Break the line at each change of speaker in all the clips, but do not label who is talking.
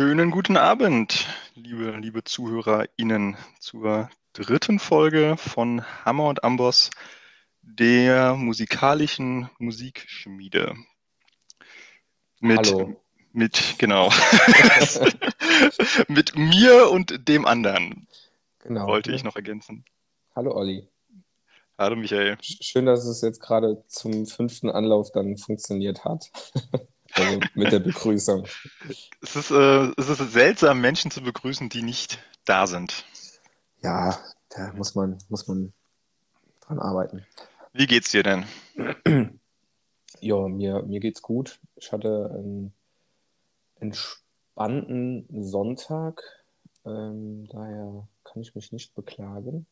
Schönen guten Abend, liebe, liebe ZuhörerInnen, zur dritten Folge von Hammer und Amboss, der musikalischen Musikschmiede. Mit,
Hallo.
mit, genau, mit mir und dem anderen,
Genau.
wollte ich noch ergänzen.
Hallo Olli.
Hallo Michael.
Sch- Schön, dass es jetzt gerade zum fünften Anlauf dann funktioniert hat. Also mit der Begrüßung.
Es ist, äh, es ist seltsam, Menschen zu begrüßen, die nicht da sind.
Ja, da muss man, muss man dran arbeiten.
Wie geht's dir denn?
Ja, mir, mir geht's gut. Ich hatte einen entspannten Sonntag. Ähm, daher kann ich mich nicht beklagen.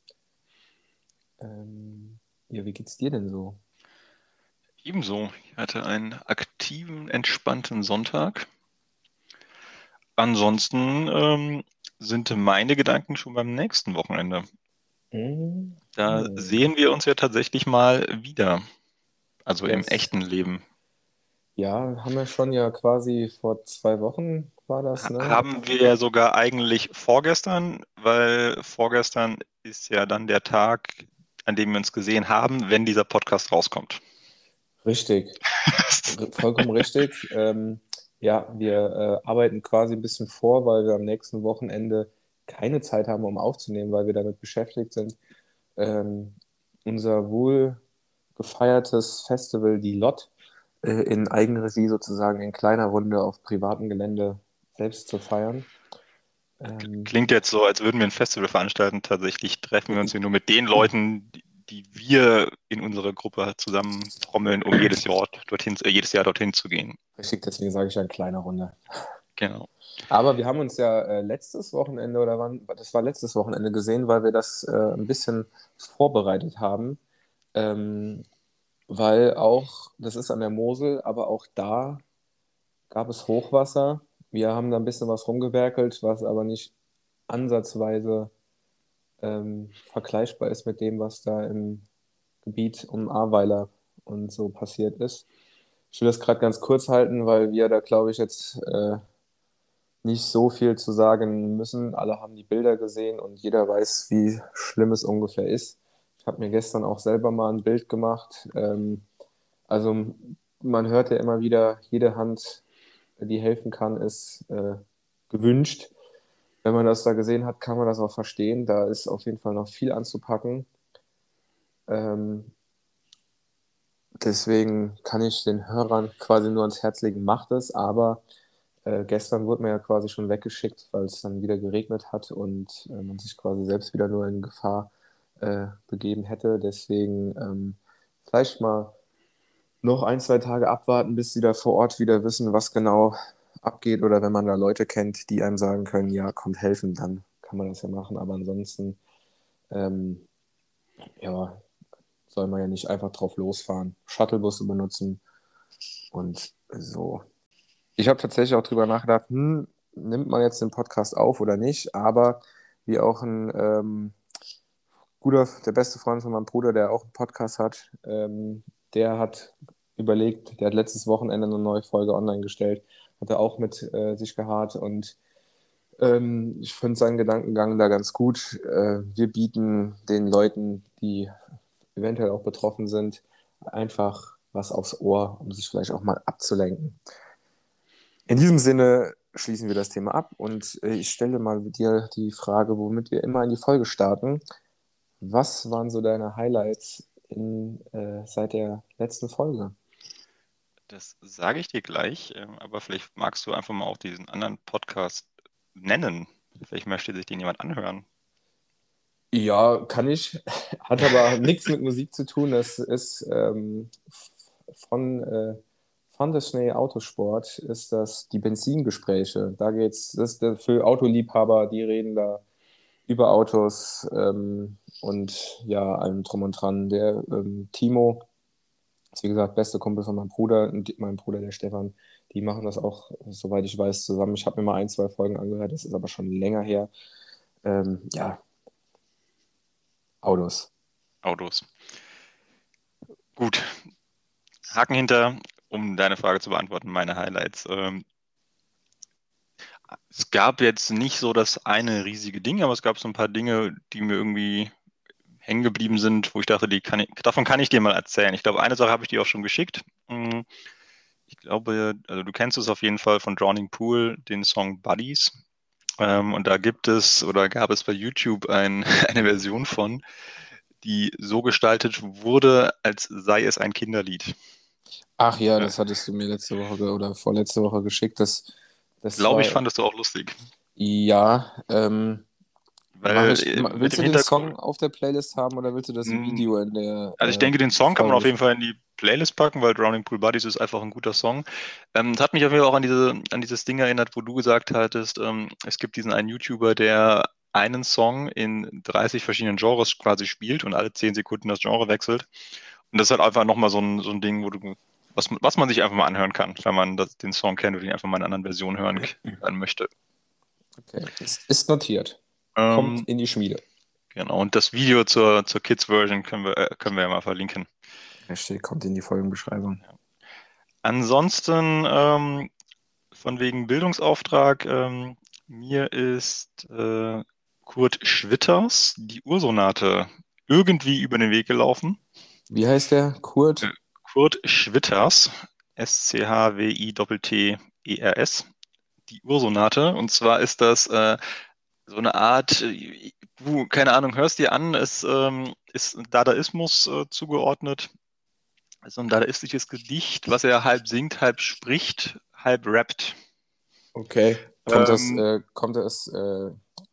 Ähm, ja, wie geht's dir denn so?
Ebenso. Ich hatte einen aktiven, entspannten Sonntag. Ansonsten ähm, sind meine Gedanken schon beim nächsten Wochenende. Da
hm.
sehen wir uns ja tatsächlich mal wieder. Also im
Das-
echten Leben.
Ja, haben wir schon ja quasi vor zwei Wochen war das, ne?
Haben wir ja sogar eigentlich vorgestern, weil vorgestern ist ja dann der Tag, an dem wir uns gesehen haben, wenn dieser Podcast rauskommt.
Richtig, vollkommen richtig. Ähm, ja, wir äh, arbeiten quasi ein bisschen vor, weil wir am nächsten Wochenende keine Zeit haben, um aufzunehmen, weil wir damit beschäftigt sind, ähm, unser wohl gefeiertes Festival, die LOT, äh, in Eigenregie sozusagen in kleiner Runde auf privatem Gelände selbst zu feiern. Ähm,
Klingt jetzt so, als würden wir ein Festival veranstalten. Tatsächlich treffen wir uns hier nur mit den Leuten, die, wir in unserer Gruppe zusammentrommeln, um jedes Jahr dorthin, äh, jedes Jahr dorthin zu gehen.
richtig, deswegen sage ich ja in kleiner Runde.
Genau.
Aber wir haben uns ja äh, letztes Wochenende oder wann, das war letztes Wochenende gesehen, weil wir das äh, ein bisschen vorbereitet haben. Ähm, weil auch, das ist an der Mosel, aber auch da gab es Hochwasser. Wir haben da ein bisschen was rumgewerkelt, was aber nicht ansatzweise ähm, vergleichbar ist mit dem, was da im Gebiet um Ahrweiler und so passiert ist. Ich will das gerade ganz kurz halten, weil wir da, glaube ich, jetzt äh, nicht so viel zu sagen müssen. Alle haben die Bilder gesehen und jeder weiß, wie schlimm es ungefähr ist. Ich habe mir gestern auch selber mal ein Bild gemacht. Ähm, also man hört ja immer wieder, jede Hand, die helfen kann, ist äh, gewünscht. Wenn man das da gesehen hat, kann man das auch verstehen. Da ist auf jeden Fall noch viel anzupacken. Ähm, deswegen kann ich den Hörern quasi nur ans Herz legen, macht es, aber äh, gestern wurde man ja quasi schon weggeschickt, weil es dann wieder geregnet hat und äh, man sich quasi selbst wieder nur in Gefahr äh, begeben hätte. Deswegen ähm, vielleicht mal noch ein, zwei Tage abwarten, bis sie da vor Ort wieder wissen, was genau abgeht. Oder wenn man da Leute kennt, die einem sagen können, ja, kommt helfen, dann kann man das ja machen. Aber ansonsten, ähm, ja, soll man ja nicht einfach drauf losfahren. Shuttlebusse benutzen und so. Ich habe tatsächlich auch drüber nachgedacht, hm, nimmt man jetzt den Podcast auf oder nicht, aber wie auch ein ähm, guter, der beste Freund von meinem Bruder, der auch einen Podcast hat, ähm, der hat überlegt, der hat letztes Wochenende eine neue Folge online gestellt, hat er auch mit äh, sich geharrt und ähm, ich finde seinen Gedankengang da ganz gut. Äh, wir bieten den Leuten, die eventuell auch betroffen sind, einfach was aufs Ohr, um sich vielleicht auch mal abzulenken. In diesem Sinne schließen wir das Thema ab und äh, ich stelle mal dir die Frage, womit wir immer in die Folge starten. Was waren so deine Highlights in, äh, seit der letzten Folge?
Das sage ich dir gleich, ähm, aber vielleicht magst du einfach mal auch diesen anderen Podcast nennen. Vielleicht möchte sich den jemand anhören.
Ja, kann ich. Hat aber nichts mit Musik zu tun. Das ist ähm, von, äh, von Disney Autosport ist das die Benzingespräche. Da geht's, das ist der- für Autoliebhaber, die reden da über Autos ähm, und ja, allem drum und dran. Der ähm, Timo ist wie gesagt beste Kumpel von meinem Bruder und die- mein Bruder, der Stefan, die machen das auch, soweit ich weiß, zusammen. Ich habe mir mal ein, zwei Folgen angehört, das ist aber schon länger her. Ähm, ja, Autos.
Autos. Gut. Haken hinter, um deine Frage zu beantworten, meine Highlights. Ähm, Es gab jetzt nicht so das eine riesige Ding, aber es gab so ein paar Dinge, die mir irgendwie hängen geblieben sind, wo ich dachte, die kann ich, davon kann ich dir mal erzählen. Ich glaube, eine Sache habe ich dir auch schon geschickt. Hm, ich glaube, also du kennst es auf jeden Fall von Drowning Pool, den Song Buddies. Ähm, und da gibt es oder gab es bei YouTube ein, eine Version von, die so gestaltet wurde, als sei es ein Kinderlied.
Ach ja, das hattest du mir letzte Woche oder vorletzte Woche geschickt. Das,
das glaube, ich fandest du auch lustig.
Ja, ähm, weil, ich, äh, willst du den Song auf der Playlist haben oder willst du das hm. Video in der.
Also, ich denke, den Song kann man auf jeden Fall in die Playlist packen, weil Drowning Pool Buddies ist einfach ein guter Song. Ähm, das hat mich auf jeden Fall auch an, diese, an dieses Ding erinnert, wo du gesagt hattest, ähm, es gibt diesen einen YouTuber, der einen Song in 30 verschiedenen Genres quasi spielt und alle 10 Sekunden das Genre wechselt. Und das ist halt einfach nochmal so ein, so ein Ding, wo du, was, was man sich einfach mal anhören kann, wenn man das, den Song kennt und ihn einfach mal in einer anderen Version hören, hören möchte.
Okay, ist notiert. Kommt ähm, in die Schmiede.
Genau, und das Video zur, zur Kids-Version können wir, äh, können wir ja mal verlinken.
Steht, kommt in die Folgenbeschreibung.
Ansonsten, ähm, von wegen Bildungsauftrag, ähm, mir ist äh, Kurt Schwitters die Ursonate irgendwie über den Weg gelaufen.
Wie heißt der? Kurt? Äh,
Kurt Schwitters, S-C-H-W-I-T-T-E-R-S, die Ursonate. Und zwar ist das äh, so eine Art, äh, du, keine Ahnung, hörst dir an, es ähm, ist Dadaismus äh, zugeordnet. Also ein dadaistisches Gedicht, was er halb singt, halb spricht, halb rappt.
Okay. Kommt, ähm, das, äh, kommt das äh,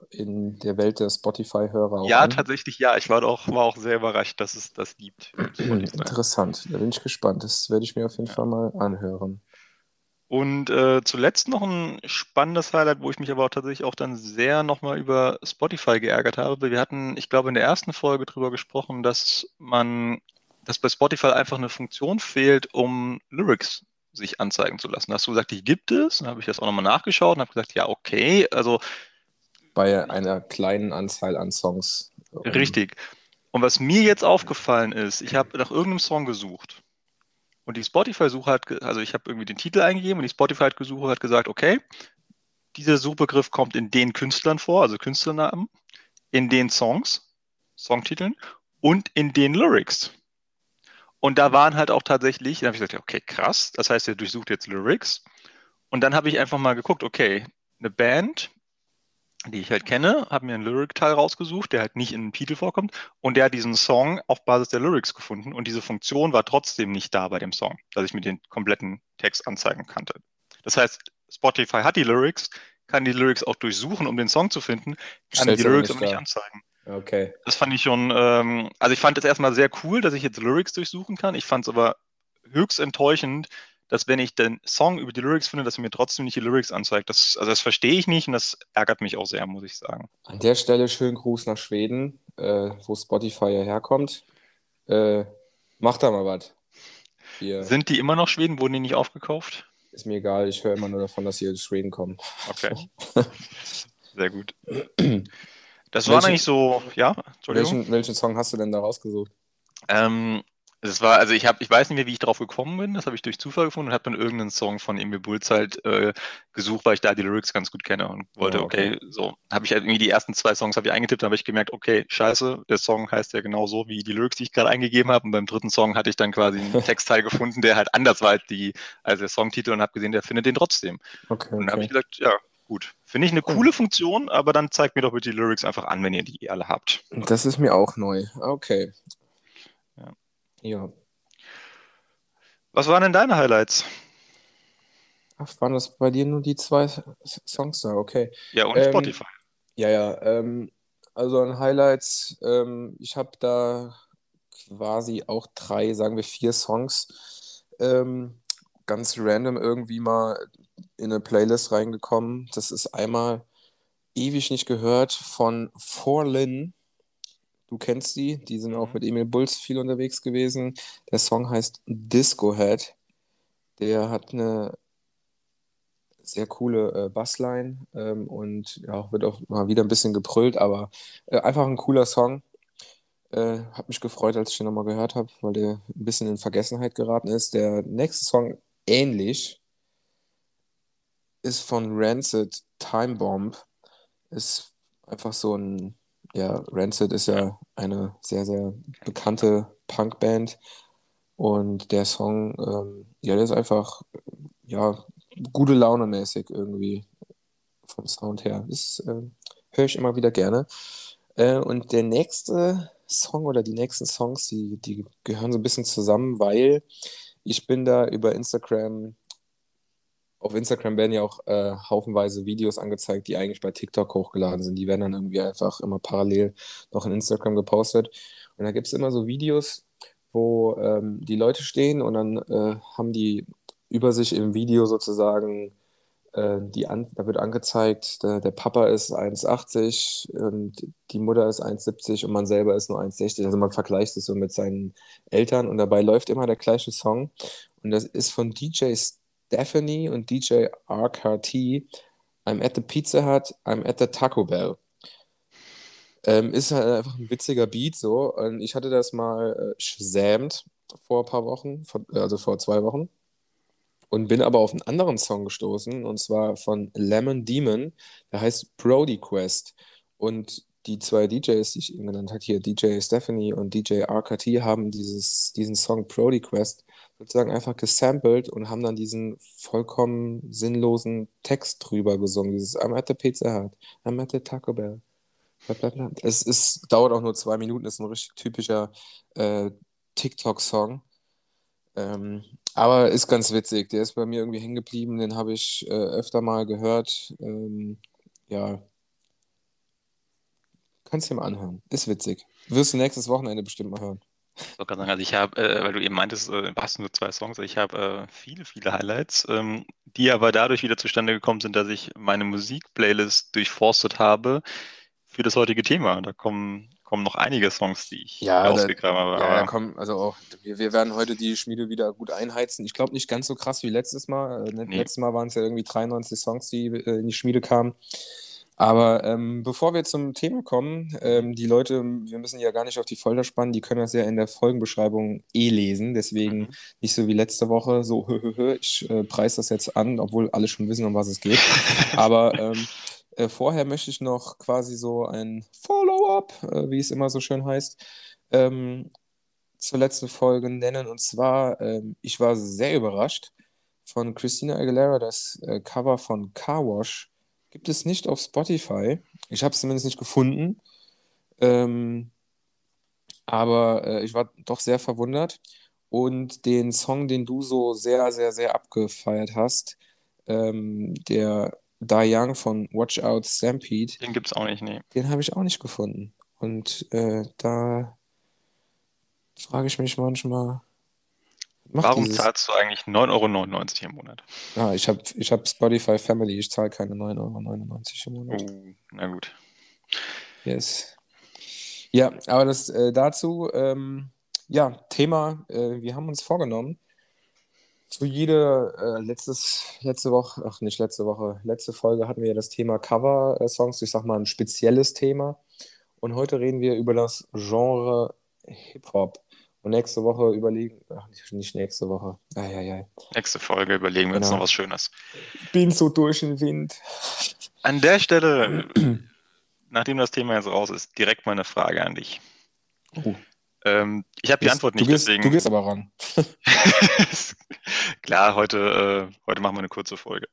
in der Welt der Spotify-Hörer
Ja, an? tatsächlich ja. Ich war auch, war auch sehr überrascht, dass es das gibt.
Interessant. Da bin ich gespannt. Das werde ich mir auf jeden. Fall mal anhören.
Und äh, zuletzt noch ein spannendes Highlight, wo ich mich aber auch tatsächlich auch dann sehr nochmal über Spotify geärgert habe. Wir hatten, ich glaube, in der ersten Folge darüber gesprochen, dass man, dass bei Spotify einfach eine Funktion fehlt, um Lyrics sich anzeigen zu lassen. Da hast du gesagt, die gibt es. Dann habe ich das auch nochmal nachgeschaut und habe gesagt, ja, okay. Also
bei einer kleinen Anzahl an Songs.
Richtig. Und was mir jetzt aufgefallen ist, ich habe nach irgendeinem Song gesucht und die Spotify-Suche hat, also ich habe irgendwie den Titel eingegeben und die Spotify-Suche hat gesagt, okay, dieser Suchbegriff kommt in den Künstlern vor, also Künstlernamen, in den Songs, Songtiteln und in den Lyrics. Und da waren halt auch tatsächlich, da habe ich gesagt, okay, krass, das heißt, er durchsucht jetzt Lyrics. Und dann habe ich einfach mal geguckt, okay, eine Band die ich halt kenne, habe mir einen Lyric-Teil rausgesucht, der halt nicht in den Titel vorkommt und der hat diesen Song auf Basis der Lyrics gefunden und diese Funktion war trotzdem nicht da bei dem Song, dass ich mir den kompletten Text anzeigen konnte. Das heißt, Spotify hat die Lyrics, kann die Lyrics auch durchsuchen, um den Song zu finden, kann Stell's die Lyrics aber nicht anzeigen.
Okay.
Das fand ich schon, ähm, also ich fand es erstmal sehr cool, dass ich jetzt Lyrics durchsuchen kann. Ich fand es aber höchst enttäuschend, dass wenn ich den Song über die Lyrics finde, dass er mir trotzdem nicht die Lyrics anzeigt. Das, also das verstehe ich nicht und das ärgert mich auch sehr, muss ich sagen.
An der Stelle schönen Gruß nach Schweden, äh, wo Spotify ja herkommt. Äh, macht da mal was.
Sind die immer noch Schweden? Wurden die nicht aufgekauft?
Ist mir egal, ich höre immer nur davon, dass sie aus Schweden kommen.
Okay. Sehr gut. Das war eigentlich so, ja,
Entschuldigung. Welchen, welchen Song hast du denn da rausgesucht?
Ähm, das war, also ich habe, ich weiß nicht mehr, wie ich drauf gekommen bin. Das habe ich durch Zufall gefunden und habe dann irgendeinen Song von Emil Bulls halt äh, gesucht, weil ich da die Lyrics ganz gut kenne und wollte, oh, okay. okay, so habe ich halt irgendwie die ersten zwei Songs habe ich eingetippt, habe ich gemerkt, okay, scheiße, der Song heißt ja genau so wie die Lyrics, die ich gerade eingegeben habe. Und beim dritten Song hatte ich dann quasi einen Textteil gefunden, der halt anders war als die, als der Songtitel und habe gesehen, der findet den trotzdem. Okay, und dann habe ich gesagt, ja, gut. Finde ich eine coole Funktion, aber dann zeigt mir doch bitte die Lyrics einfach an, wenn ihr die alle habt.
Das ist mir auch neu. Okay. Ja.
Was waren denn deine Highlights?
Ach, waren das bei dir nur die zwei Songs da? Okay.
Ja, und ähm, Spotify.
Ja, ja. Ähm, also an Highlights, ähm, ich habe da quasi auch drei, sagen wir vier Songs ähm, ganz random irgendwie mal in eine Playlist reingekommen. Das ist einmal ewig nicht gehört von Forlin. Du kennst die, die sind auch mhm. mit Emil Bulls viel unterwegs gewesen. Der Song heißt Disco Head. Der hat eine sehr coole äh, Bassline ähm, und ja, wird auch mal wieder ein bisschen gebrüllt, aber äh, einfach ein cooler Song. Äh, hat mich gefreut, als ich den nochmal gehört habe, weil der ein bisschen in Vergessenheit geraten ist. Der nächste Song ähnlich ist von Rancid Time Bomb ist einfach so ein, ja, Rancid ist ja eine sehr, sehr bekannte Punkband und der Song, ähm, ja, der ist einfach, ja, gute Laune mäßig irgendwie vom Sound her. Das äh, höre ich immer wieder gerne. Äh, und der nächste Song oder die nächsten Songs, die, die gehören so ein bisschen zusammen, weil ich bin da über Instagram, auf Instagram werden ja auch äh, haufenweise Videos angezeigt, die eigentlich bei TikTok hochgeladen sind. Die werden dann irgendwie einfach immer parallel noch in Instagram gepostet. Und da gibt es immer so Videos, wo ähm, die Leute stehen und dann äh, haben die über sich im Video sozusagen äh, die an, da wird angezeigt, der, der Papa ist 1,80 und die Mutter ist 1,70 und man selber ist nur 1,60. Also man vergleicht es so mit seinen Eltern und dabei läuft immer der gleiche Song. Und das ist von DJ Stephanie und DJ RKT. I'm at the Pizza Hut, I'm at the Taco Bell. Ähm, ist halt einfach ein witziger Beat so. Und ich hatte das mal äh, shazamt vor ein paar Wochen, also vor zwei Wochen und bin aber auf einen anderen Song gestoßen und zwar von Lemon Demon, der heißt Brody Quest. Und die zwei DJs, die ich eben genannt habe, hier DJ Stephanie und DJ RKT, haben dieses, diesen Song Brody Quest sozusagen einfach gesampelt und haben dann diesen vollkommen sinnlosen Text drüber gesungen. Dieses I'm at the Pizza Hut, I'm at the Taco Bell. Es ist, dauert auch nur zwei Minuten, ist ein richtig typischer äh, TikTok-Song. Ähm, aber ist ganz witzig. Der ist bei mir irgendwie hängen geblieben. Den habe ich äh, öfter mal gehört. Ähm, ja. Kannst du dir mal anhören. Ist witzig. Wirst du nächstes Wochenende bestimmt mal hören.
Ich wollte sagen, also ich habe, äh, weil du eben meintest, äh, hast nur zwei Songs, ich habe äh, viele, viele Highlights, ähm, die aber dadurch wieder zustande gekommen sind, dass ich meine Musikplaylist durchforstet habe für das heutige Thema. Da kommen kommen noch einige Songs, die ich
ja,
rausgegraben habe.
Ja, da kommen, also auch, wir, wir werden heute die Schmiede wieder gut einheizen. Ich glaube nicht ganz so krass wie letztes Mal. Äh, ne, nee. Letztes Mal waren es ja irgendwie 93 Songs, die äh, in die Schmiede kamen. Aber ähm, bevor wir zum Thema kommen, ähm, die Leute, wir müssen ja gar nicht auf die Folter spannen, die können das ja in der Folgenbeschreibung eh lesen. Deswegen mhm. nicht so wie letzte Woche, so hö, hö, hö, ich äh, preise das jetzt an, obwohl alle schon wissen, um was es geht. Aber ähm, äh, vorher möchte ich noch quasi so ein Follow-up, äh, wie es immer so schön heißt, ähm, zur letzten Folge nennen. Und zwar, ähm, ich war sehr überrascht von Christina Aguilera, das äh, Cover von Car Wash gibt es nicht auf Spotify. Ich habe es zumindest nicht gefunden. Ähm, aber äh, ich war doch sehr verwundert. Und den Song, den du so sehr, sehr, sehr abgefeiert hast, ähm, der Da Young von Watch Out Stampede.
Den gibt es auch nicht, nee.
Den habe ich auch nicht gefunden. Und äh, da frage ich mich manchmal.
Warum dieses... zahlst du eigentlich 9,99 Euro im Monat?
Ja, ich habe ich hab Spotify Family, ich zahle keine 9,99 Euro im Monat.
Oh, na gut.
Yes. Ja, aber das äh, dazu, ähm, ja, Thema, äh, wir haben uns vorgenommen, zu jeder, äh, letztes, letzte Woche, ach nicht letzte Woche, letzte Folge hatten wir ja das Thema Cover-Songs, ich sag mal ein spezielles Thema. Und heute reden wir über das Genre Hip-Hop. Und nächste Woche überlegen, ach nicht nächste Woche, ai.
nächste Folge überlegen wir genau. uns noch was Schönes.
Bin so durch den Wind.
An der Stelle, nachdem das Thema jetzt raus ist, direkt mal eine Frage an dich. Oh. Ähm, ich habe die Antwort nicht,
du gehst,
deswegen.
Du gehst aber ran.
Klar, heute, äh, heute machen wir eine kurze Folge.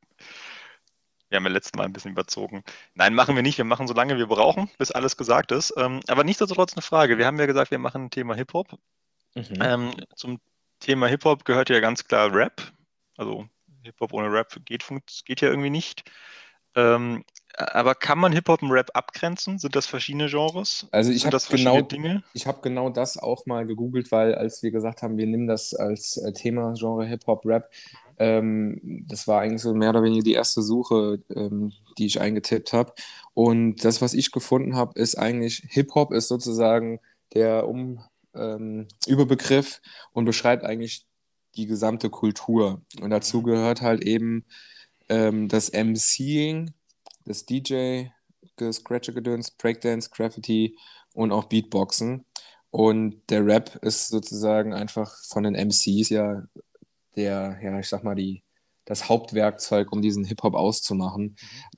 Wir haben ja letztes Mal ein bisschen überzogen. Nein, machen wir nicht. Wir machen so lange wir brauchen, bis alles gesagt ist. Ähm, aber nichtsdestotrotz eine Frage. Wir haben ja gesagt, wir machen ein Thema Hip-Hop. Mhm. Ähm, zum Thema Hip-Hop gehört ja ganz klar Rap. Also Hip-Hop ohne Rap geht, geht ja irgendwie nicht. Ähm, aber kann man Hip-Hop und Rap abgrenzen? Sind das verschiedene Genres?
Also ich habe genau, hab genau das auch mal gegoogelt, weil als wir gesagt haben, wir nehmen das als äh, Thema Genre Hip-Hop, Rap, ähm, das war eigentlich so mehr oder weniger die erste Suche, ähm, die ich eingetippt habe. Und das, was ich gefunden habe, ist eigentlich, Hip-Hop ist sozusagen der um, ähm, Überbegriff und beschreibt eigentlich die gesamte Kultur. Und dazu mhm. gehört halt eben ähm, das MCing, das DJ, Scratcher-Gedöns, Breakdance, Graffiti und auch Beatboxen. Und der Rap ist sozusagen einfach von den MCs ja der, ja, ich sag mal, die, das Hauptwerkzeug, um diesen Hip-Hop auszumachen. Mhm.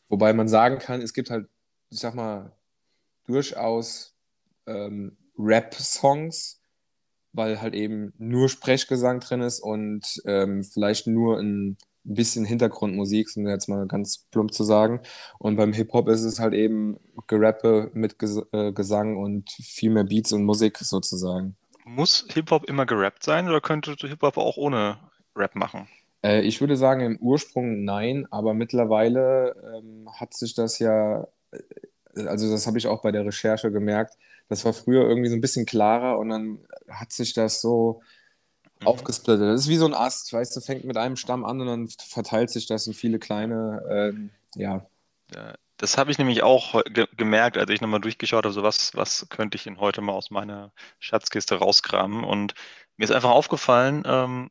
wobei man sagen kann, es gibt halt, ich sag mal, durchaus ähm, Rap-Songs, weil halt eben nur Sprechgesang drin ist und ähm, vielleicht nur ein bisschen Hintergrundmusik, um jetzt mal ganz plump zu sagen. Und beim Hip-Hop ist es halt eben Gerappe mit Ges äh, Gesang und viel mehr Beats und Musik sozusagen.
Muss Hip-Hop immer gerappt sein oder könnte Hip-Hop auch ohne Rap machen?
Äh, ich würde sagen, im Ursprung nein, aber mittlerweile ähm, hat sich das ja, äh, also das habe ich auch bei der Recherche gemerkt, das war früher irgendwie so ein bisschen klarer und dann hat sich das so mhm. aufgesplittet. Das ist wie so ein Ast, weißt du, fängt mit einem Stamm an und dann verteilt sich das in viele kleine, ähm, ja.
Das habe ich nämlich auch ge gemerkt, als ich nochmal durchgeschaut habe, so was, was könnte ich denn heute mal aus meiner Schatzkiste rauskramen. Und mir ist einfach aufgefallen, ähm,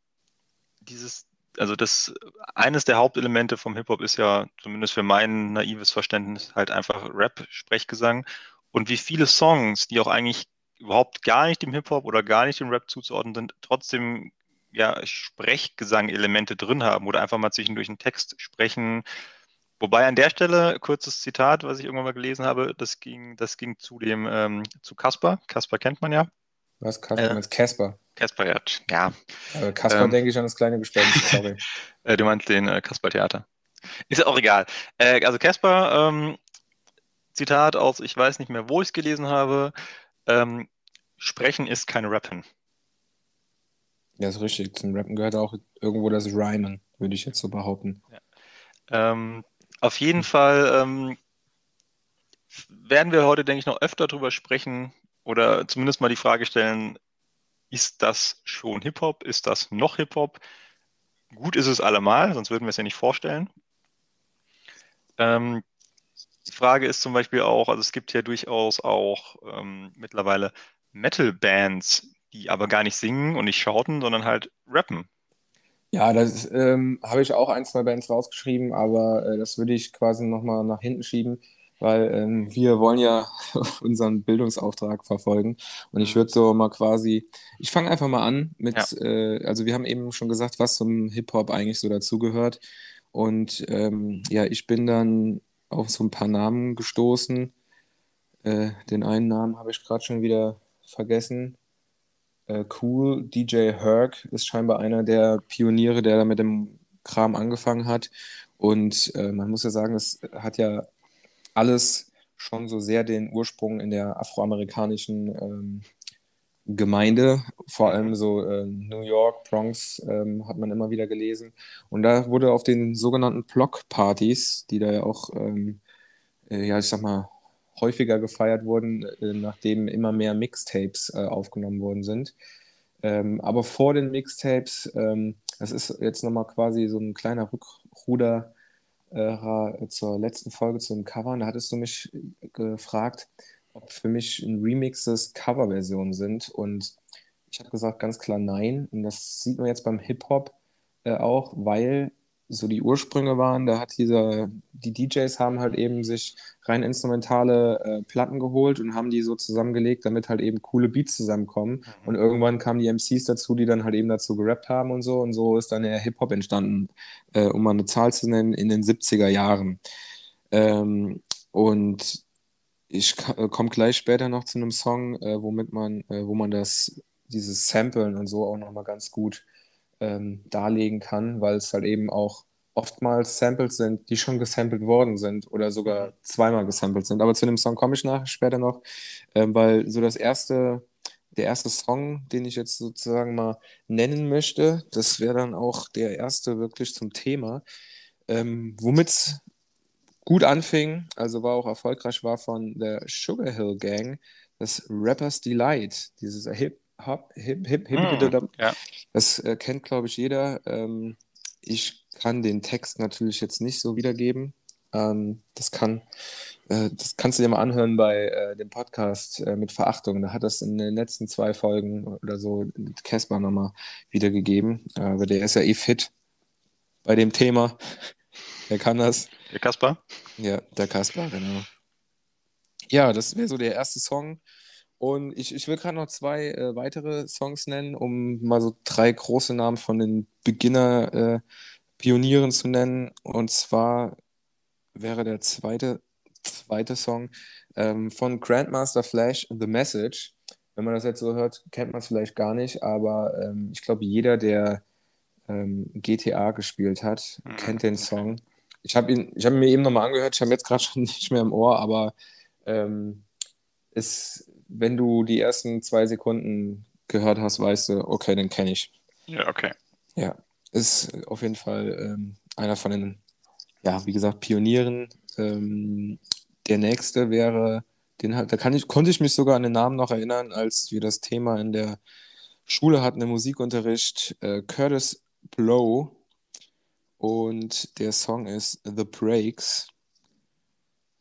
dieses, also das eines der Hauptelemente vom Hip-Hop ist ja, zumindest für mein naives Verständnis, halt einfach Rap, Sprechgesang. Und wie viele Songs, die auch eigentlich überhaupt gar nicht dem Hip-Hop oder gar nicht dem Rap zuzuordnen sind, trotzdem ja Sprechgesang-Elemente drin haben oder einfach mal zwischendurch einen Text sprechen. Wobei an der Stelle, kurzes Zitat, was ich irgendwann mal gelesen habe, das ging, das ging zu dem, ähm, zu Casper. Casper kennt man ja.
Was, Casper? Äh, Casper?
Casper, ja. ja.
Casper ähm, denke ich an das kleine Gespenst, sorry.
äh, du meinst den äh, Kasper-Theater. Ist auch egal. Äh, also Casper, ähm, Zitat aus, ich weiß nicht mehr, wo ich es gelesen habe, ähm, Sprechen ist keine Rappen.
Ja, ist richtig. Zum Rappen gehört auch irgendwo das Rhymen, würde ich jetzt so behaupten.
Ja. Ähm, auf jeden Fall ähm, werden wir heute, denke ich, noch öfter darüber sprechen oder zumindest mal die Frage stellen, ist das schon Hip-Hop? Ist das noch Hip-Hop? Gut ist es allemal, sonst würden wir es ja nicht vorstellen. Ähm, die Frage ist zum Beispiel auch, also es gibt ja durchaus auch ähm, mittlerweile Metal-Bands, die aber gar nicht singen und nicht schauten, sondern halt rappen.
Ja, das ähm, habe ich auch ein, zwei Bands rausgeschrieben, aber äh, das würde ich quasi nochmal nach hinten schieben, weil ähm, wir wollen ja unseren Bildungsauftrag verfolgen. Und ich mhm. würde so mal quasi, ich fange einfach mal an mit, ja. äh, also wir haben eben schon gesagt, was zum Hip-Hop eigentlich so dazugehört. Und ähm, ja, ich bin dann auf so ein paar Namen gestoßen. Äh, den einen Namen habe ich gerade schon wieder vergessen. Äh, cool, DJ Herc ist scheinbar einer der Pioniere, der da mit dem Kram angefangen hat. Und äh, man muss ja sagen, es hat ja alles schon so sehr den Ursprung in der afroamerikanischen ähm, Gemeinde, vor allem so äh, New York, Bronx, ähm, hat man immer wieder gelesen. Und da wurde auf den sogenannten Block-Partys, die da ja auch, ähm, äh, ja, ich sag mal, häufiger gefeiert wurden, äh, nachdem immer mehr Mixtapes äh, aufgenommen worden sind. Ähm, aber vor den Mixtapes, ähm, das ist jetzt nochmal quasi so ein kleiner Rückruder äh, zur letzten Folge zum Cover. Da hattest du mich gefragt, ob für mich ein Remixes Coverversionen sind. Und ich habe gesagt, ganz klar nein. Und das sieht man jetzt beim Hip-Hop äh, auch, weil so die Ursprünge waren, da hat dieser, die DJs haben halt eben sich rein instrumentale äh, Platten geholt und haben die so zusammengelegt, damit halt eben coole Beats zusammenkommen. Mhm. Und irgendwann kamen die MCs dazu, die dann halt eben dazu gerappt haben und so. Und so ist dann der Hip-Hop entstanden, äh, um mal eine Zahl zu nennen, in den 70er Jahren. Ähm, und ich äh, komme gleich später noch zu einem Song, äh, womit man, äh, wo man das, dieses Samplen und so auch nochmal ganz gut ähm, darlegen kann, weil es halt eben auch oftmals Samples sind, die schon gesampelt worden sind oder sogar zweimal gesampelt sind. Aber zu dem Song komme ich nach später noch, ähm, weil so das erste, der erste Song, den ich jetzt sozusagen mal nennen möchte, das wäre dann auch der erste wirklich zum Thema. Ähm, womit gut anfing, also war auch erfolgreich war von der Sugar Hill Gang, das Rappers Delight, dieses Hip Hop, Hip Hip Hip, mm, Hip ja. das äh, kennt glaube ich jeder. Ähm, ich kann den Text natürlich jetzt nicht so wiedergeben. Ähm, das kann, äh, das kannst du dir mal anhören bei äh, dem Podcast äh, mit Verachtung. Da hat das in den letzten zwei Folgen oder so Casper nochmal wiedergegeben. Aber der ist ja eh fit bei dem Thema. Der kann das.
Der Kaspar?
Ja, der Kaspar, genau. Ja, das wäre so der erste Song. Und ich, ich will gerade noch zwei äh, weitere Songs nennen, um mal so drei große Namen von den Beginner-Pionieren äh, zu nennen. Und zwar wäre der zweite, zweite Song ähm, von Grandmaster Flash, The Message. Wenn man das jetzt so hört, kennt man es vielleicht gar nicht, aber ähm, ich glaube, jeder, der ähm, GTA gespielt hat, mhm. kennt den Song. Ich habe ihn, ich habe mir eben nochmal angehört, ich habe jetzt gerade schon nicht mehr im Ohr, aber ähm, ist, wenn du die ersten zwei Sekunden gehört hast, weißt du, okay, den kenne ich.
Ja, okay.
Ja, ist auf jeden Fall ähm, einer von den, ja, wie gesagt, Pionieren. Ähm, der nächste wäre, den hat, da kann ich, konnte ich mich sogar an den Namen noch erinnern, als wir das Thema in der Schule hatten, im Musikunterricht, äh, Curtis Blow. Und der Song ist The Breaks.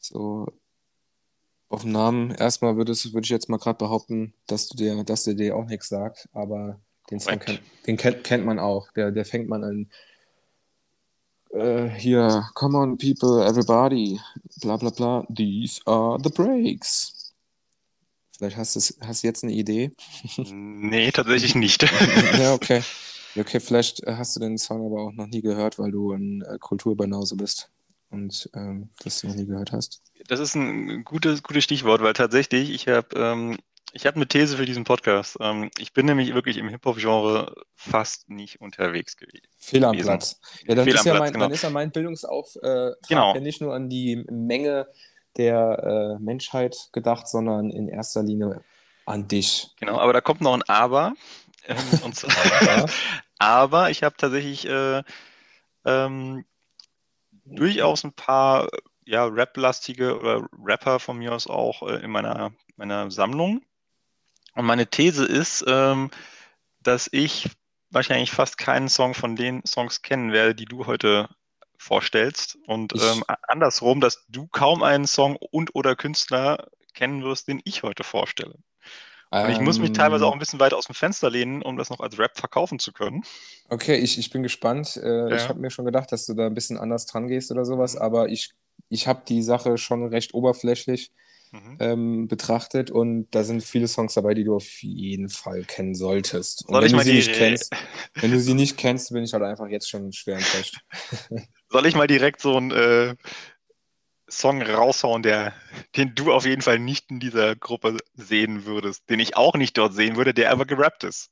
So, auf den Namen, erstmal würde würd ich jetzt mal gerade behaupten, dass du dir, dass der dir auch nichts sagt, aber den Song kennt, den kennt, kennt man auch. Der, der fängt man an. Äh, hier, come on people, everybody, bla bla bla, these are the breaks. Vielleicht hast du hast jetzt eine Idee.
Nee, tatsächlich nicht.
ja, okay. Okay, vielleicht hast du den Song aber auch noch nie gehört, weil du ein äh, Kulturbanause bist und ähm, das noch nie gehört hast.
Das ist ein gutes, gutes Stichwort, weil tatsächlich, ich habe ähm, ich habe eine These für diesen Podcast. Ähm, ich bin nämlich wirklich im Hip-Hop-Genre fast nicht unterwegs gewesen.
Fehl am Platz. Ja, dann, Fehl ist, ja Platz, mein, genau. dann ist ja mein Bildungsauftrag genau. ja nicht nur an die Menge der äh, Menschheit gedacht, sondern in erster Linie an dich.
Genau, aber da kommt noch ein Aber. Ähm, zwar, aber ich habe tatsächlich äh, ähm, durchaus ein paar ja, Rap-lastige oder Rapper von mir aus auch äh, in meiner, meiner Sammlung. Und meine These ist, ähm, dass ich wahrscheinlich fast keinen Song von den Songs kennen werde, die du heute vorstellst. Und ähm, andersrum, dass du kaum einen Song und oder Künstler kennen wirst, den ich heute vorstelle. Und ich muss mich teilweise auch ein bisschen weiter aus dem Fenster lehnen, um das noch als Rap verkaufen zu können.
Okay, ich, ich bin gespannt. Äh, ja. Ich habe mir schon gedacht, dass du da ein bisschen anders dran gehst oder sowas, mhm. aber ich, ich habe die Sache schon recht oberflächlich mhm. ähm, betrachtet und da sind viele Songs dabei, die du auf jeden Fall kennen solltest. Und Soll wenn du sie nicht kennst, wenn du sie nicht kennst, bin ich halt einfach jetzt schon schwer enttäuscht.
Soll ich mal direkt so ein äh, Song raushauen, der, den du auf jeden Fall nicht in dieser Gruppe sehen würdest, den ich auch nicht dort sehen würde, der aber gerappt ist?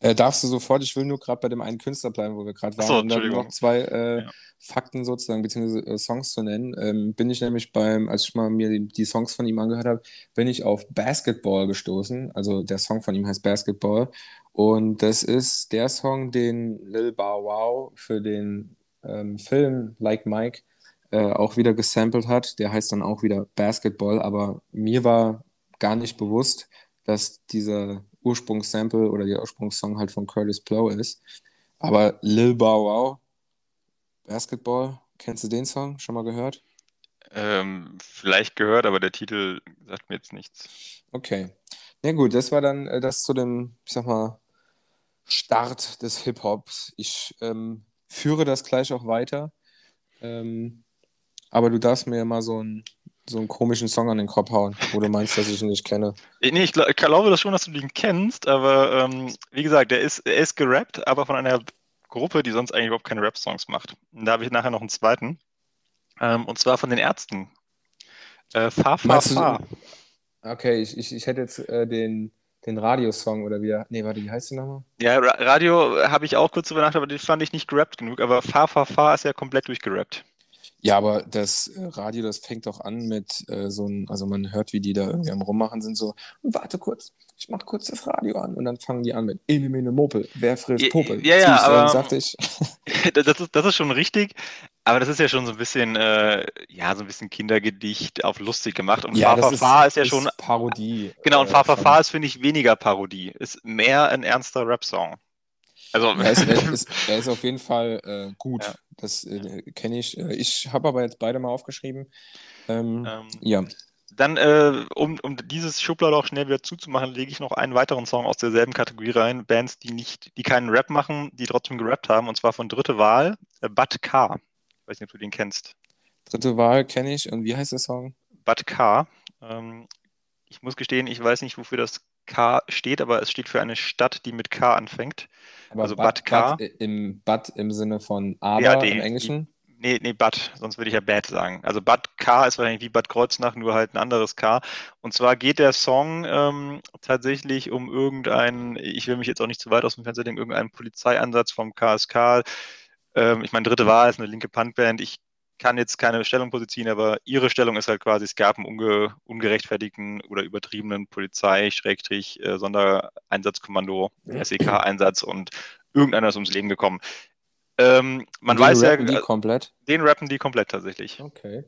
Äh, darfst du sofort, ich will nur gerade bei dem einen Künstler bleiben, wo wir gerade waren, so, und dann noch zwei äh, ja. Fakten sozusagen, beziehungsweise äh, Songs zu nennen. Ähm, bin ich nämlich beim, als ich mal mir die, die Songs von ihm angehört habe, bin ich auf Basketball gestoßen. Also der Song von ihm heißt Basketball. Und das ist der Song, den Lil Bow Wow für den ähm, Film Like Mike äh, auch wieder gesampelt hat. Der heißt dann auch wieder Basketball, aber mir war gar nicht bewusst, dass dieser Ursprungssample oder der Ursprungssong halt von Curtis Blow ist. Aber Lil Bow Wow, Basketball, kennst du den Song? Schon mal gehört?
Ähm, vielleicht gehört, aber der Titel sagt mir jetzt nichts.
Okay. Na ja, gut, das war dann äh, das zu dem, ich sag mal, Start des Hip-Hops. Ich ähm, führe das gleich auch weiter. Ähm, aber du darfst mir mal so einen, so einen komischen Song an den Kopf hauen, wo du meinst, dass ich ihn nicht kenne.
Nee, ich, glaub, ich glaube das schon, dass du den kennst, aber ähm, wie gesagt, der ist, er ist gerappt, aber von einer Gruppe, die sonst eigentlich überhaupt keine Rap-Songs macht. Und da habe ich nachher noch einen zweiten. Ähm, und zwar von den Ärzten. Äh, Fa, Fa, Fa.
Okay, ich, ich, ich hätte jetzt äh, den, den Radiosong oder wie. Nee, warte, wie heißt der nochmal?
Ja, Ra Radio habe ich auch kurz drüber nachgedacht, aber den fand ich nicht gerappt genug. Aber Fa, Fa, Fa ist ja komplett durchgerappt.
Ja, aber das äh, Radio, das fängt doch an mit äh, so ein, also man hört, wie die da irgendwie am Rummachen sind, so, warte kurz, ich mach kurz das Radio an und dann fangen die an mit Elimine Mopel, wer frisst Popel?
Ja, ja, aber sagte ich. das, ist, das ist schon richtig, aber das ist ja schon so ein bisschen, äh, ja, so ein bisschen Kindergedicht auf lustig gemacht und
ja,
Fa ist, ist ja schon
Parodie.
Genau, und äh, Fa ist, finde ich, weniger Parodie, ist mehr ein ernster Rap-Song.
Also, er, ist, er, ist, er ist auf jeden Fall äh, gut. Ja. Das äh, kenne ich. Äh, ich habe aber jetzt beide mal aufgeschrieben. Ähm, ähm, ja.
Dann, äh, um, um dieses Schubladoch schnell wieder zuzumachen, lege ich noch einen weiteren Song aus derselben Kategorie rein. Bands, die nicht, die keinen Rap machen, die trotzdem gerappt haben, und zwar von Dritte Wahl, äh, Bud K. Ich weiß nicht, ob du den kennst.
Dritte Wahl kenne ich. Und wie heißt der Song?
Bud K. Ähm, ich muss gestehen, ich weiß nicht, wofür das K steht, aber es steht für eine Stadt, die mit K anfängt.
Aber also Bad, Bad K. Bad im Bad im Sinne von aber BAD, im Englischen?
Nee, nee, Bad, sonst würde ich ja Bad sagen. Also Bad K ist wahrscheinlich wie Bad Kreuznach, nur halt ein anderes K. Und zwar geht der Song ähm, tatsächlich um irgendeinen, ich will mich jetzt auch nicht zu weit aus dem Fenster denken, irgendeinen Polizeieinsatz vom KSK. Ähm, ich meine, dritte Wahl ist eine linke Punkband. Ich kann jetzt keine Stellung positionieren, aber ihre Stellung ist halt quasi, es gab einen unge ungerechtfertigten oder übertriebenen Polizei-Sondereinsatzkommando, SEK-Einsatz und irgendeiner ist ums Leben gekommen. Ähm, man
den
weiß ja,
rappen die komplett.
den rappen die komplett tatsächlich.
Okay.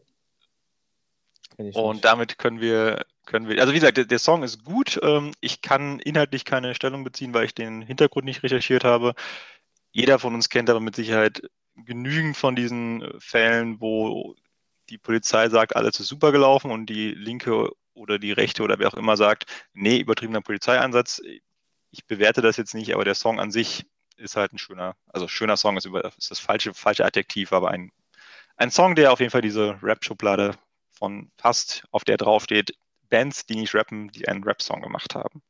Und
nicht.
damit können wir, können wir, also wie gesagt, der, der Song ist gut. Ähm, ich kann inhaltlich keine Stellung beziehen, weil ich den Hintergrund nicht recherchiert habe. Jeder von uns kennt aber mit Sicherheit genügend von diesen Fällen, wo die Polizei sagt, alles ist super gelaufen und die Linke oder die Rechte oder wer auch immer sagt, nee, übertriebener Polizeieinsatz. Ich bewerte das jetzt nicht, aber der Song an sich ist halt ein schöner, also schöner Song ist, über, ist das falsche, falsche Adjektiv, aber ein, ein Song, der auf jeden Fall diese Rap-Schublade von passt, auf der draufsteht, Bands, die nicht rappen, die einen Rap-Song gemacht haben.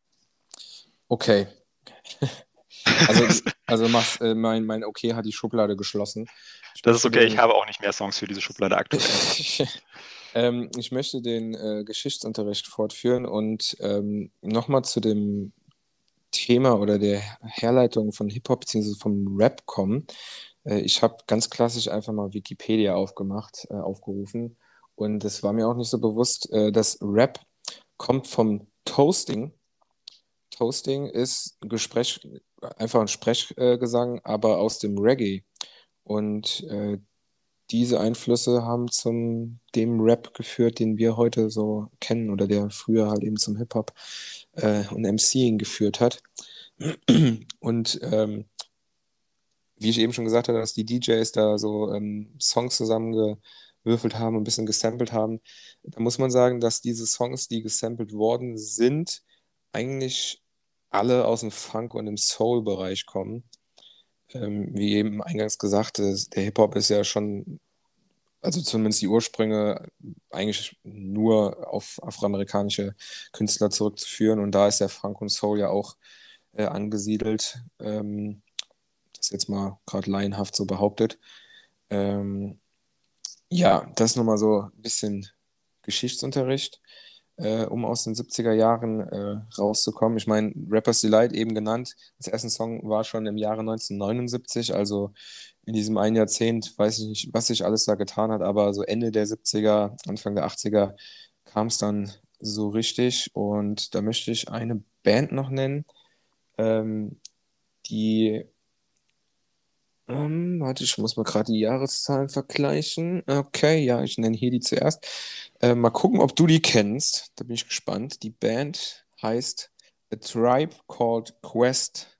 Okay. Also, also machst, äh, mein, mein Okay hat die Schublade geschlossen. Ich
Das ist okay, ich
den-
habe auch nicht mehr Songs für diese Schublade aktuell.
ähm, ich möchte den äh, Geschichtsunterricht fortführen und ähm, nochmal zu dem Thema oder der Herleitung von Hip-Hop bzw. vom Rap kommen. Äh, ich habe ganz klassisch einfach mal Wikipedia aufgemacht, äh, aufgerufen und es war mir auch nicht so bewusst, äh, dass Rap kommt vom Toasting. Toasting ist Gespräch, einfach ein Sprechgesang, aber aus dem Reggae. Und äh, diese Einflüsse haben zum dem Rap geführt, den wir heute so kennen oder der früher halt eben zum Hip-Hop äh, und MCing geführt hat. Und ähm, wie ich eben schon gesagt habe, dass die DJs da so ähm, Songs zusammengewürfelt haben und ein bisschen gesampelt haben, da muss man sagen, dass diese Songs, die gesampelt worden sind, eigentlich alle aus dem Funk- und dem Soul-Bereich kommen. Ähm, wie eben eingangs gesagt, der Hip-Hop ist ja schon, also zumindest die Ursprünge, eigentlich nur auf afroamerikanische Künstler zurückzuführen. Und da ist der Funk und Soul ja auch äh, angesiedelt. Ähm, das jetzt mal gerade laienhaft so behauptet. Ähm, ja, das nochmal so ein bisschen Geschichtsunterricht, äh, um aus den 70er Jahren äh, rauszukommen. Ich meine, Rappers Delight eben genannt. Das erste Song war schon im Jahre 1979, also in diesem einen Jahrzehnt, weiß ich nicht, was sich alles da getan hat, aber so Ende der 70er, Anfang der 80er kam es dann so richtig. Und da möchte ich eine Band noch nennen, ähm, die ähm, warte, ich muss mal gerade die Jahreszahlen vergleichen. Okay, ja, ich nenne hier die zuerst. Äh, mal gucken, ob du die kennst. Da bin ich gespannt. Die Band heißt A Tribe Called Quest.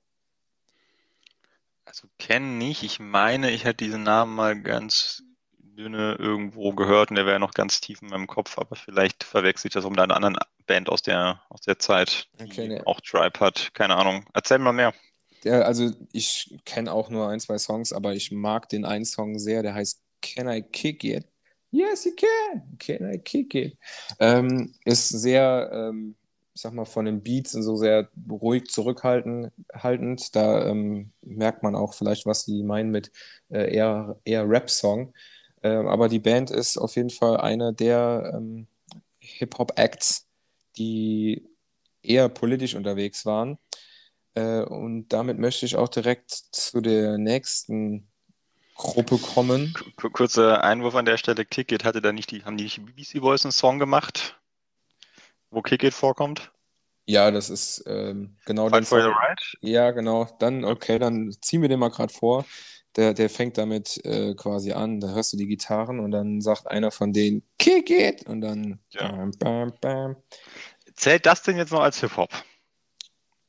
Also kennen nicht. Ich meine, ich hätte diesen Namen mal ganz dünne irgendwo gehört und der wäre noch ganz tief in meinem Kopf, aber vielleicht verwechsel ich das auch mit einer anderen Band aus der, aus der Zeit, die
Okay, ne.
auch Tribe hat. Keine Ahnung. Erzähl mal mehr.
Der, also ich kenne auch nur ein, zwei Songs, aber ich mag den einen Song sehr, der heißt Can I Kick It? Yes, you can. Can I kick it? Ähm, ist sehr, ähm, ich sag mal, von den Beats und so sehr ruhig zurückhaltend. Haltend. Da ähm, merkt man auch vielleicht, was die meinen mit äh, eher, eher Rap-Song. Ähm, aber die Band ist auf jeden Fall einer der ähm, Hip-Hop-Acts, die eher politisch unterwegs waren. Äh, und damit möchte ich auch direkt zu der nächsten Gruppe kommen.
Kurzer Einwurf an der Stelle. Kick It hatte da nicht die, haben die nicht BBC Boys einen Song gemacht, wo Kick It vorkommt?
Ja, das ist ähm, genau
Fight for the. Right?
Ja, genau. Dann, okay, dann ziehen wir den mal gerade vor. Der, der fängt damit äh, quasi an. Da hörst du die Gitarren und dann sagt einer von denen, Kick it! Und dann
Ja.
bam, bam, bam.
Zählt das denn jetzt noch als Hip-Hop?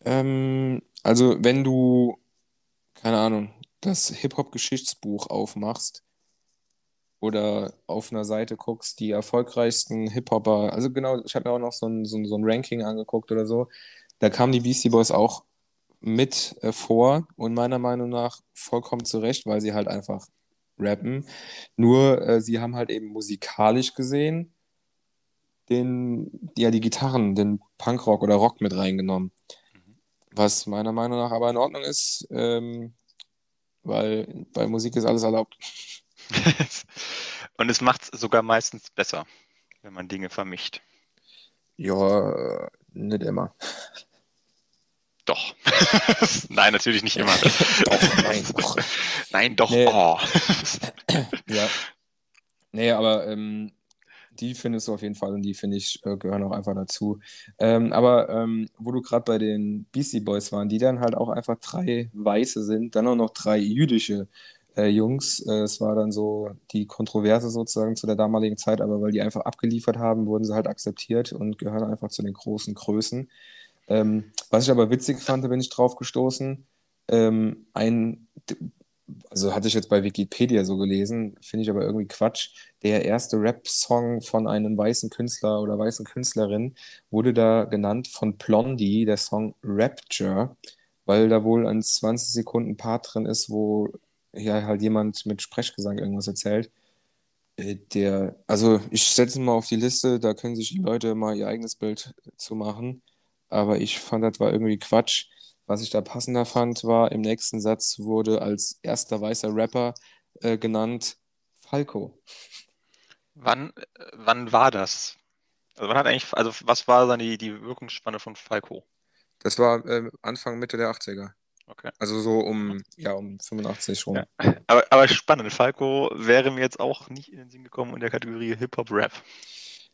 Ähm, also, wenn du, keine Ahnung, das Hip-Hop-Geschichtsbuch aufmachst oder auf einer Seite guckst, die erfolgreichsten Hip-Hopper, also genau, ich habe mir auch noch so ein, so, ein, so ein Ranking angeguckt oder so, da kamen die Beastie Boys auch mit äh, vor und meiner Meinung nach vollkommen zu Recht, weil sie halt einfach rappen. Nur äh, sie haben halt eben musikalisch gesehen den, ja, die Gitarren, den Punkrock oder Rock mit reingenommen. Was meiner Meinung nach aber in Ordnung ist, ähm, weil bei Musik ist alles erlaubt.
Und es macht es sogar meistens besser, wenn man Dinge vermischt.
Ja, nicht immer.
Doch. nein, natürlich nicht immer.
doch, nein, doch.
Nein, doch. Nee. Oh.
ja. Nee, aber ähm, die findest du auf jeden Fall und die finde ich äh, gehören auch einfach dazu. Ähm, aber ähm, wo du gerade bei den Beastie Boys waren, die dann halt auch einfach drei Weiße sind, dann auch noch drei jüdische äh, Jungs. Äh, es war dann so die Kontroverse sozusagen zu der damaligen Zeit, aber weil die einfach abgeliefert haben, wurden sie halt akzeptiert und gehören einfach zu den großen Größen. Ähm, was ich aber witzig fand, da bin ich drauf gestoßen. Ähm, ein also hatte ich jetzt bei Wikipedia so gelesen, finde ich aber irgendwie Quatsch. Der erste Rap-Song von einem weißen Künstler oder weißen Künstlerin wurde da genannt von Blondie, der Song Rapture, weil da wohl ein 20 Sekunden Part drin ist, wo ja halt jemand mit Sprechgesang irgendwas erzählt. Äh, der, also ich setze mal auf die Liste, da können sich die Leute mal ihr eigenes Bild zu machen. Aber ich fand, das war irgendwie Quatsch. Was ich da passender fand, war, im nächsten Satz wurde als erster weißer Rapper äh, genannt Falco.
Wann, äh, wann war das? Also wann hat eigentlich, also was war dann die, die Wirkungsspanne von Falco?
Das war äh, Anfang, Mitte der 80er. Okay. Also so um, ja, um 85 schon. Ja.
Aber, aber spannend, Falco wäre mir jetzt auch nicht in den Sinn gekommen in der Kategorie Hip-Hop-Rap.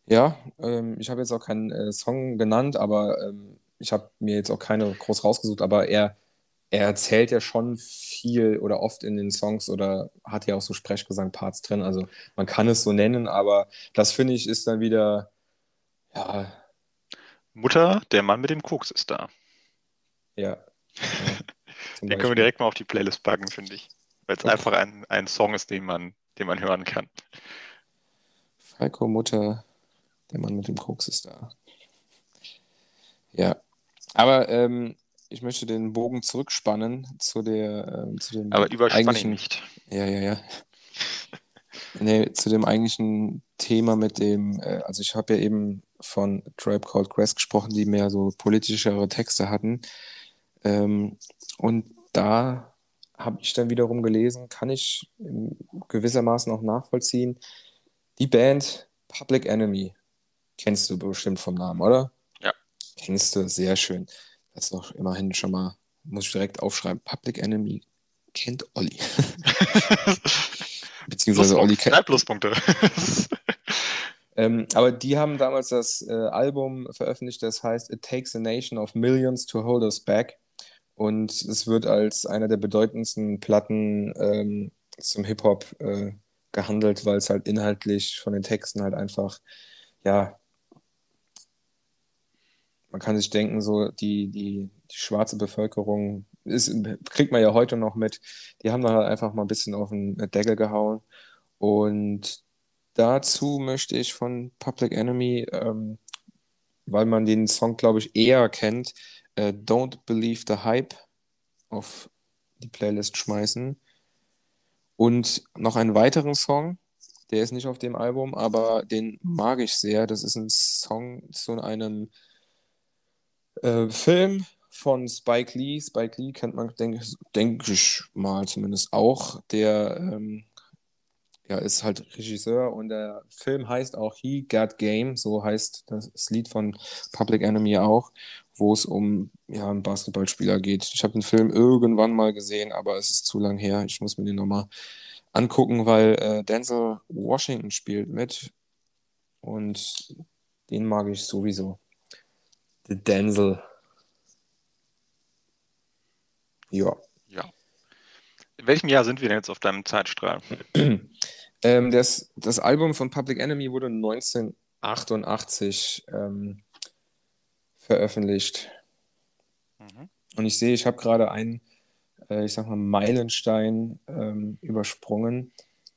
Ja, ähm, ich habe jetzt auch keinen äh, Song genannt, aber ähm, ich habe mir jetzt auch keine groß rausgesucht, aber er, er erzählt ja schon viel oder oft in den Songs oder hat ja auch so Sprechgesang-Parts drin. Also man kann es so nennen, aber das finde ich ist dann wieder, ja.
Mutter, der Mann mit dem Koks ist da.
Ja.
den können wir direkt mal auf die Playlist packen, finde ich. Weil es okay. einfach ein, ein Song ist, den man, den man hören kann.
Falco Mutter, der Mann mit dem Koks ist da. Ja. Aber ähm, ich möchte den Bogen zurückspannen zu der ähm, zu dem
Aber überspanne nicht.
Ja, ja, ja. nee, zu dem eigentlichen Thema mit dem, äh, also ich habe ja eben von Tribe Called Quest gesprochen, die mehr so politischere Texte hatten. Ähm, und da habe ich dann wiederum gelesen, kann ich gewissermaßen auch nachvollziehen. Die Band Public Enemy kennst du bestimmt vom Namen, oder? Kennst du, sehr schön. Das ist doch immerhin schon mal, muss ich direkt aufschreiben. Public Enemy kennt Olli. Beziehungsweise Pluspunkt, Olli kennt.
Pluspunkte.
ähm, aber die haben damals das äh, Album veröffentlicht, das heißt It Takes a Nation of Millions to Hold Us Back. Und es wird als einer der bedeutendsten Platten ähm, zum Hip-Hop äh, gehandelt, weil es halt inhaltlich von den Texten halt einfach, ja, man kann sich denken, so die, die, die schwarze Bevölkerung ist, kriegt man ja heute noch mit, die haben da halt einfach mal ein bisschen auf den Deckel gehauen. Und dazu möchte ich von Public Enemy, ähm, weil man den Song, glaube ich, eher kennt, äh, Don't Believe the Hype auf die Playlist schmeißen. Und noch einen weiteren Song, der ist nicht auf dem Album, aber den mag ich sehr. Das ist ein Song zu einem äh, Film von Spike Lee. Spike Lee kennt man, denke denk ich mal zumindest auch. Der ähm, ja, ist halt Regisseur und der Film heißt auch He Got Game, so heißt das Lied von Public Enemy auch, wo es um ja, einen Basketballspieler geht. Ich habe den Film irgendwann mal gesehen, aber es ist zu lang her. Ich muss mir den nochmal angucken, weil äh, Denzel Washington spielt mit und den mag ich sowieso. Der Denzel. Ja.
Ja. In welchem Jahr sind wir denn jetzt auf deinem Zeitstrahl?
ähm, das, das Album von Public Enemy wurde 1988 ähm, veröffentlicht. Mhm. Und ich sehe, ich habe gerade einen, äh, ich sag mal, Meilenstein ähm, übersprungen.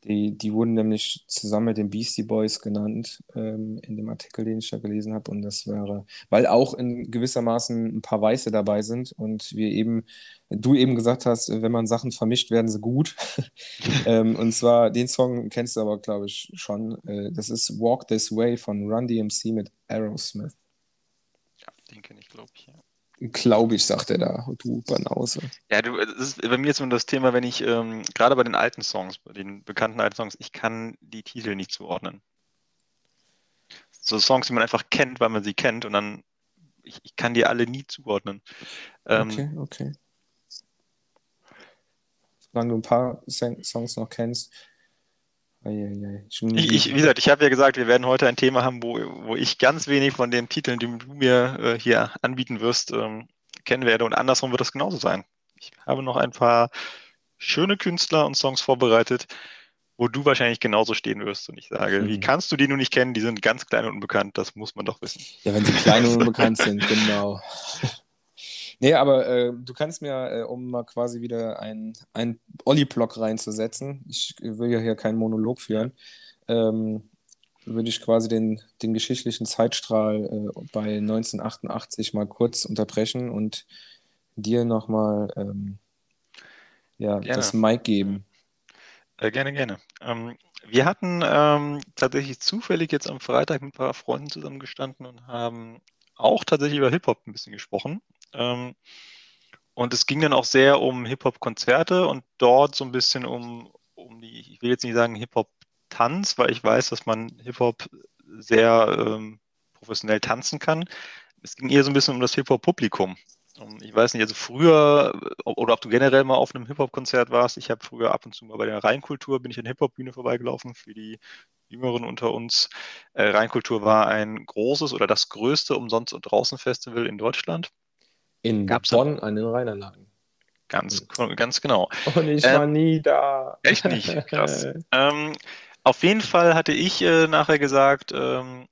Die, die wurden nämlich zusammen mit den Beastie Boys genannt ähm, in dem Artikel, den ich da gelesen habe. Und das wäre, weil auch in gewissermaßen ein paar Weiße dabei sind und wir eben, du eben gesagt hast, wenn man Sachen vermischt, werden sie gut. ähm, und zwar, den Song kennst du aber, glaube ich, schon. Äh, das ist Walk This Way von Run DMC mit Aerosmith.
Ja, den kenne ich, glaube ich, ja.
Glaube ich, sagt er da, du Banause.
Ja, du, das ist bei mir jetzt nur das Thema, wenn ich, ähm, gerade bei den alten Songs, bei den bekannten alten Songs, ich kann die Titel nicht zuordnen. So Songs, die man einfach kennt, weil man sie kennt und dann, ich, ich kann die alle nie zuordnen.
Ähm, okay, okay. Solange du ein paar Songs noch kennst,
ich, ich, wie gesagt, ich habe ja gesagt, wir werden heute ein Thema haben, wo, wo ich ganz wenig von den Titeln, die du mir äh, hier anbieten wirst, ähm, kennen werde. Und andersrum wird das genauso sein. Ich habe noch ein paar schöne Künstler und Songs vorbereitet, wo du wahrscheinlich genauso stehen wirst. Und ich sage, mhm. wie kannst du die nun nicht kennen? Die sind ganz klein und unbekannt, das muss man doch wissen.
Ja, wenn sie klein und unbekannt sind, genau. Nee, aber äh, du kannst mir, äh, um mal quasi wieder ein, ein Olli-Block reinzusetzen, ich will ja hier keinen Monolog führen, ähm, würde ich quasi den, den geschichtlichen Zeitstrahl äh, bei 1988 mal kurz unterbrechen und dir nochmal ähm, ja, das Mic geben.
Äh, gerne, gerne. Ähm, wir hatten ähm, tatsächlich zufällig jetzt am Freitag mit ein paar Freunden zusammengestanden und haben auch tatsächlich über Hip-Hop ein bisschen gesprochen. Ähm, und es ging dann auch sehr um Hip-Hop-Konzerte und dort so ein bisschen um, um die, ich will jetzt nicht sagen Hip-Hop-Tanz, weil ich weiß, dass man Hip-Hop sehr ähm, professionell tanzen kann. Es ging eher so ein bisschen um das Hip-Hop-Publikum. Ich weiß nicht, also früher, oder ob du generell mal auf einem Hip-Hop-Konzert warst. Ich habe früher ab und zu mal bei der Rheinkultur, bin ich an Hip-Hop-Bühne vorbeigelaufen für die Jüngeren unter uns. Äh, Rheinkultur war ein großes oder das größte Umsonst- und Draußen-Festival in Deutschland.
In Gab's Bonn an den Rheinanlagen.
Ganz, ganz genau.
Und ich ähm, war nie da.
Echt nicht? Krass. ähm, auf jeden Fall hatte ich äh, nachher gesagt, ähm,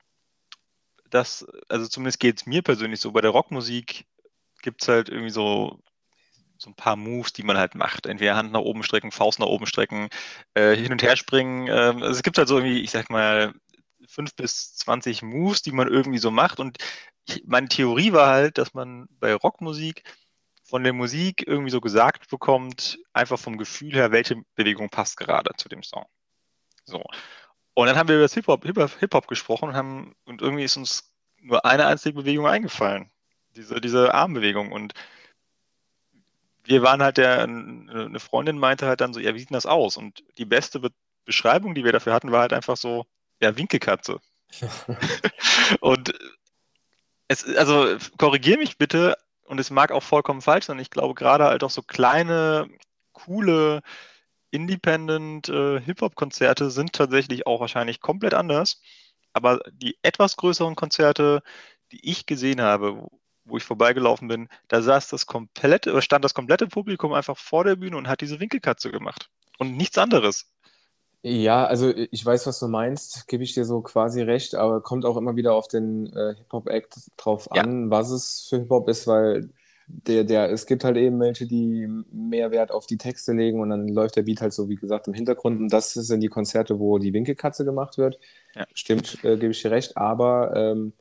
dass, also zumindest geht es mir persönlich so, bei der Rockmusik gibt es halt irgendwie so, so ein paar Moves, die man halt macht. Entweder Hand nach oben strecken, Faust nach oben strecken, äh, hin und her springen. Ähm, also es gibt halt so irgendwie, ich sag mal, fünf bis zwanzig Moves, die man irgendwie so macht. Und meine Theorie war halt, dass man bei Rockmusik von der Musik irgendwie so gesagt bekommt, einfach vom Gefühl her, welche Bewegung passt gerade zu dem Song. So. Und dann haben wir über das Hip-Hop Hip Hip gesprochen und, haben, und irgendwie ist uns nur eine einzige Bewegung eingefallen. Diese, diese Armbewegung. Und wir waren halt der, eine Freundin meinte halt dann so, ja, wie sieht das aus? Und die beste Be Beschreibung, die wir dafür hatten, war halt einfach so, ja, Winkelkatze. und es, also korrigiere mich bitte, und es mag auch vollkommen falsch sein. Ich glaube, gerade halt auch so kleine, coole, Independent äh, Hip-Hop-Konzerte sind tatsächlich auch wahrscheinlich komplett anders. Aber die etwas größeren Konzerte, die ich gesehen habe, wo ich vorbeigelaufen bin, da saß das komplette, stand das komplette Publikum einfach vor der Bühne und hat diese Winkelkatze gemacht. Und nichts anderes.
Ja, also ich weiß, was du meinst, gebe ich dir so quasi recht, aber kommt auch immer wieder auf den äh, Hip-Hop-Act drauf ja. an, was es für Hip-Hop ist, weil der, der, es gibt halt eben welche, die mehr Wert auf die Texte legen und dann läuft der Beat halt so, wie gesagt, im Hintergrund und das sind die Konzerte, wo die Winkelkatze gemacht wird. Ja. Stimmt, äh, gebe ich dir recht, aber ähm,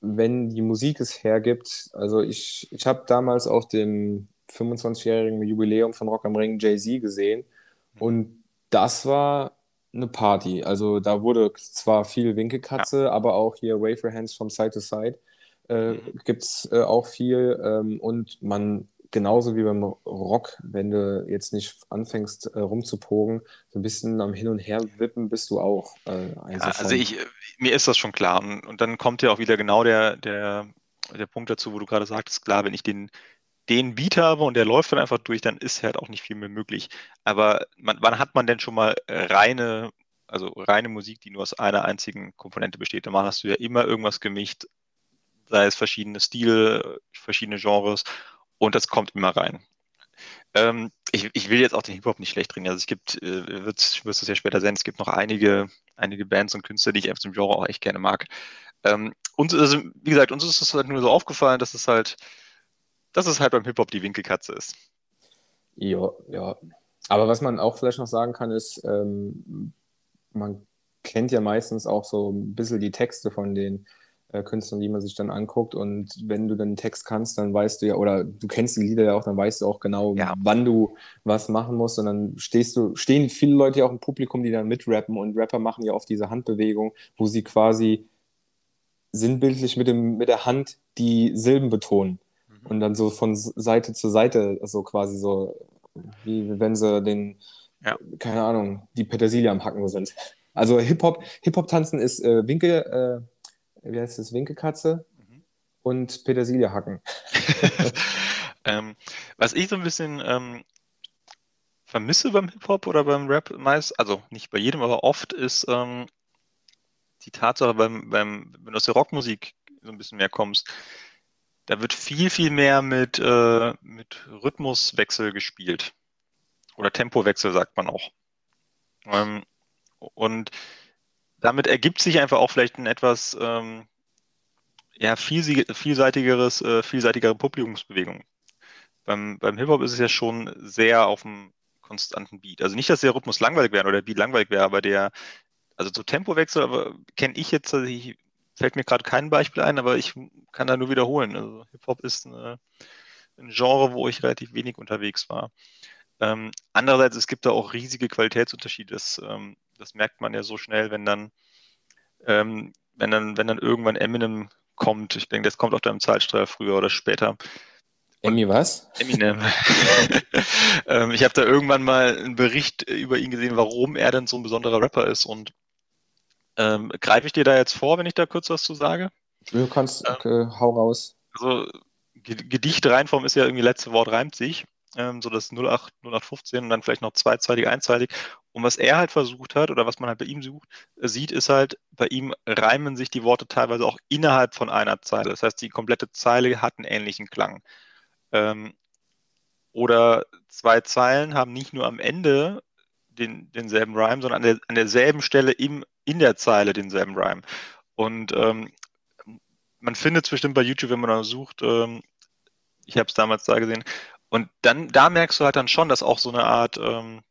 wenn die Musik es hergibt, also ich, ich habe damals auf dem 25-jährigen Jubiläum von Rock am Ring Jay-Z gesehen mhm. und das war eine Party. Also da wurde zwar viel Winkelkatze, ja. aber auch hier Wafer Hands from Side to Side äh, mhm. gibt es äh, auch viel. Ähm, und man, genauso wie beim Rock, wenn du jetzt nicht anfängst äh, rumzupogen, so ein bisschen am Hin und Her wippen, bist du auch.
Äh, ja, also ich, mir ist das schon klar. Und, und dann kommt ja auch wieder genau der, der, der Punkt dazu, wo du gerade sagtest, klar, wenn ich den den Beat habe und der läuft dann einfach durch, dann ist halt auch nicht viel mehr möglich. Aber man, wann hat man denn schon mal reine, also reine Musik, die nur aus einer einzigen Komponente besteht? Dann hast du ja immer irgendwas gemischt, sei es verschiedene Stile, verschiedene Genres und das kommt immer rein. Ähm, ich, ich, will jetzt auch den Hip-Hop nicht schlecht reden. Also es gibt, äh, wirst, wirst du es ja später sehen, es gibt noch einige, einige Bands und Künstler, die ich einfach zum Genre auch echt gerne mag. Ähm, uns, also, wie gesagt, uns ist es halt nur so aufgefallen, dass es halt dass es halt beim Hip-Hop die Winkelkatze ist.
Ja, ja. Aber was man auch vielleicht noch sagen kann, ist, ähm, man kennt ja meistens auch so ein bisschen die Texte von den äh, Künstlern, die man sich dann anguckt. Und wenn du den Text kannst, dann weißt du ja, oder du kennst die Lieder ja auch, dann weißt du auch genau, ja. wann du was machen musst. Und dann stehst du, stehen viele Leute ja auch im Publikum, die dann mitrappen. Und Rapper machen ja oft diese Handbewegung, wo sie quasi sinnbildlich mit, dem, mit der Hand die Silben betonen. Und dann so von Seite zu Seite, so quasi so, wie wenn sie den,
Ja.
keine Ahnung, die Petersilie am Hacken sind. Also Hip-Hop, Hip-Hop-Tanzen ist äh, Winkel, äh, wie heißt das, Winkelkatze
Mhm.
und Petersilie hacken.
ähm, was ich so ein bisschen ähm, vermisse beim Hip-Hop oder beim Rap meist, also nicht bei jedem, aber oft, ist ähm, die Tatsache, beim, beim, wenn du aus der Rockmusik so ein bisschen mehr kommst, da wird viel, viel mehr mit, äh, mit Rhythmuswechsel gespielt. Oder Tempowechsel, sagt man auch. Ähm, und damit ergibt sich einfach auch vielleicht ein etwas ähm, ja, vielsei- vielseitigeres, äh, vielseitigere Publikumsbewegung. Beim, beim Hip-Hop ist es ja schon sehr auf einem konstanten Beat. Also nicht, dass der Rhythmus langweilig wäre oder der Beat langweilig wäre, aber der, also so Tempowechsel, aber kenne ich jetzt, also ich, fällt mir gerade kein Beispiel ein, aber ich kann da nur wiederholen. Also Hip-Hop ist eine, ein Genre, wo ich relativ wenig unterwegs war. Ähm, andererseits, es gibt da auch riesige Qualitätsunterschiede. Das, ähm, das merkt man ja so schnell, wenn dann, ähm, wenn dann, wenn dann irgendwann Eminem kommt. Ich denke, das kommt auf deinem Zeitstrahl früher oder später.
Emmy, was?
Eminem. ähm, ich habe da irgendwann mal einen Bericht über ihn gesehen, warum er denn so ein besonderer Rapper ist. Und ähm, greife ich dir da jetzt vor, wenn ich da kurz was zu sage?
Du kannst,
Ähm.
okay, hau raus.
Also Ge- Gedichtreihenform ist ja irgendwie letzte Wort reimt sich, ähm, so das 08, 0815 und dann vielleicht noch zweizeitig, einzeitig. Und was er halt versucht hat oder was man halt bei ihm sucht, äh, sieht, ist halt, bei ihm reimen sich die Worte teilweise auch innerhalb von einer Zeile. Das heißt, die komplette Zeile hat einen ähnlichen Klang. Ähm, oder zwei Zeilen haben nicht nur am Ende den, denselben Rhyme, sondern an, der, an derselben Stelle im, in der Zeile denselben Rhyme. Und ähm, man findet es bestimmt bei YouTube, wenn man da sucht, ähm, ich habe es damals da gesehen. Und dann, da merkst du halt dann schon, dass auch so eine Art, ähm,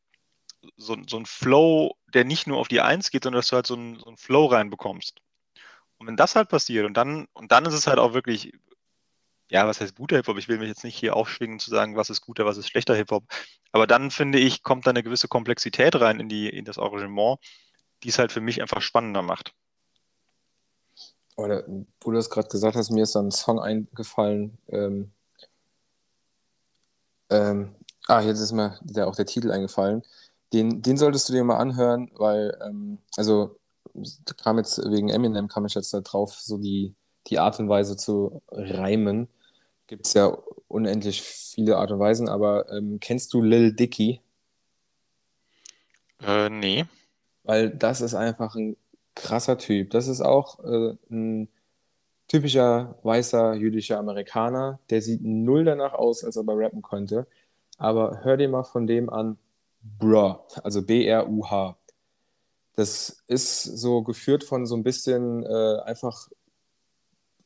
so, so ein Flow, der nicht nur auf die Eins geht, sondern dass du halt so einen, so Flow reinbekommst. Und wenn das halt passiert und dann, und dann ist es halt auch wirklich, ja, was heißt guter Hip-Hop? Ich will mich jetzt nicht hier aufschwingen zu sagen, was ist guter, was ist schlechter Hip-Hop. Aber dann finde ich, kommt da eine gewisse Komplexität rein in die, in das Arrangement, die es halt für mich einfach spannender macht.
Oder, wo du das gerade gesagt hast, mir ist da ein Song eingefallen. Ähm, ähm, ah, jetzt ist mir der, auch der Titel eingefallen. Den, den solltest du dir mal anhören, weil, ähm, also, kam jetzt wegen Eminem, kam ich jetzt da drauf, so die, die Art und Weise zu reimen. Gibt es ja unendlich viele Art und Weisen, aber ähm, kennst du Lil Dicky?
Äh, nee.
Weil das ist einfach ein krasser Typ. Das ist auch äh, ein typischer weißer jüdischer Amerikaner. Der sieht null danach aus, als ob er rappen könnte. Aber hör dir mal von dem an, Bruh, also B-R-U-H. Das ist so geführt von so ein bisschen äh, einfach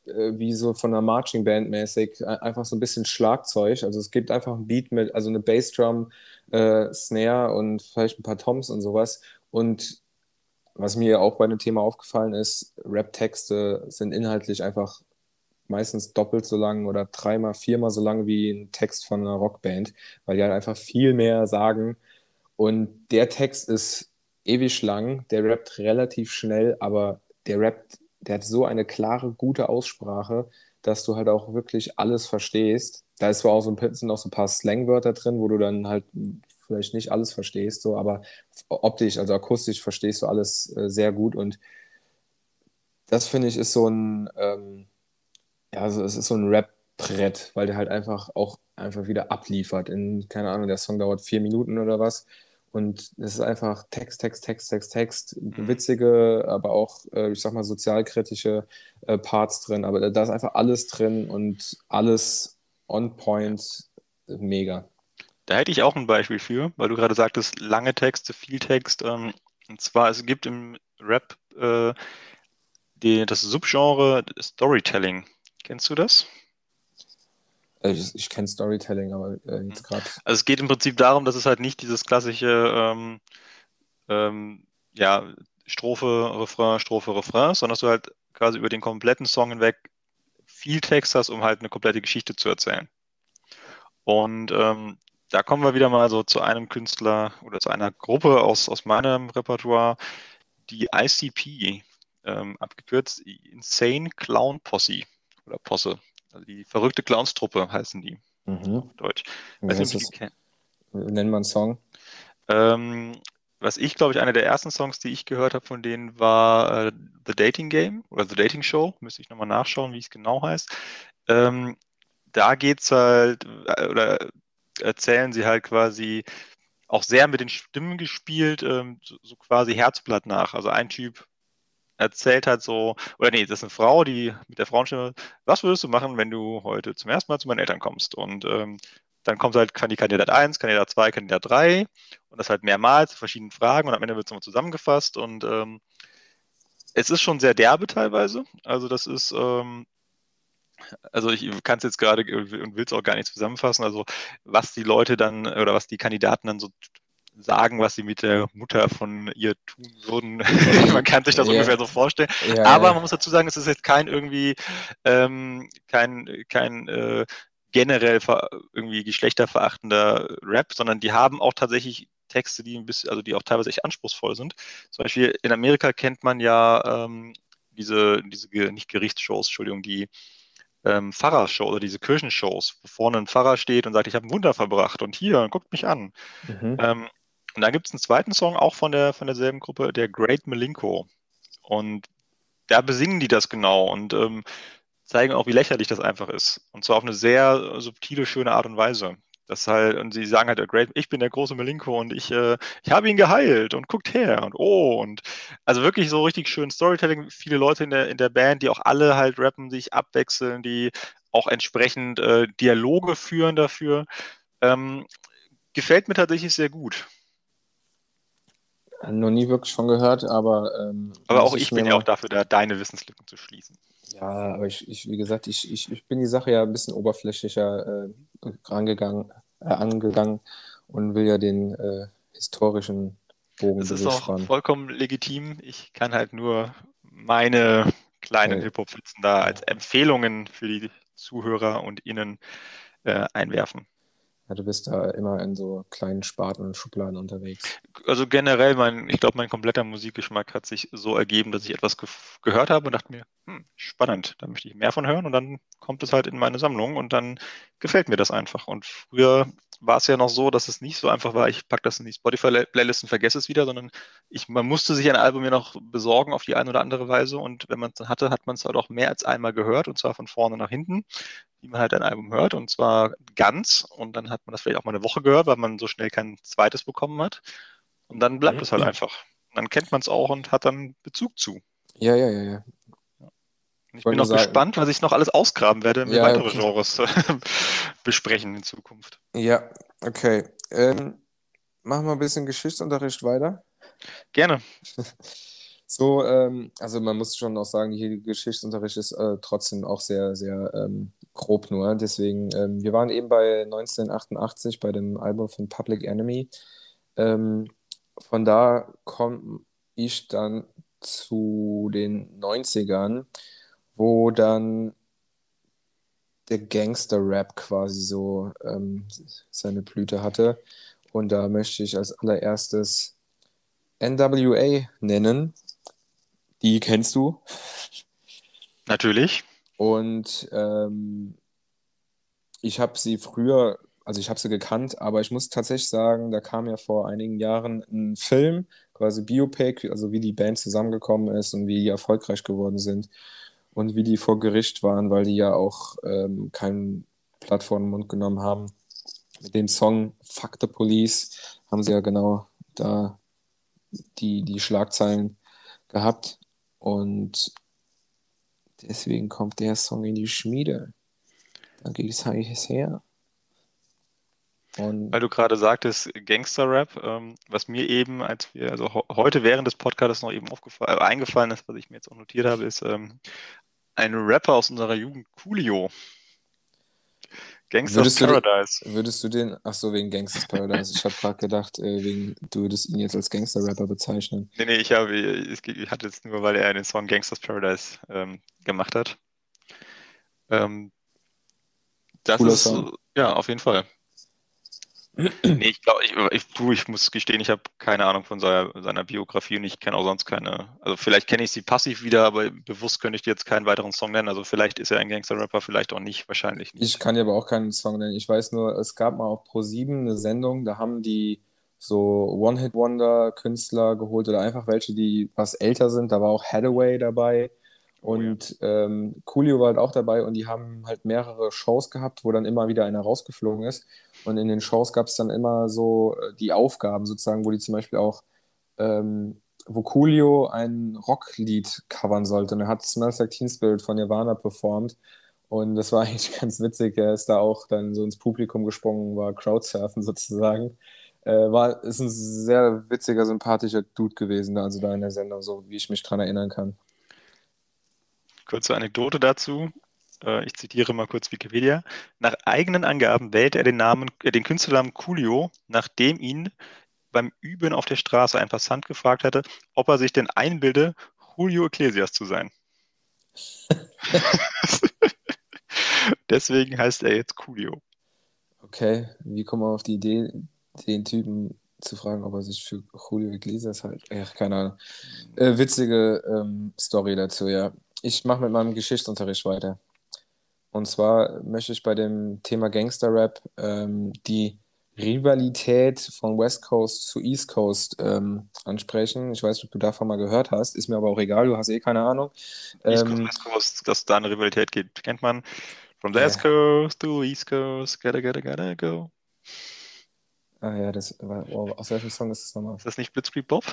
wie so von einer Marching Band mäßig, äh, einfach so ein bisschen Schlagzeug. Also es gibt einfach ein Beat mit, also eine Bassdrum, äh, Snare und vielleicht ein paar Toms und sowas. Und was mir auch bei dem Thema aufgefallen ist, Rap-Texte sind inhaltlich einfach meistens doppelt so lang oder dreimal, viermal so lang wie ein Text von einer Rockband, weil die halt einfach viel mehr sagen. Und der Text ist ewig lang, der rappt relativ schnell, aber der rappt, der hat so eine klare, gute Aussprache, dass du halt auch wirklich alles verstehst. Da ist zwar auch so ein, sind auch so ein paar Slangwörter drin, wo du dann halt vielleicht nicht alles verstehst, so, aber optisch, also akustisch verstehst du alles äh, sehr gut und das finde ich ist so ein, ähm, ja, also es ist so ein Rap-Brett, weil der halt einfach auch einfach wieder abliefert. In, keine Ahnung, der Song dauert vier Minuten oder was. Und es ist einfach Text, Text, Text, Text, Text, witzige, aber auch, äh, ich sag mal, sozialkritische äh, Parts drin. Aber da, da ist einfach alles drin und alles on point, mega.
Da hätte ich auch ein Beispiel für, weil du gerade sagtest, lange Texte, viel Text. Ähm, und zwar, es gibt im Rap äh, die, das Subgenre Storytelling. Kennst du das?
Äh, Ich, ich kenne Storytelling, aber äh, jetzt gerade.
Also es geht im Prinzip darum, dass es halt nicht dieses klassische ähm, ähm, ja, Strophe, Refrain, Strophe, Refrain, sondern dass du halt quasi über den kompletten Song hinweg viel Text hast, um halt eine komplette Geschichte zu erzählen. Und ähm, da kommen wir wieder mal so zu einem Künstler oder zu einer Gruppe aus, aus meinem Repertoire, die ICP, ähm, abgekürzt Insane Clown Posse oder Posse. Also die verrückte Clownstruppe heißen die
Mhm.
auf Deutsch. Weiß nicht,
das?
kennst.
Nenn mal einen Song.
Ähm, was ich, glaube ich, einer der ersten Songs, die ich gehört habe von denen, war äh, The Dating Game oder The Dating Show. Müsste ich nochmal nachschauen, wie es genau heißt. Ähm, da geht's halt, äh, oder erzählen sie halt quasi auch sehr mit den Stimmen gespielt, ähm, so, so quasi Herzblatt nach. Also ein Typ erzählt halt so, oder nee, das ist eine Frau, die mit der Frauenstimme, was würdest du machen, wenn du heute zum ersten Mal zu meinen Eltern kommst? Und ähm, dann kommt halt die Kandidat 1, Kandidat 2, Kandidat 3 und das halt mehrmals, zu verschiedenen Fragen und am Ende wird es nochmal zusammengefasst und ähm, es ist schon sehr derbe teilweise. Also das ist, ähm, also ich kann es jetzt gerade und will es auch gar nicht zusammenfassen, also was die Leute dann oder was die Kandidaten dann so sagen, was sie mit der Mutter von ihr tun würden. man kann sich das
Ja.
ungefähr so vorstellen.
Ja,
Aber man muss dazu sagen, es ist jetzt kein irgendwie ähm, kein, kein äh, generell irgendwie geschlechterverachtender Rap, sondern die haben auch tatsächlich Texte, die ein bisschen, also die auch teilweise echt anspruchsvoll sind. Zum Beispiel in Amerika kennt man ja ähm, diese, diese nicht Gerichtsshows, Entschuldigung, die ähm, Pfarrershow oder diese Kirchenshows, wo vorne ein Pfarrer steht und sagt, ich habe ein Wunder verbracht und hier, guckt mich an.
Mhm.
Ähm, und dann gibt es einen zweiten Song, auch von, der, von derselben Gruppe, der Great Milinko. Und da besingen die das genau und ähm, zeigen auch, wie lächerlich das einfach ist. Und zwar auf eine sehr subtile, schöne Art und Weise. Das halt, und sie sagen halt, Great, ich bin der große Milinko und ich, äh, ich habe ihn geheilt und guckt her und oh und also wirklich so richtig schön Storytelling. Viele Leute in der, in der Band, die auch alle halt rappen, sich abwechseln, die auch entsprechend äh, Dialoge führen dafür. Ähm, gefällt mir tatsächlich sehr gut.
Noch nie wirklich von gehört, aber. Ähm,
Aber auch ich bin ja auch dafür da, deine Wissenslücken zu schließen.
Ja, aber ich, ich wie gesagt, ich, ich, ich bin die Sache ja ein bisschen oberflächlicher äh, rangegangen, äh, angegangen und will ja den äh, historischen Bogen
Das ist auch vollkommen legitim. Ich kann halt nur meine kleinen
Okay.
Hip-Hop-Witzen da als Empfehlungen für die Zuhörer und Ihnen äh, einwerfen.
Ja, du bist da immer in so kleinen Sparten und Schubladen unterwegs.
Also generell, mein, ich glaube, mein kompletter Musikgeschmack hat sich so ergeben, dass ich etwas ge gehört habe und dachte mir, hm, spannend, da möchte ich mehr von hören und dann kommt es halt in meine Sammlung und dann gefällt mir das einfach. Und früher war es ja noch so, dass es nicht so einfach war, ich packe das in die Spotify-Playlist und vergesse es wieder, sondern ich, man musste sich ein Album ja noch besorgen auf die eine oder andere Weise und wenn man es dann hatte, hat man es halt auch mehr als einmal gehört und zwar von vorne nach hinten, wie man halt ein Album hört und zwar ganz und dann hat man das vielleicht auch mal eine Woche gehört, weil man so schnell kein zweites bekommen hat und dann bleibt es halt einfach. Und dann kennt man es auch und hat dann Bezug zu.
Ja, ja, ja, ja.
Ich bin auch
sagen-
gespannt, was ich noch alles ausgraben werde, mir
Ja,
weitere
okay.
Genres besprechen in Zukunft.
Ja, okay. Ähm, machen wir ein bisschen Geschichtsunterricht weiter.
Gerne.
So, ähm, also man muss schon auch sagen, hier Geschichtsunterricht ist äh, trotzdem auch sehr, sehr ähm, grob nur. Deswegen, ähm, wir waren eben bei 1988 bei dem Album von Public Enemy. Ähm, von da komme ich dann zu den 90ern, wo dann der Gangster-Rap quasi so ähm, seine Blüte hatte. Und da möchte ich als allererstes NWA nennen. Die kennst du.
Natürlich.
Und ähm, ich habe sie früher, also ich habe sie gekannt, aber ich muss tatsächlich sagen, da kam ja vor einigen Jahren ein Film, quasi Biopic, also wie die Band zusammengekommen ist und wie die erfolgreich geworden sind und wie die vor Gericht waren, weil die ja auch ähm, kein Blatt vor den Mund genommen haben. Mit dem Song Fuck the Police haben sie ja genau da die, die Schlagzeilen gehabt. Und deswegen kommt der Song in die Schmiede. Da geht es eigentlich her. Und
Weil du gerade sagtest, Gangster-Rap, ähm, was mir eben, als wir, also heute während des Podcasts noch eben aufgefallen, äh, eingefallen ist, was ich mir jetzt auch notiert habe, ist ähm, ein Rapper aus unserer Jugend, Coolio. Gangsters
Würdest du
Paradise.
würdest du den, ach so, wegen Gangsters Paradise. Ich habe gerade gedacht, äh, wegen, du würdest ihn jetzt als Gangster-Rapper bezeichnen.
Nee, nee, ich habe, es geht- ich hatte jetzt nur, weil er den Song Gangsters Paradise ähm, gemacht hat. Ähm, das
Cooler
ist,
Song.
ja, auf jeden Fall. Nee, ich glaube, ich, ich, ich muss gestehen, ich habe keine Ahnung von seiner, seiner Biografie und ich kenne auch sonst keine. Also vielleicht kenne ich sie passiv wieder, aber bewusst könnte ich dir jetzt keinen weiteren Song nennen. Also vielleicht ist er ein Gangster-Rapper, vielleicht auch nicht, wahrscheinlich nicht.
Ich kann dir aber auch keinen Song nennen. Ich weiß nur, es gab mal auf Pro7 eine Sendung, da haben die so One-Hit-Wonder-Künstler geholt oder einfach welche, die was älter sind. Da war auch Hathaway dabei. Und oh, ja. ähm, Coolio war halt auch dabei und die haben halt mehrere Shows gehabt, wo dann immer wieder einer rausgeflogen ist. Und in den Shows gab es dann immer so äh, die Aufgaben sozusagen, wo die zum Beispiel auch, ähm, wo Coolio ein Rocklied covern sollte. Und er hat Smells Like Teen Spirit von Nirvana performt. Und das war eigentlich ganz witzig. Er ist da auch dann so ins Publikum gesprungen, war Crowdsurfen sozusagen. Äh, war, ist ein sehr witziger, sympathischer Dude gewesen, also da in der Sendung, so wie ich mich dran erinnern kann.
Kurze Anekdote dazu. Äh, ich zitiere mal kurz Wikipedia. Nach eigenen Angaben wählte er den, Namen, äh, den Künstlernamen Coolio, nachdem ihn beim Üben auf der Straße ein Passant gefragt hatte, ob er sich denn einbilde, Julio Iglesias zu sein. Deswegen heißt er jetzt Coolio.
Okay, wie kommen wir auf die Idee, den Typen zu fragen, ob er sich für Julio Iglesias halt. Ach, keine Ahnung. Äh, witzige ähm, Story dazu, ja. Ich mache mit meinem Geschichtsunterricht weiter. Und zwar möchte ich bei dem Thema Gangster-Rap ähm, die Rivalität von West Coast zu East Coast ähm, ansprechen. Ich weiß nicht, ob du davon mal gehört hast, ist mir aber auch egal, du hast eh keine Ahnung.
East Coast, ähm, West Coast, dass da eine Rivalität gibt, kennt man. From the West Coast to East Coast, gotta, gotta, gotta go.
Ah ja, das war, oh, aus welchem Song ist das nochmal?
Ist das nicht Blitzkrieg Bob?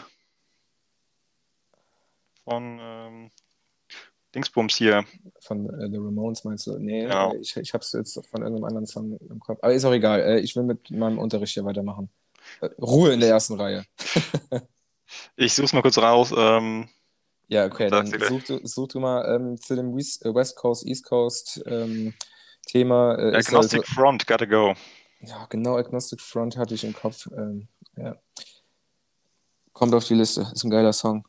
Von ähm, Dingsbums hier.
Von äh, The Ramones meinst du? Nee, genau. ich, ich habe es jetzt von irgendeinem anderen Song im Kopf. Aber ist auch egal. Äh, ich will mit meinem Unterricht hier weitermachen. Äh, Ruhe in der ersten Reihe.
ich suche es mal kurz raus. Ähm,
ja, okay, dann such du, such du mal ähm, zu dem äh, West Coast, East Coast ähm, Thema.
Äh, Agnostic also, Front, gotta go.
Ja, genau, Agnostic Front hatte ich im Kopf. Ähm, ja. Kommt auf die Liste, ist ein geiler Song.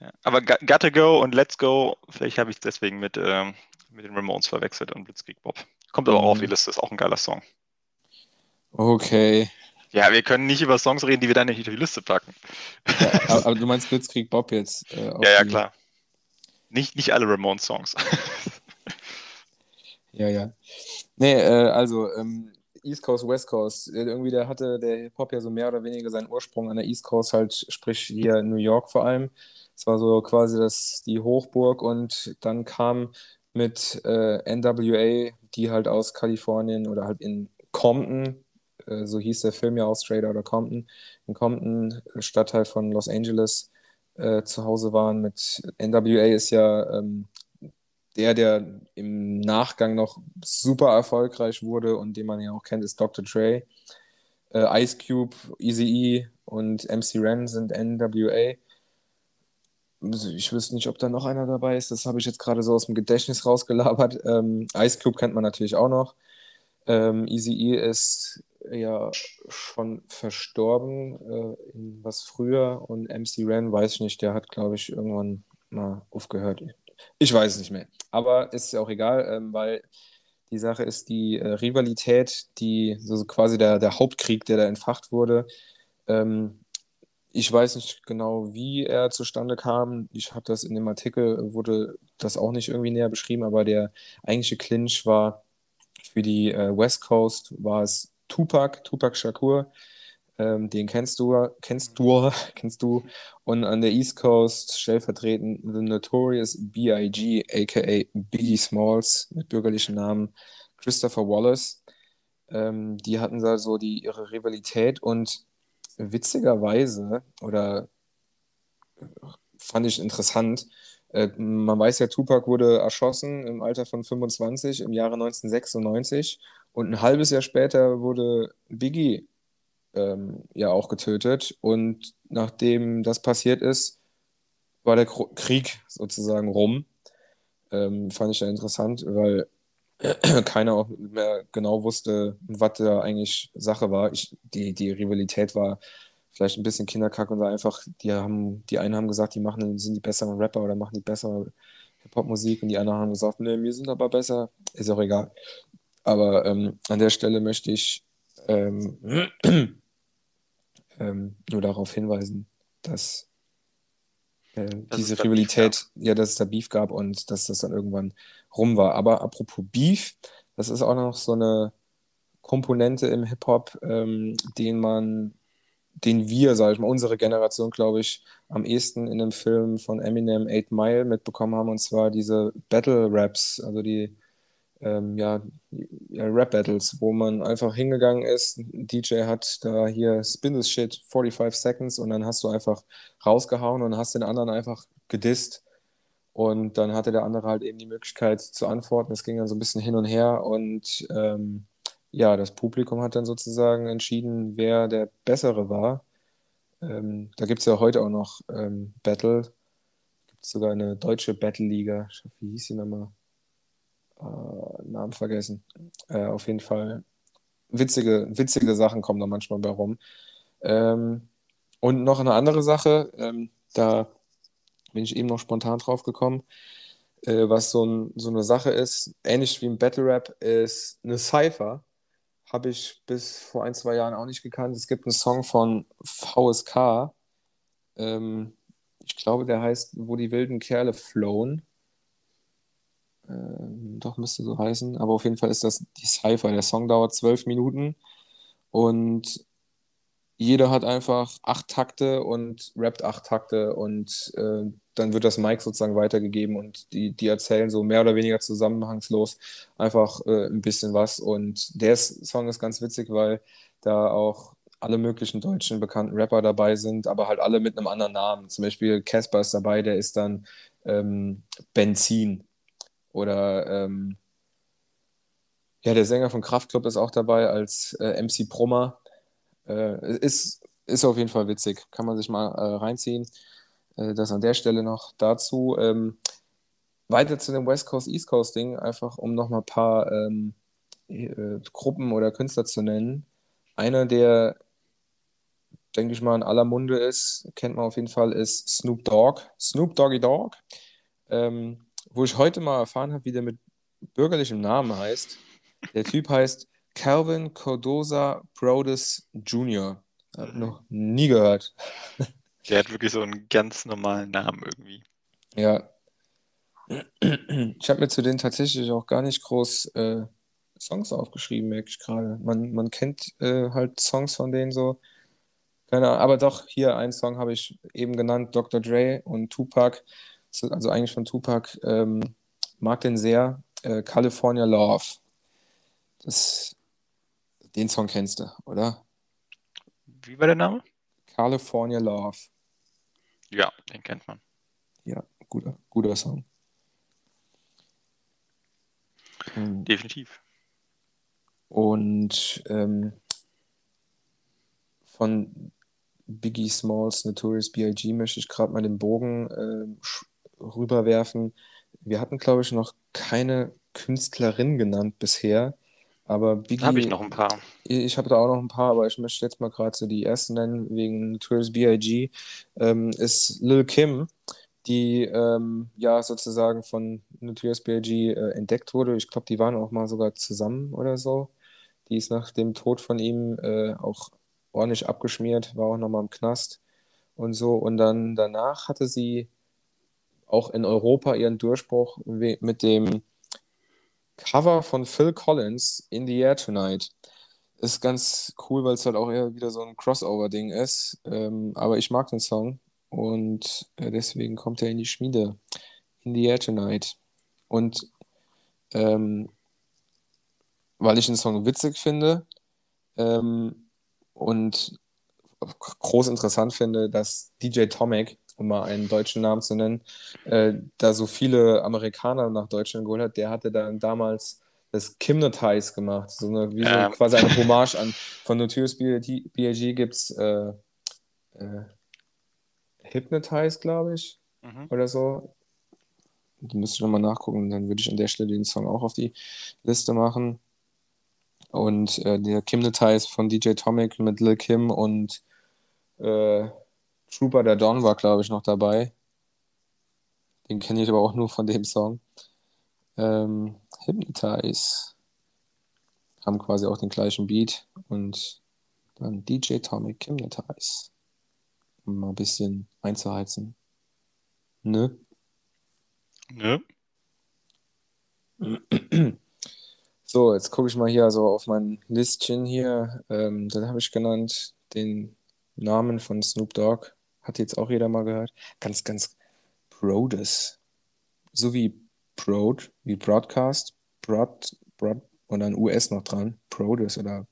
Ja, aber Gotta Go und Let's Go, vielleicht habe ich es deswegen mit, ähm, mit den Ramones verwechselt und Blitzkrieg Bob. Kommt aber mhm. auch auf die Liste, ist auch ein geiler Song.
Okay.
Ja, wir können nicht über Songs reden, die wir dann nicht auf die Liste packen.
Ja, aber, aber, du meinst Blitzkrieg Bob jetzt?
Äh, ja, ja, klar. Nicht, nicht alle Ramones-Songs.
ja, ja. Nee, äh, also ähm, East Coast, West Coast. Irgendwie da hatte der Hip-Hop ja so mehr oder weniger seinen Ursprung an der East Coast, halt, sprich hier in New York vor allem. Es war so quasi das, die Hochburg und dann kam mit äh, NWA, die halt aus Kalifornien oder halt in Compton, äh, so hieß der Film ja auch Straight Outta Compton, in Compton, Stadtteil von Los Angeles, äh, zu Hause waren. Mit NWA ist ja ähm, der, der im Nachgang noch super erfolgreich wurde und den man ja auch kennt, ist Dr. Dre. Äh, Ice Cube, Eazy-E und MC Ren sind NWA. Ich wüsste nicht, ob da noch einer dabei ist. Das habe ich jetzt gerade so aus dem Gedächtnis rausgelabert. Ähm, Ice Cube kennt man natürlich auch noch. Ähm, Eazy-E ist ja schon verstorben, äh, was früher. Und MC Ren, weiß ich nicht, der hat, glaube ich, irgendwann mal aufgehört. Ich weiß es nicht mehr. Aber ist ja auch egal, ähm, weil die Sache ist die äh, Rivalität, die so quasi der, der Hauptkrieg, der da entfacht wurde. Ähm, ich weiß nicht genau, wie er zustande kam. Ich habe das in dem Artikel, wurde das auch nicht irgendwie näher beschrieben, aber der eigentliche Clinch war für die äh, West Coast, war es Tupac, Tupac Shakur, ähm, den kennst du, kennst du, kennst du. Und an der East Coast stellvertretend The Notorious B.I.G., aka Biggie Smalls, mit bürgerlichen Namen Christopher Wallace. Ähm, die hatten da so die, ihre Rivalität und witzigerweise, oder fand ich interessant, äh, man weiß ja, Tupac wurde erschossen im Alter von 25 im Jahre 1996 und ein halbes Jahr später wurde Biggie ähm, ja auch getötet. Und nachdem das passiert ist, war der Krieg sozusagen rum. Ähm, fand ich ja interessant, weil keiner auch mehr genau wusste, was da eigentlich Sache war. Ich, die, die Rivalität war vielleicht ein bisschen Kinderkack und war einfach, die haben, die einen haben gesagt, die machen, sind die besseren Rapper oder machen die bessere Hip-Hop-Musik und die anderen haben gesagt, nee, wir sind aber besser. Ist auch egal. Aber ähm, an der Stelle möchte ich ähm, ähm, nur darauf hinweisen, dass äh, diese Rivalität, ja, dass es da Beef gab und dass das dann irgendwann rum war. Aber apropos Beef, das ist auch noch so eine Komponente im Hip-Hop, ähm, den man, den wir, sage ich mal, unsere Generation, glaube ich, am ehesten in dem Film von Eminem 8 Mile mitbekommen haben, und zwar diese Battle-Raps, also die ähm, ja, ja, Rap-Battles, wo man einfach hingegangen ist, DJ hat da hier Spin this Shit 45 Seconds und dann hast du einfach rausgehauen und hast den anderen einfach gedisst und dann hatte der andere halt eben die Möglichkeit zu antworten. Es ging dann so ein bisschen hin und her und ähm, ja, das Publikum hat dann sozusagen entschieden, wer der Bessere war. Ähm, da gibt es ja heute auch noch ähm, Battle. Gibt es sogar eine deutsche Battle-Liga. Wie hieß die nochmal? Äh, Namen vergessen. Äh, auf jeden Fall witzige, witzige Sachen kommen da manchmal bei rum. Ähm, und noch eine andere Sache, ähm, da bin ich eben noch spontan drauf gekommen, äh, was so, ein, so eine Sache ist, ähnlich wie im Battle Rap, ist eine Cypher. Habe ich bis vor ein, zwei Jahren auch nicht gekannt. Es gibt einen Song von VSK. Ähm, ich glaube, der heißt Wo die wilden Kerle flown. Ähm, doch, müsste so heißen. Aber auf jeden Fall ist das die Cypher. Der Song dauert zwölf Minuten und jeder hat einfach acht Takte und rappt acht Takte und äh, dann wird das Mic sozusagen weitergegeben und die, die erzählen so mehr oder weniger zusammenhangslos einfach äh, ein bisschen was. Und der Song ist ganz witzig, weil da auch alle möglichen deutschen bekannten Rapper dabei sind, aber halt alle mit einem anderen Namen. Zum Beispiel Casper ist dabei, der ist dann ähm, Benzin. Oder ähm, ja, der Sänger von Kraftklub ist auch dabei als äh, MC Brummer. Äh, ist, ist auf jeden Fall witzig. Kann man sich mal äh, reinziehen. Äh, das an der Stelle noch dazu. Ähm, weiter zu dem West Coast, East Coast Ding, einfach um noch mal ein paar ähm, äh, Gruppen oder Künstler zu nennen. Einer, der, denke ich mal, in aller Munde ist, kennt man auf jeden Fall, ist Snoop Dogg. Snoop Doggy Dogg. Ähm, wo ich heute mal erfahren habe, wie der mit bürgerlichem Namen heißt. Der Typ heißt Calvin Cordoza Brodus Jr. Hab
Mhm.
noch nie gehört.
Der hat wirklich so einen ganz normalen Namen irgendwie.
Ja. Ich habe mir zu denen tatsächlich auch gar nicht groß äh, Songs aufgeschrieben, merke ich gerade. Man, man kennt äh, halt Songs von denen so. Keine Ahnung, aber doch, hier ein Song habe ich eben genannt, Dr. Dre und Tupac. Also eigentlich von Tupac. Ähm, mag den sehr. Äh, California Love. Das, den Song kennst du, oder?
Wie war der Name?
California Love.
Ja, den kennt man.
Ja, guter, guter Song. Mhm.
Definitiv.
Und ähm, von Biggie Smalls, Notorious B.I.G. möchte ich gerade mal den Bogen sch- rüberwerfen. Wir hatten, glaube ich, noch keine Künstlerin genannt bisher, aber Biggie,
habe ich noch ein paar.
ich habe da auch noch ein paar, aber ich möchte jetzt mal gerade so die ersten nennen, wegen Notorious B.I.G. Ähm, ist Lil Kim, die ähm, ja sozusagen von Notorious B.I.G. Äh, entdeckt wurde. Ich glaube, die waren auch mal sogar zusammen oder so. Die ist nach dem Tod von ihm äh, auch ordentlich abgeschmiert, war auch nochmal im Knast und so. Und dann danach hatte sie auch in Europa ihren Durchbruch mit dem Cover von Phil Collins, In the Air Tonight. Ist ganz cool, weil es halt auch eher wieder so ein Crossover-Ding ist. Ähm, aber ich mag den Song und äh, deswegen kommt er in die Schmiede. In the Air Tonight. Und ähm, weil ich den Song witzig finde ähm, und groß interessant finde, dass DJ Tomek, um mal einen deutschen Namen zu nennen, äh, da so viele Amerikaner nach Deutschland geholt hat, der hatte dann damals das Hypnotize gemacht, so eine, wie so
Ja.
quasi eine Hommage an von Notorious B.I.G. gibt es äh, äh, Hypnotize, glaube ich,
Mhm.
oder so. Da müsste ich nochmal nachgucken, dann würde ich an der Stelle den Song auch auf die Liste machen. Und äh, der Hypnotize von DJ Tomic mit Lil Kim und äh, Trooper der Don war, glaube ich, noch dabei. Den kenne ich aber auch nur von dem Song. Ähm, Hypnotize. haben quasi auch den gleichen Beat und dann DJ Tomic Hypnotize. Um mal ein bisschen einzuheizen. Ne?
Ne?
So, jetzt gucke ich mal hier so auf mein Listchen hier. Ähm, dann habe ich genannt den Namen von Snoop Dogg. Hat jetzt auch jeder mal gehört. Ganz, ganz Brodes. So wie Broad, wie Broadcast, Broad, Broad und dann US noch dran. Brodes oder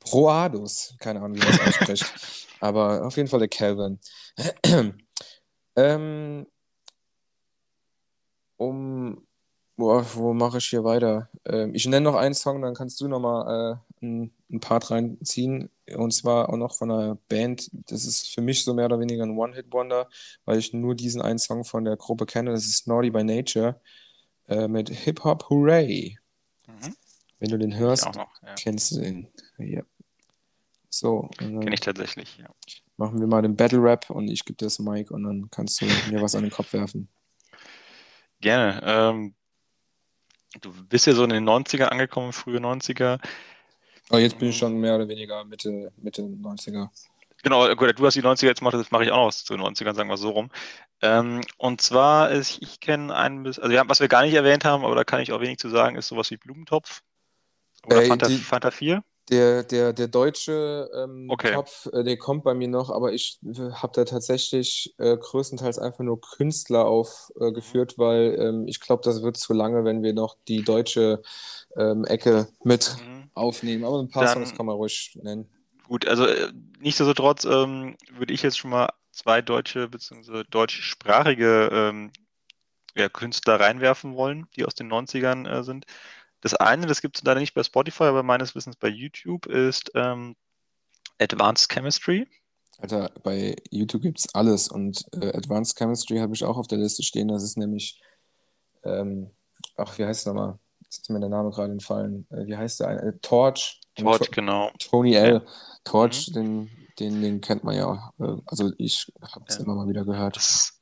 Proadus. Keine Ahnung, wie man das ausspricht. Aber auf jeden Fall der Calvin. ähm, um Boah, wo mache ich hier weiter? Ähm, ich nenne noch einen Song, dann kannst du noch mal äh, ein, ein Part reinziehen. Und zwar auch noch von einer Band. Das ist für mich so mehr oder weniger ein One-Hit-Wonder, weil ich nur diesen einen Song von der Gruppe kenne. Das ist Naughty by Nature äh, mit Hip Hop Hooray. Mhm. Wenn du den hörst, noch, ja. kennst du den. Ja. So.
Kenne ich tatsächlich, ja.
Machen wir mal den Battle Rap und ich gebe dir das Mic und dann kannst du mir was an den Kopf werfen.
Gerne. Ähm, du bist ja so in den 90er angekommen, frühe 90er.
Oh, jetzt bin ich schon mehr oder weniger Mitte, Mitte 90er.
Genau, gut, du hast die 90er jetzt gemacht, das mache ich auch noch zu den 90ern, sagen wir so rum. Ähm, und zwar, ist, ich kenne einen, also ja, was wir gar nicht erwähnt haben, aber da kann ich auch wenig zu sagen, ist sowas wie Blumentopf. Oder Ey, Fanta, die, Fanta 4.
Der, der, der deutsche ähm, okay. Topf, äh, der kommt bei mir noch, aber ich habe da tatsächlich äh, größtenteils einfach nur Künstler aufgeführt, äh, weil ähm, ich glaube, das wird zu lange, wenn wir noch die deutsche ähm, Ecke mit mhm. Aufnehmen. Aber ein paar Dann, Songs kann man ruhig nennen.
Gut, also äh, nichtsdestotrotz ähm, würde ich jetzt schon mal zwei deutsche bzw. deutschsprachige ähm, ja, Künstler reinwerfen wollen, die aus den 90ern äh, sind. Das eine, das gibt es leider nicht bei Spotify, aber meines Wissens bei YouTube, ist ähm, Advanced Chemistry.
Alter, bei YouTube gibt es alles und äh, Advanced Chemistry habe ich auch auf der Liste stehen. Das ist nämlich, ähm, ach, wie heißt es nochmal? Ist mir der Name gerade entfallen. Äh, wie heißt der? Äh, Torch.
Torch, to genau.
Tony L. Ja. Torch, mhm. den, den, den kennt man ja. Äh, also ich habe es ja. immer mal wieder gehört. Das,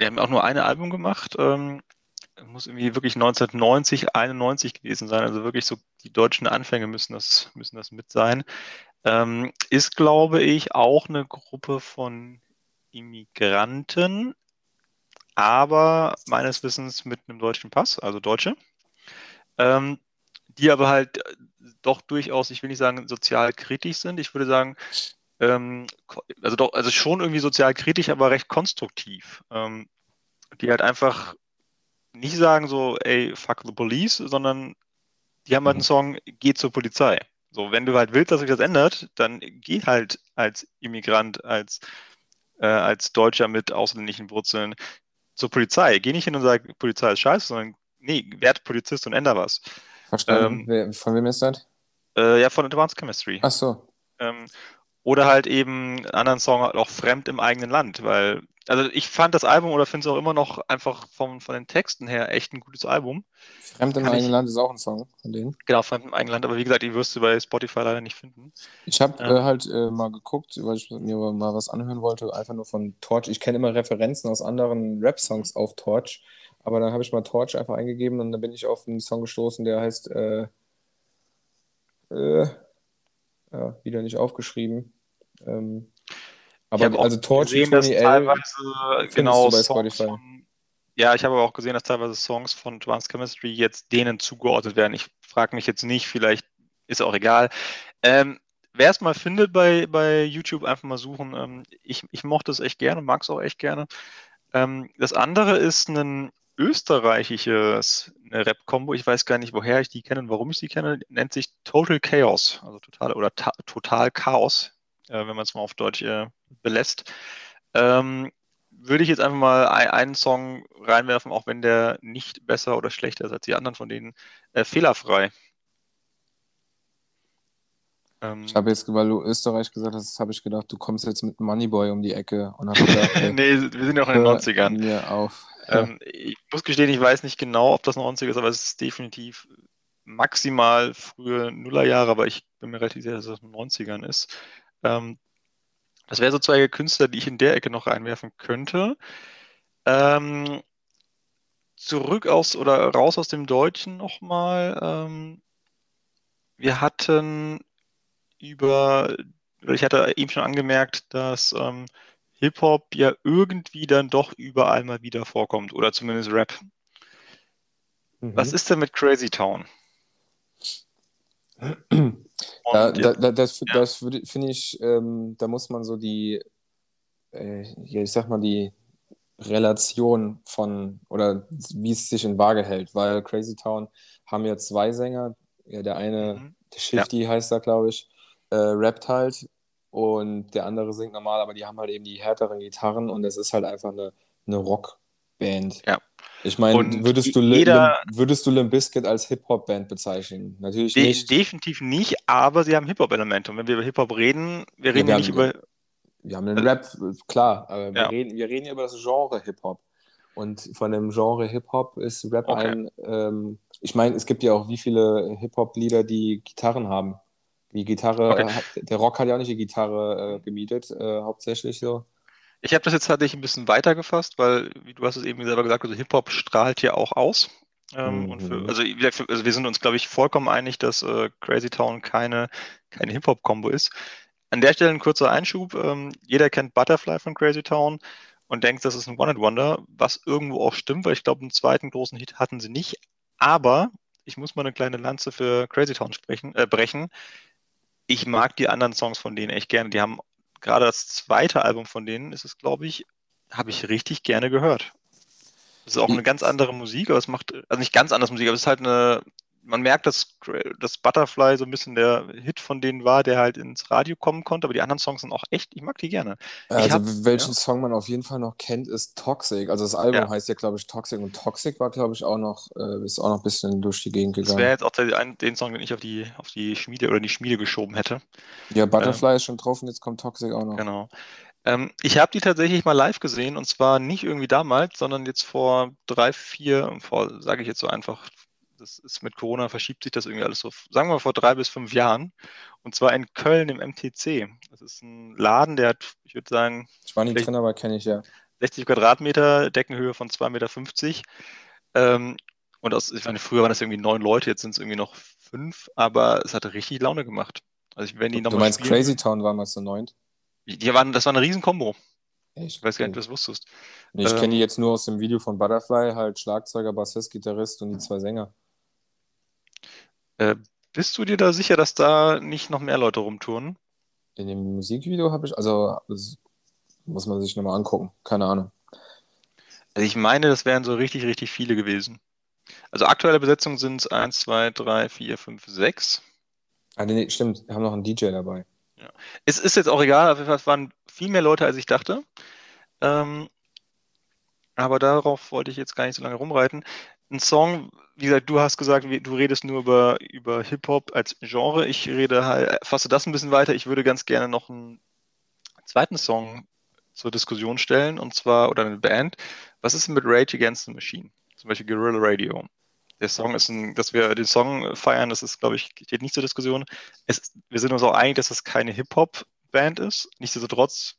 die haben auch nur ein Album gemacht. Ähm, muss irgendwie wirklich 1990, 91 gewesen sein. Also wirklich so die deutschen Anfänge müssen das, müssen das mit sein. Ähm, ist, glaube ich, auch eine Gruppe von Immigranten, aber meines Wissens mit einem deutschen Pass, also Deutsche, ähm, die aber halt doch durchaus, ich will nicht sagen sozial kritisch sind. Ich würde sagen, ähm, also doch, also schon irgendwie sozial kritisch, aber recht konstruktiv. Ähm, die halt einfach nicht sagen so, ey, fuck the police, sondern die haben halt einen mhm. Song, geh zur Polizei. So, wenn du halt willst, dass sich das ändert, dann geh halt als Immigrant, als, äh, als Deutscher mit ausländischen Wurzeln zur Polizei. Geh nicht hin und sag, Polizei ist scheiße, sondern nee, werd Polizist und änder was.
Verstanden. Ähm, von wem ist das?
Äh, ja, von Advanced Chemistry.
Ach so.
Ähm, oder halt eben einen anderen Song auch fremd im eigenen Land, weil also ich fand das Album oder finde es auch immer noch einfach vom, von den Texten her echt ein gutes Album.
Fremd im eigenen Land ist auch ein Song von denen.
Genau, Fremd im eigenen Land, aber wie gesagt, die wirst du bei Spotify leider nicht finden.
Ich habe ähm, äh, halt äh, mal geguckt, weil ich mir mal was anhören wollte, einfach nur von Torch. Ich kenne immer Referenzen aus anderen Rap-Songs auf Torch, aber dann habe ich mal Torch einfach eingegeben und dann bin ich auf einen Song gestoßen, der heißt äh, äh ja, wieder nicht aufgeschrieben. Ähm, aber also Torch gesehen,
dass teilweise genau bei Spotify. Von, ja, ich habe aber auch gesehen, dass teilweise Songs von Advanced Chemistry jetzt denen zugeordnet werden. Ich frage mich jetzt nicht, vielleicht ist auch egal. Ähm, Wer es mal findet bei, bei YouTube, einfach mal suchen. Ähm, ich, ich mochte es echt gerne, mag es auch echt gerne. Ähm, das andere ist ein österreichisches Rap-Kombo. Ich weiß gar nicht, woher ich die kenne und warum ich sie kenne. Nennt sich Total Chaos, also total oder total Chaos, äh, wenn man es mal auf Deutsch äh, belässt. Ähm, würde ich jetzt einfach mal ein, einen Song reinwerfen, auch wenn der nicht besser oder schlechter ist als die anderen von denen. Äh, fehlerfrei.
Ähm, ich habe jetzt, weil du Österreich gesagt hast, habe ich gedacht, du kommst jetzt mit Moneyboy um die Ecke. Und gedacht,
okay, nee, wir sind ja auch in den 90ern.
Mir auf.
Ähm, ich muss gestehen, ich weiß nicht genau, ob das 90er ist, aber es ist definitiv maximal frühe Nullerjahre, aber ich bin mir relativ sicher, dass es in den 90ern ist. Ähm, das wäre so zwei Künstler, die ich in der Ecke noch reinwerfen könnte. Ähm, zurück aus oder raus aus dem Deutschen nochmal. Ähm, wir hatten über, ich hatte eben schon angemerkt, dass ähm, Hip-Hop ja irgendwie dann doch überall mal wieder vorkommt oder zumindest Rap. Mhm. Was ist denn mit Crazy Town?
Da, da, da, das ja. das finde ich, ähm, da muss man so die, äh, ja, ich sag mal, die Relation von oder wie es sich in Waage hält, weil Crazy Town haben ja zwei Sänger. Ja, der eine, mhm. der Shifty ja. heißt da, glaube ich, äh, rappt halt und der andere singt normal, aber die haben halt eben die härteren Gitarren und es ist halt einfach eine, eine Rockband.
Ja.
Ich meine, würdest, du jeder, Lim, würdest du Limp Bizkit als Hip-Hop-Band bezeichnen? Natürlich de nicht.
Definitiv nicht, aber sie haben Hip-Hop-Elemente. Und wenn wir über Hip-Hop reden, wir reden ja, wir nicht haben, über.
Wir haben den Rap, klar, aber wir, reden, wir reden über das Genre Hip-Hop. Und von dem Genre Hip-Hop ist Rap okay. ein. Ähm, ich meine, es gibt ja auch wie viele Hip-Hop-Lieder, die Gitarren haben. Die Gitarre, okay. äh, der Rock hat ja auch nicht die Gitarre äh, gemietet, äh, hauptsächlich so.
Ich habe das jetzt tatsächlich ein bisschen weiter gefasst, weil, wie du hast es eben selber gesagt, also Hip-Hop strahlt ja auch aus. Ähm, mhm. für, also, also, wir sind uns, glaube ich, vollkommen einig, dass äh, Crazy Town keine, keine Hip-Hop-Kombo ist. An der Stelle ein kurzer Einschub. Ähm, jeder kennt Butterfly von Crazy Town und denkt, das ist ein One-Hit-Wonder, was irgendwo auch stimmt, weil ich glaube, einen zweiten großen Hit hatten sie nicht. Aber ich muss mal eine kleine Lanze für Crazy Town sprechen, äh, brechen ich mag die anderen Songs von denen echt gerne. Die haben gerade das zweite Album von denen, ist es, glaube ich, habe ich richtig gerne gehört. Das ist auch eine ganz andere Musik, aber es macht, also nicht ganz anders Musik, aber es ist halt eine, man merkt, dass, dass Butterfly so ein bisschen der Hit von denen war, der halt ins Radio kommen konnte, aber die anderen Songs sind auch echt, ich mag die gerne.
Also hab, welchen ja. Song man auf jeden Fall noch kennt, ist Toxic. Also das Album ja. heißt ja, glaube ich, Toxic und Toxic war, glaube ich, auch noch, äh, ist auch noch ein bisschen durch die Gegend gegangen. Das
wäre jetzt auch der, den Song, den ich auf die, auf die Schmiede oder die Schmiede geschoben hätte.
Ja, Butterfly ähm, ist schon drauf und jetzt kommt Toxic auch noch.
Genau. Ähm, ich habe die tatsächlich mal live gesehen und zwar nicht irgendwie damals, sondern jetzt vor drei, vier, vor, sage ich jetzt so einfach, das ist mit Corona verschiebt sich das irgendwie alles so, sagen wir mal vor drei bis fünf Jahren. Und zwar in Köln im MTC. Das ist ein Laden, der hat, ich würde sagen.
Ich war nicht drin, aber kenne ich ja.
60 Quadratmeter, Deckenhöhe von 2,50 Meter. Ähm, und aus, ich meine, früher waren das irgendwie neun Leute, jetzt sind es irgendwie noch fünf, aber es hatte richtig Laune gemacht.
Also wenn die noch du meinst spielen, Crazy Town waren wir zu neunt?
Die waren, das war eine riesen Kombo. Ich weiß gar nicht, ob du das wusstest.
Nee, ich ähm, kenne die jetzt nur aus dem Video von Butterfly, halt Schlagzeuger, Bassist, Gitarrist und die zwei Sänger.
Äh, bist du dir da sicher, dass da nicht noch mehr Leute rumtouren?
In dem Musikvideo habe ich, also das muss man sich nochmal angucken, keine Ahnung.
Also ich meine, das wären so richtig, richtig viele gewesen. Also aktuelle Besetzung sind es 1, 2, 3, 4, 5, 6.
Ah, nee, stimmt, wir haben noch einen DJ dabei.
Ja. Es ist jetzt auch egal, es waren viel mehr Leute, als ich dachte. Ähm, aber darauf wollte ich jetzt gar nicht so lange rumreiten. Ein Song, wie gesagt, du hast gesagt, du redest nur über, über Hip-Hop als Genre. Ich rede halt, fasse das ein bisschen weiter. Ich würde ganz gerne noch einen zweiten Song zur Diskussion stellen, und zwar, oder eine Band. Was ist denn mit Rage Against the Machine? Zum Beispiel Guerrilla Radio. Der Song ist ein, dass wir den Song feiern, das ist, glaube ich, steht nicht zur Diskussion. Es, wir sind uns auch einig, dass es keine Hip-Hop-Band ist. Nichtsdestotrotz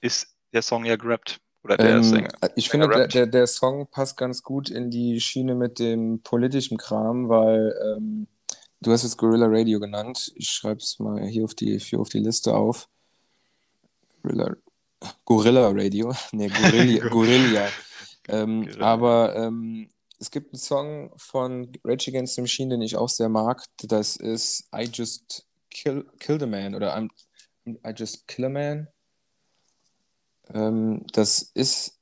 ist der Song ja gerappt. Oder der
ähm, Sänger. Ich Sänger finde, der, der, der, Song passt ganz gut in die Schiene mit dem politischen Kram, weil ähm, du hast jetzt Gorilla Radio genannt. Ich schreibe es mal hier auf die, hier auf die Liste auf. Gorilla, Gorilla Radio. nee, Gorilla. Gorilla. Ähm, aber ähm, es gibt einen Song von Rage Against the Machine, den ich auch sehr mag. Das ist I Just Kill, Killed a Man oder I'm, I Just Kill a Man. Ähm, das ist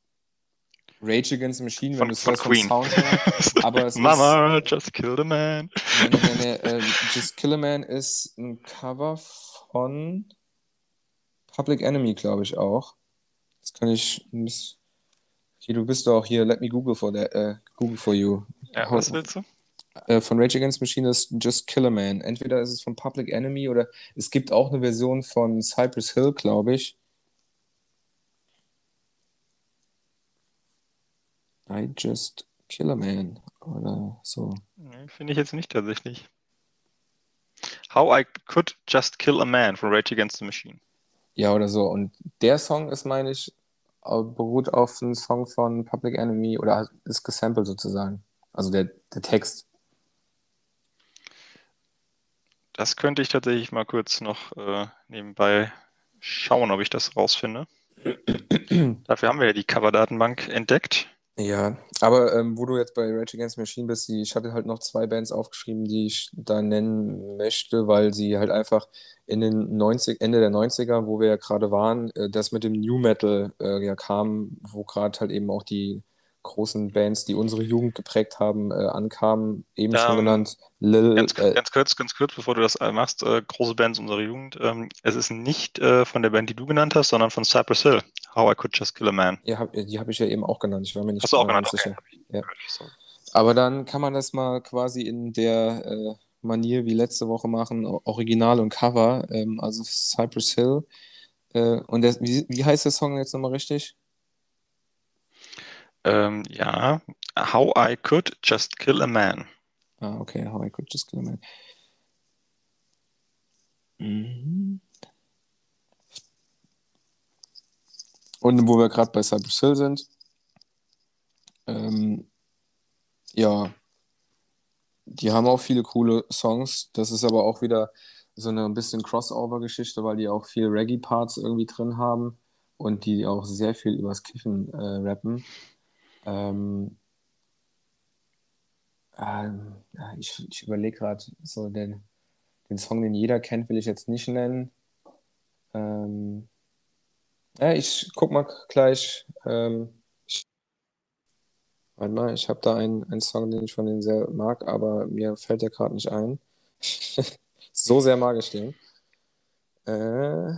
Rage Against the Machine,
wenn du es Queen. Sound her, aber es Mama, ist, Just Kill a Man.
Nee, nee, nee, äh, Just Kill a Man ist ein Cover von Public Enemy, glaube ich auch. Das kann ich. Hier, du bist doch hier, let me Google for, that, uh, Google for you.
Ja, was willst du?
Äh, von Rage Against the Machine ist Just Kill a Man. Entweder ist es von Public Enemy oder es gibt auch eine Version von Cypress Hill, glaube ich. I Just Kill a Man oder so.
Finde ich jetzt nicht tatsächlich. How I Could Just Kill a Man von Rage Against the Machine.
Ja, oder so. Und der Song ist, meine ich, beruht auf einem Song von Public Enemy oder ist gesampelt sozusagen. Also der, der Text.
Das könnte ich tatsächlich mal kurz noch äh, nebenbei schauen, ob ich das rausfinde. Dafür haben wir ja die Cover-Datenbank entdeckt.
Ja, aber ähm, wo du jetzt bei Rage Against Machine bist, ich hatte halt noch zwei Bands aufgeschrieben, die ich da nennen möchte, weil sie halt einfach in den 90, Ende der 90er, wo wir ja gerade waren, äh, das mit dem New Metal äh, ja kam, wo gerade halt eben auch die großen Bands, die unsere Jugend geprägt haben, äh, ankamen, eben schon
Ähm,
genannt. Lil,
Ganz,
äh,
ganz kurz, ganz kurz, bevor du das äh, machst, äh, große Bands unserer Jugend. Ähm, es ist nicht äh, von der Band, die du genannt hast, sondern von Cypress Hill. How I Could Just Kill a Man.
ja, hab, die habe ich ja eben auch genannt. Ich war mir nicht
Hast du auch
genau
genannt? Okay.
Ja. Aber dann kann man das mal quasi in der äh, Manier wie letzte Woche machen, Original und Cover, ähm, also Cypress Hill. Und der, wie, wie heißt der Song jetzt nochmal richtig?
Ähm, ja, How I Could Just Kill a Man.
Ah, okay, How I Could Just Kill a Man. Mhm. Und wo wir gerade bei Cypress Hill sind, ähm, ja, die haben auch viele coole Songs. Das ist aber auch wieder so eine ein bisschen Crossover-Geschichte, weil die auch viel Reggae-Parts irgendwie drin haben und die auch sehr viel übers Kiffen äh, rappen. Ähm, ähm, ich ich überlege gerade, so den, den Song, den jeder kennt, will ich jetzt nicht nennen. Ähm, ja, ich guck mal gleich. Ähm, ich, warte mal, ich habe da einen, einen Song, den ich von denen sehr mag, aber mir fällt der gerade nicht ein. So sehr mag ich den. Äh,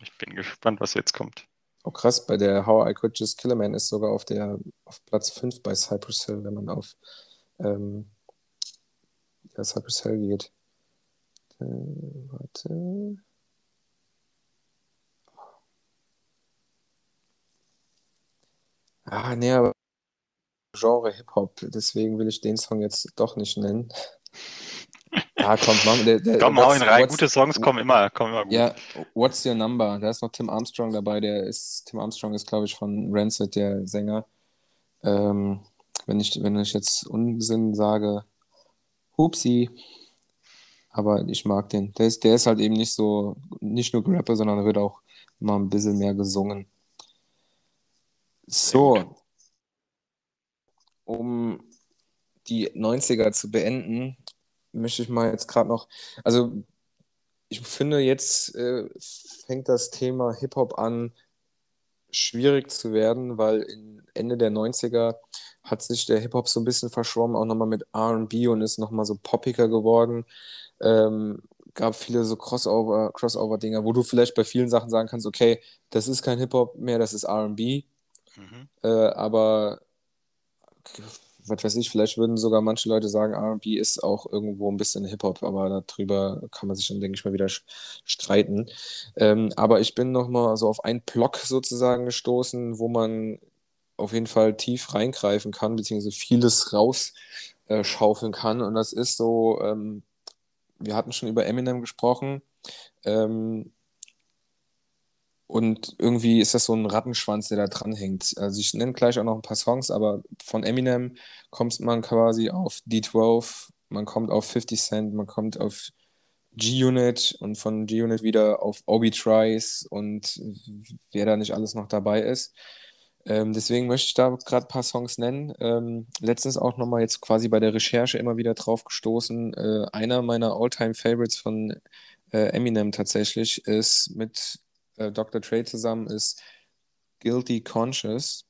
Ich bin gespannt, was jetzt kommt.
Oh krass, bei der How I Could Just Kill a Man ist sogar auf der auf Platz 5 bei Cypress Hill, wenn man auf ähm, ja, Cypress Hill geht. Äh, warte. Ah, nee, aber Genre Hip-Hop, deswegen will ich den Song jetzt doch nicht nennen. Ja, komm, Mann, der, der,
Komm, hau ihn rein. Gute Songs kommen immer, kommen immer gut.
Ja, What's Your Number? Da ist noch Tim Armstrong dabei. Der ist, Tim Armstrong ist, glaube ich, von Rancid, der Sänger. Ähm, wenn ich, wenn ich jetzt Unsinn sage, Hupsi. Aber ich mag den. Der ist, der ist halt eben nicht so, nicht nur Rapper, sondern wird auch mal ein bisschen mehr gesungen. So. Um die 90er zu beenden, möchte ich mal jetzt gerade noch, also ich finde, jetzt äh, fängt das Thema Hip-Hop an, schwierig zu werden, weil in Ende der 90er hat sich der Hip-Hop so ein bisschen verschwommen, auch nochmal mit R&B und ist nochmal so poppiger geworden. Ähm, gab viele so Crossover, Crossover-Dinger, wo du vielleicht bei vielen Sachen sagen kannst, okay, das ist kein Hip-Hop mehr, das ist R&B,
Mhm.
äh, aber was weiß ich, vielleicht würden sogar manche Leute sagen, R&B ist auch irgendwo ein bisschen Hip-Hop, aber darüber kann man sich dann, denke ich mal, wieder streiten. Ähm, aber ich bin nochmal so auf einen Block sozusagen gestoßen, wo man auf jeden Fall tief reingreifen kann, beziehungsweise vieles rausschaufeln kann. Und das ist so, ähm, wir hatten schon über Eminem gesprochen. Ähm, und irgendwie ist das so ein Rattenschwanz, der da dranhängt. Also ich nenne gleich auch noch ein paar Songs, aber von Eminem kommt man quasi auf D12, man kommt auf 50 Cent, man kommt auf G-Unit und von G-Unit wieder auf Obi Trice und wer da nicht alles noch dabei ist. Ähm, deswegen möchte ich da gerade ein paar Songs nennen. Ähm, letztens auch nochmal jetzt quasi bei der Recherche immer wieder drauf gestoßen. Äh, einer meiner All-Time-Favorites von äh, Eminem tatsächlich ist mit äh, Dr. Dre zusammen ist Guilty Conscious.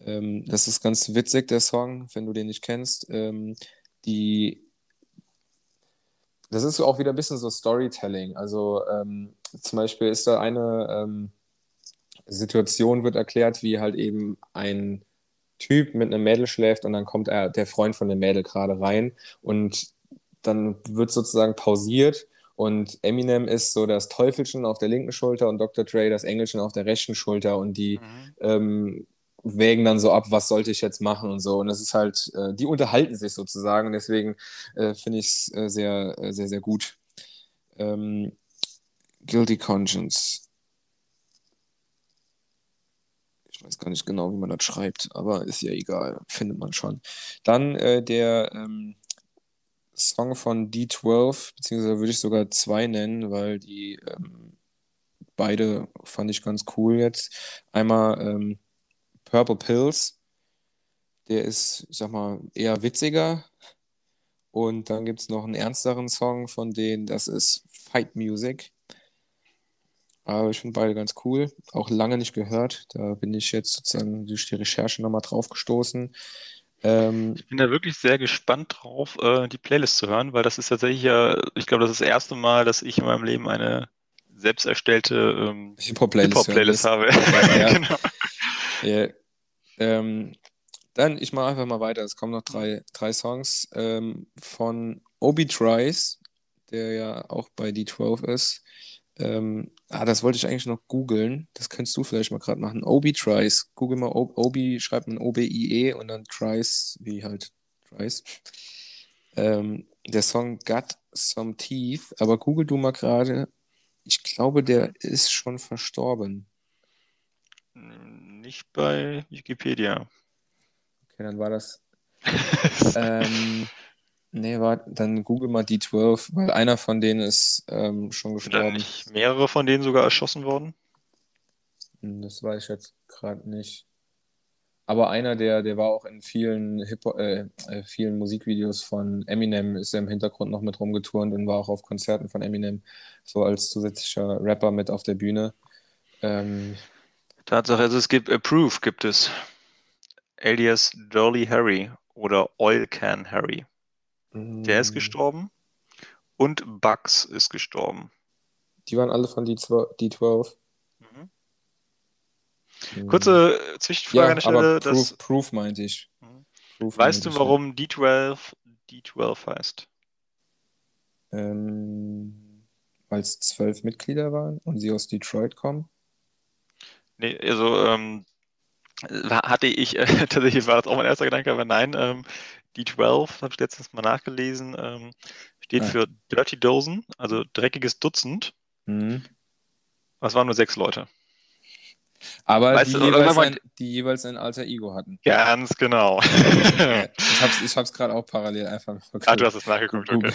Ähm, das ist ganz witzig, der Song, wenn du den nicht kennst. Ähm, die, das ist auch wieder ein bisschen so Storytelling. Also ähm, zum Beispiel ist da eine ähm, Situation wird erklärt, wie halt eben ein Typ mit einem Mädel schläft und dann kommt er, der Freund von dem Mädel gerade rein und dann wird sozusagen pausiert und Eminem ist so das Teufelchen auf der linken Schulter und Dr. Dre das Engelchen auf der rechten Schulter und die
Mhm.
ähm, wägen dann so ab, was sollte ich jetzt machen und so. Und das ist halt, äh, die unterhalten sich sozusagen und deswegen äh, finde ich es äh, sehr, äh, sehr, sehr gut. Ähm, Guilty Conscience. Ich weiß gar nicht genau, wie man das schreibt, aber ist ja egal, findet man schon. Dann äh, der ähm, Song von D12, beziehungsweise würde ich sogar zwei nennen, weil die ähm, beide fand ich ganz cool jetzt. Einmal ähm, Purple Pills, der ist, ich sag mal, eher witziger. Und dann gibt es noch einen ernsteren Song von denen, das ist Fight Music. Aber ich finde beide ganz cool. Auch lange nicht gehört. Da bin ich jetzt sozusagen durch die Recherche nochmal drauf gestoßen.
Ähm, ich bin da wirklich sehr gespannt drauf, äh, die Playlist zu hören, weil das ist tatsächlich ja, ich glaube, das ist das erste Mal, dass ich in meinem Leben eine selbst erstellte ähm,
Hip-Hop-Playlist
Hip habe. Ja, ja.
genau. Ja. Ähm, dann, ich mache einfach mal weiter. Es kommen noch drei, drei Songs ähm, von Obi Trice, der ja auch bei D12 ist. Ähm, ah, das wollte ich eigentlich noch googeln. Das könntest du vielleicht mal gerade machen. Obi Trice. Google mal Obi, schreibt man O-B-I-E und dann Trice, wie halt Trice. Ähm, der Song Got Some Teeth, aber google du mal gerade. Ich glaube, der ist schon verstorben.
Nicht bei Wikipedia.
Okay, dann war das. ähm, Nee, war, dann google mal D12, weil einer von denen ist ähm, schon
Sind da nicht mehrere von denen sogar erschossen worden?
Hm, das weiß ich jetzt gerade nicht. Aber einer, der, der war auch in vielen Hip äh, äh, vielen Musikvideos von Eminem, ist er im Hintergrund noch mit rumgeturnt und war auch auf Konzerten von Eminem, so als zusätzlicher Rapper mit auf der Bühne. Ähm,
Tatsache, also es gibt Approve gibt es. Alias Dolly Harry oder Oil Can Harry. Der ist mm. gestorben. Und Bugs ist gestorben.
Die waren alle von D12. Mhm.
Mhm. Kurze Zwischenfrage ja, an der Stelle.
Proof, das... Proof meinte ich.
Mhm. Proof weißt du, warum ich, D12 D12 heißt?
Ähm, Weil es zwölf Mitglieder waren und sie aus Detroit kommen?
Nee, also ähm, hatte ich, äh, tatsächlich war das auch mein erster Gedanke, aber nein, ähm, D12, habe ich letztens mal nachgelesen, ähm, steht ah. für Dirty Dozen, also dreckiges Dutzend. Mhm. Das waren nur sechs Leute.
Aber weißt die, du, jeweils ein, die, jeweils ein, alter Ego hatten.
Ganz genau.
ich habe es ich gerade auch parallel einfach
Ah, du hast es nachgeguckt, okay.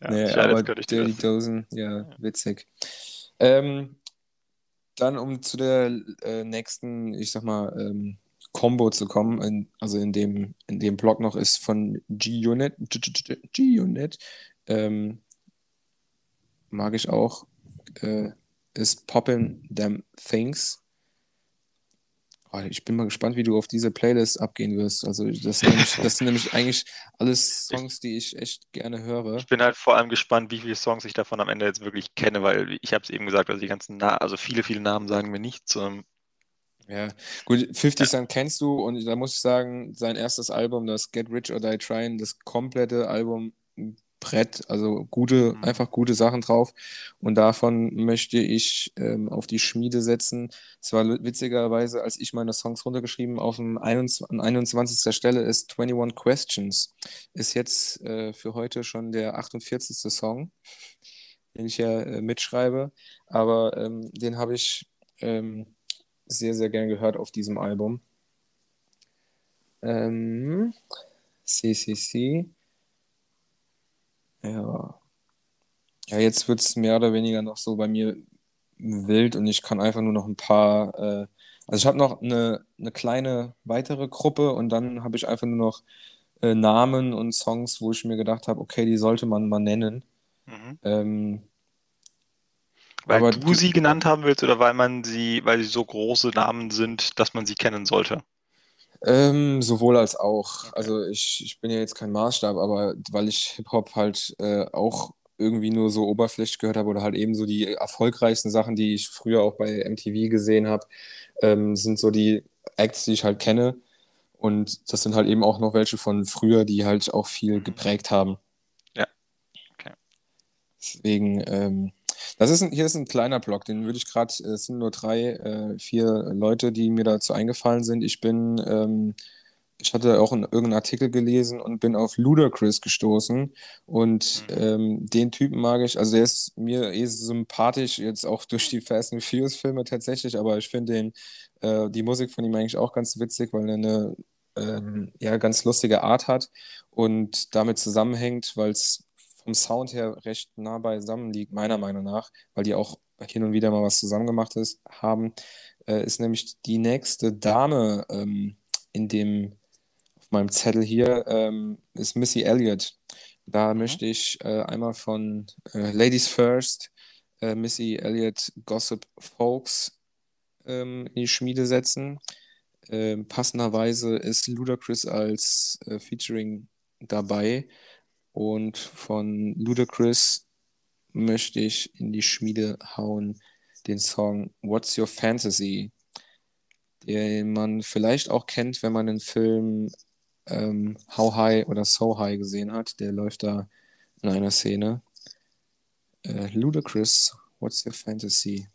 Ja, nee, aber Dirty Dozen, ja, witzig. Ähm, dann, um zu der äh, nächsten, ich sag mal, ähm, Combo zu kommen, in, also in dem, in dem Blog noch ist von G-Unit. G-Unit. Ähm, mag ich auch. Äh, ist Poppin' Them Things. Oh, ich bin mal gespannt, wie du auf diese Playlist abgehen wirst. Also das sind, nämlich, das sind nämlich eigentlich alles Songs, die ich echt gerne höre.
Ich bin halt vor allem gespannt, wie viele Songs ich davon am Ende jetzt wirklich kenne, weil ich habe es eben gesagt, also die ganzen, Na also viele, viele Namen sagen mir nichts. Ähm,
ja, gut, 50 ja. Cent kennst du und da muss ich sagen, sein erstes Album, das Get Rich or Die Trying, das komplette Album Brett, also gute, mhm. einfach gute Sachen drauf. Und davon möchte ich ähm, auf die Schmiede setzen. Es war witzigerweise, als ich meine Songs runtergeschrieben, auf dem 21, an 21. Stelle ist 21 Questions. Ist jetzt äh, für heute schon der 48. Song, den ich ja äh, mitschreibe. Aber ähm, den habe ich ähm, sehr, sehr gern gehört auf diesem Album. Ähm, CCC. Ja. Ja, jetzt wird es mehr oder weniger noch so bei mir wild und ich kann einfach nur noch ein paar. Äh, also ich habe noch eine, eine kleine weitere Gruppe und dann habe ich einfach nur noch äh, Namen und Songs, wo ich mir gedacht habe, okay, die sollte man mal nennen. Mhm. Ähm,
weil aber du sie genannt haben willst oder weil man sie, weil sie so große Namen sind, dass man sie kennen sollte?
Ähm, sowohl als auch. Okay. Also ich, ich bin ja jetzt kein Maßstab, aber weil ich Hip-Hop halt äh, auch irgendwie nur so oberflächlich gehört habe oder halt eben so die erfolgreichsten Sachen, die ich früher auch bei MTV gesehen habe, ähm, sind so die Acts, die ich halt kenne. Und das sind halt eben auch noch welche von früher, die halt auch viel geprägt haben.
Ja. Okay.
Deswegen, ähm, das ist ein, hier ist ein kleiner Blog, den würde ich gerade, es sind nur drei, äh, vier Leute, die mir dazu eingefallen sind. Ich bin, ähm, ich hatte auch in irgendeinen Artikel gelesen und bin auf Ludacris gestoßen und mhm. ähm, den Typen mag ich, also der ist mir eh sympathisch, jetzt auch durch die Fast and Furious Filme tatsächlich, aber ich finde den, äh, die Musik von ihm eigentlich auch ganz witzig, weil er eine ähm, ja, ganz lustige Art hat und damit zusammenhängt, weil es vom Sound her recht nah beisammen liegt, meiner Meinung nach, weil die auch hin und wieder mal was zusammen gemacht ist, haben, äh, ist nämlich die nächste Dame ähm, in dem, auf meinem Zettel hier, ähm, ist Missy Elliott. Da mhm. möchte ich äh, einmal von äh, Ladies First, äh, Missy Elliott Gossip Folks ähm, in die Schmiede setzen. Ähm, passenderweise ist Ludacris als äh, Featuring dabei und von Ludacris möchte ich in die Schmiede hauen den Song What's Your Fantasy, den man vielleicht auch kennt, wenn man den Film ähm, How High oder So High gesehen hat. Der läuft da in einer Szene. Äh, Ludacris, What's Your Fantasy?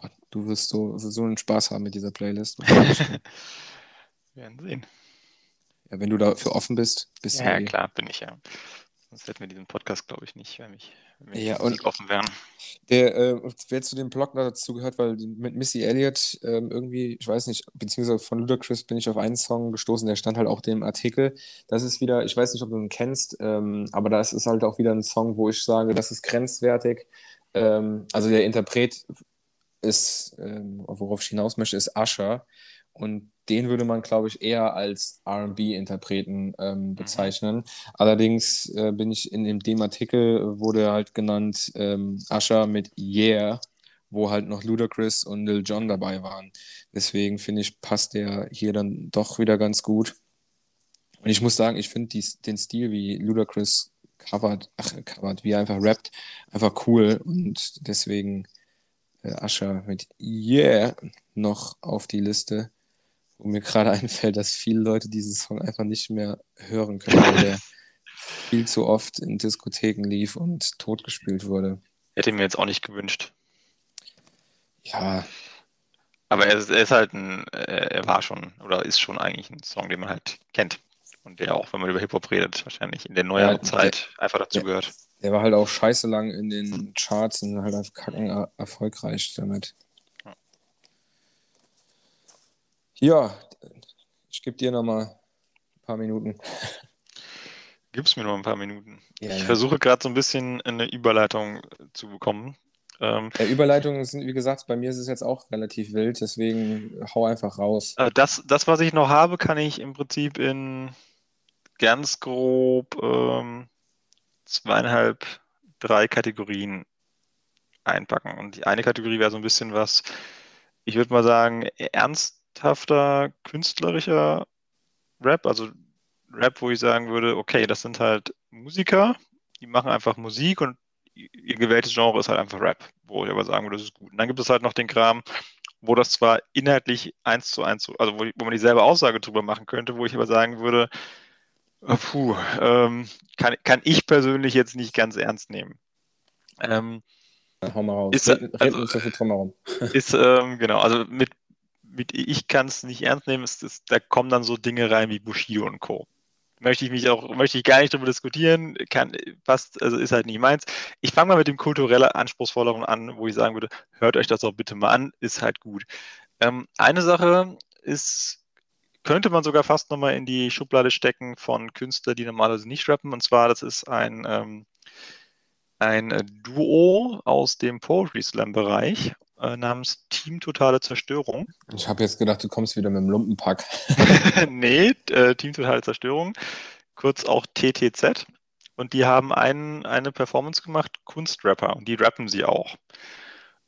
Oh, du wirst so, so einen Spaß haben mit dieser Playlist.
werden sehen.
Ja, wenn du dafür offen bist, bist
ja,
du.
Ja, eh. klar, bin ich ja. Sonst hätten wir diesen Podcast, glaube ich, nicht, wenn, ich, wenn
wir ja,
und offen wären.
Der, äh, wer zu dem Blog dazu gehört, weil mit Missy Elliott ähm, irgendwie, ich weiß nicht, beziehungsweise von Ludacris bin ich auf einen Song gestoßen, der stand halt auch dem Artikel. Das ist wieder, ich weiß nicht, ob du ihn kennst, ähm, aber das ist halt auch wieder ein Song, wo ich sage, das ist grenzwertig. Ähm, also der Interpret ist, ähm, worauf ich hinaus möchte, ist Usher. Und den würde man, glaube ich, eher als RB-Interpreten ähm, mhm. bezeichnen. Mhm. Allerdings äh, bin ich in dem, dem Artikel, wurde halt genannt ähm, Usher mit Yeah, wo halt noch Ludacris und Lil Jon dabei waren. Deswegen finde ich, passt der hier dann doch wieder ganz gut. Und ich muss sagen, ich finde den Stil, wie Ludacris covert, ach, covert, wie er einfach rappt, einfach cool. Und deswegen äh, Usher mit Yeah noch auf die Liste wo mir gerade einfällt, dass viele Leute diesen Song einfach nicht mehr hören können, weil der viel zu oft in Diskotheken lief und totgespielt wurde.
Hätte ich mir jetzt auch nicht gewünscht.
Ja.
Aber er ist, er ist halt ein, äh, er war schon oder ist schon eigentlich ein Song, den man halt kennt. Und der auch, wenn man über Hip-Hop redet, wahrscheinlich in der neueren ja, Zeit der, einfach dazu
der,
gehört.
Der war halt auch scheiße lang in den Charts und halt einfach kacken erfolgreich damit. Ja, ich gebe dir noch mal ein paar Minuten.
Gib's mir noch ein paar Minuten. Ja, ich ja. versuche gerade so ein bisschen eine Überleitung zu bekommen.
Ähm, ja, Überleitungen sind, wie gesagt, bei mir ist es jetzt auch relativ wild, deswegen hau einfach raus.
Äh, das, das, was ich noch habe, kann ich im Prinzip in ganz grob ähm, zweieinhalb, drei Kategorien einpacken. Und die eine Kategorie wäre so ein bisschen was, ich würde mal sagen, ernst ernsthafter künstlerischer Rap, also Rap, wo ich sagen würde, okay, das sind halt Musiker, die machen einfach Musik und ihr gewähltes Genre ist halt einfach Rap, wo ich aber sagen würde, das ist gut. Und dann gibt es halt noch den Kram, wo das zwar inhaltlich eins zu eins, also wo, wo man dieselbe Aussage drüber machen könnte, wo ich aber sagen würde, oh, puh, ähm, kann, kann ich persönlich jetzt nicht ganz ernst nehmen. Ähm,
Hau mal raus.
Ist, also, ist ähm, genau, also mit mit ich kann es nicht ernst nehmen, ist, ist, da kommen dann so Dinge rein wie Bushido und Co. Möchte ich mich auch, möchte ich gar nicht darüber diskutieren, kann, passt, also ist halt nicht meins. Ich fange mal mit dem kulturell anspruchsvolleren an, wo ich sagen würde, hört euch das auch bitte mal an, ist halt gut. Ähm, eine Sache ist, könnte man sogar fast nochmal in die Schublade stecken von Künstlern, die normalerweise nicht rappen. Und zwar, das ist ein, ähm, ein Duo aus dem Poetry Slam-Bereich äh, namens Team Totale Zerstörung.
Ich habe jetzt gedacht, du kommst wieder mit dem Lumpenpack.
nee, äh, Team Totale Zerstörung, kurz auch TTZ. Und die haben einen, eine Performance gemacht, Kunstrapper. Und die rappen sie auch.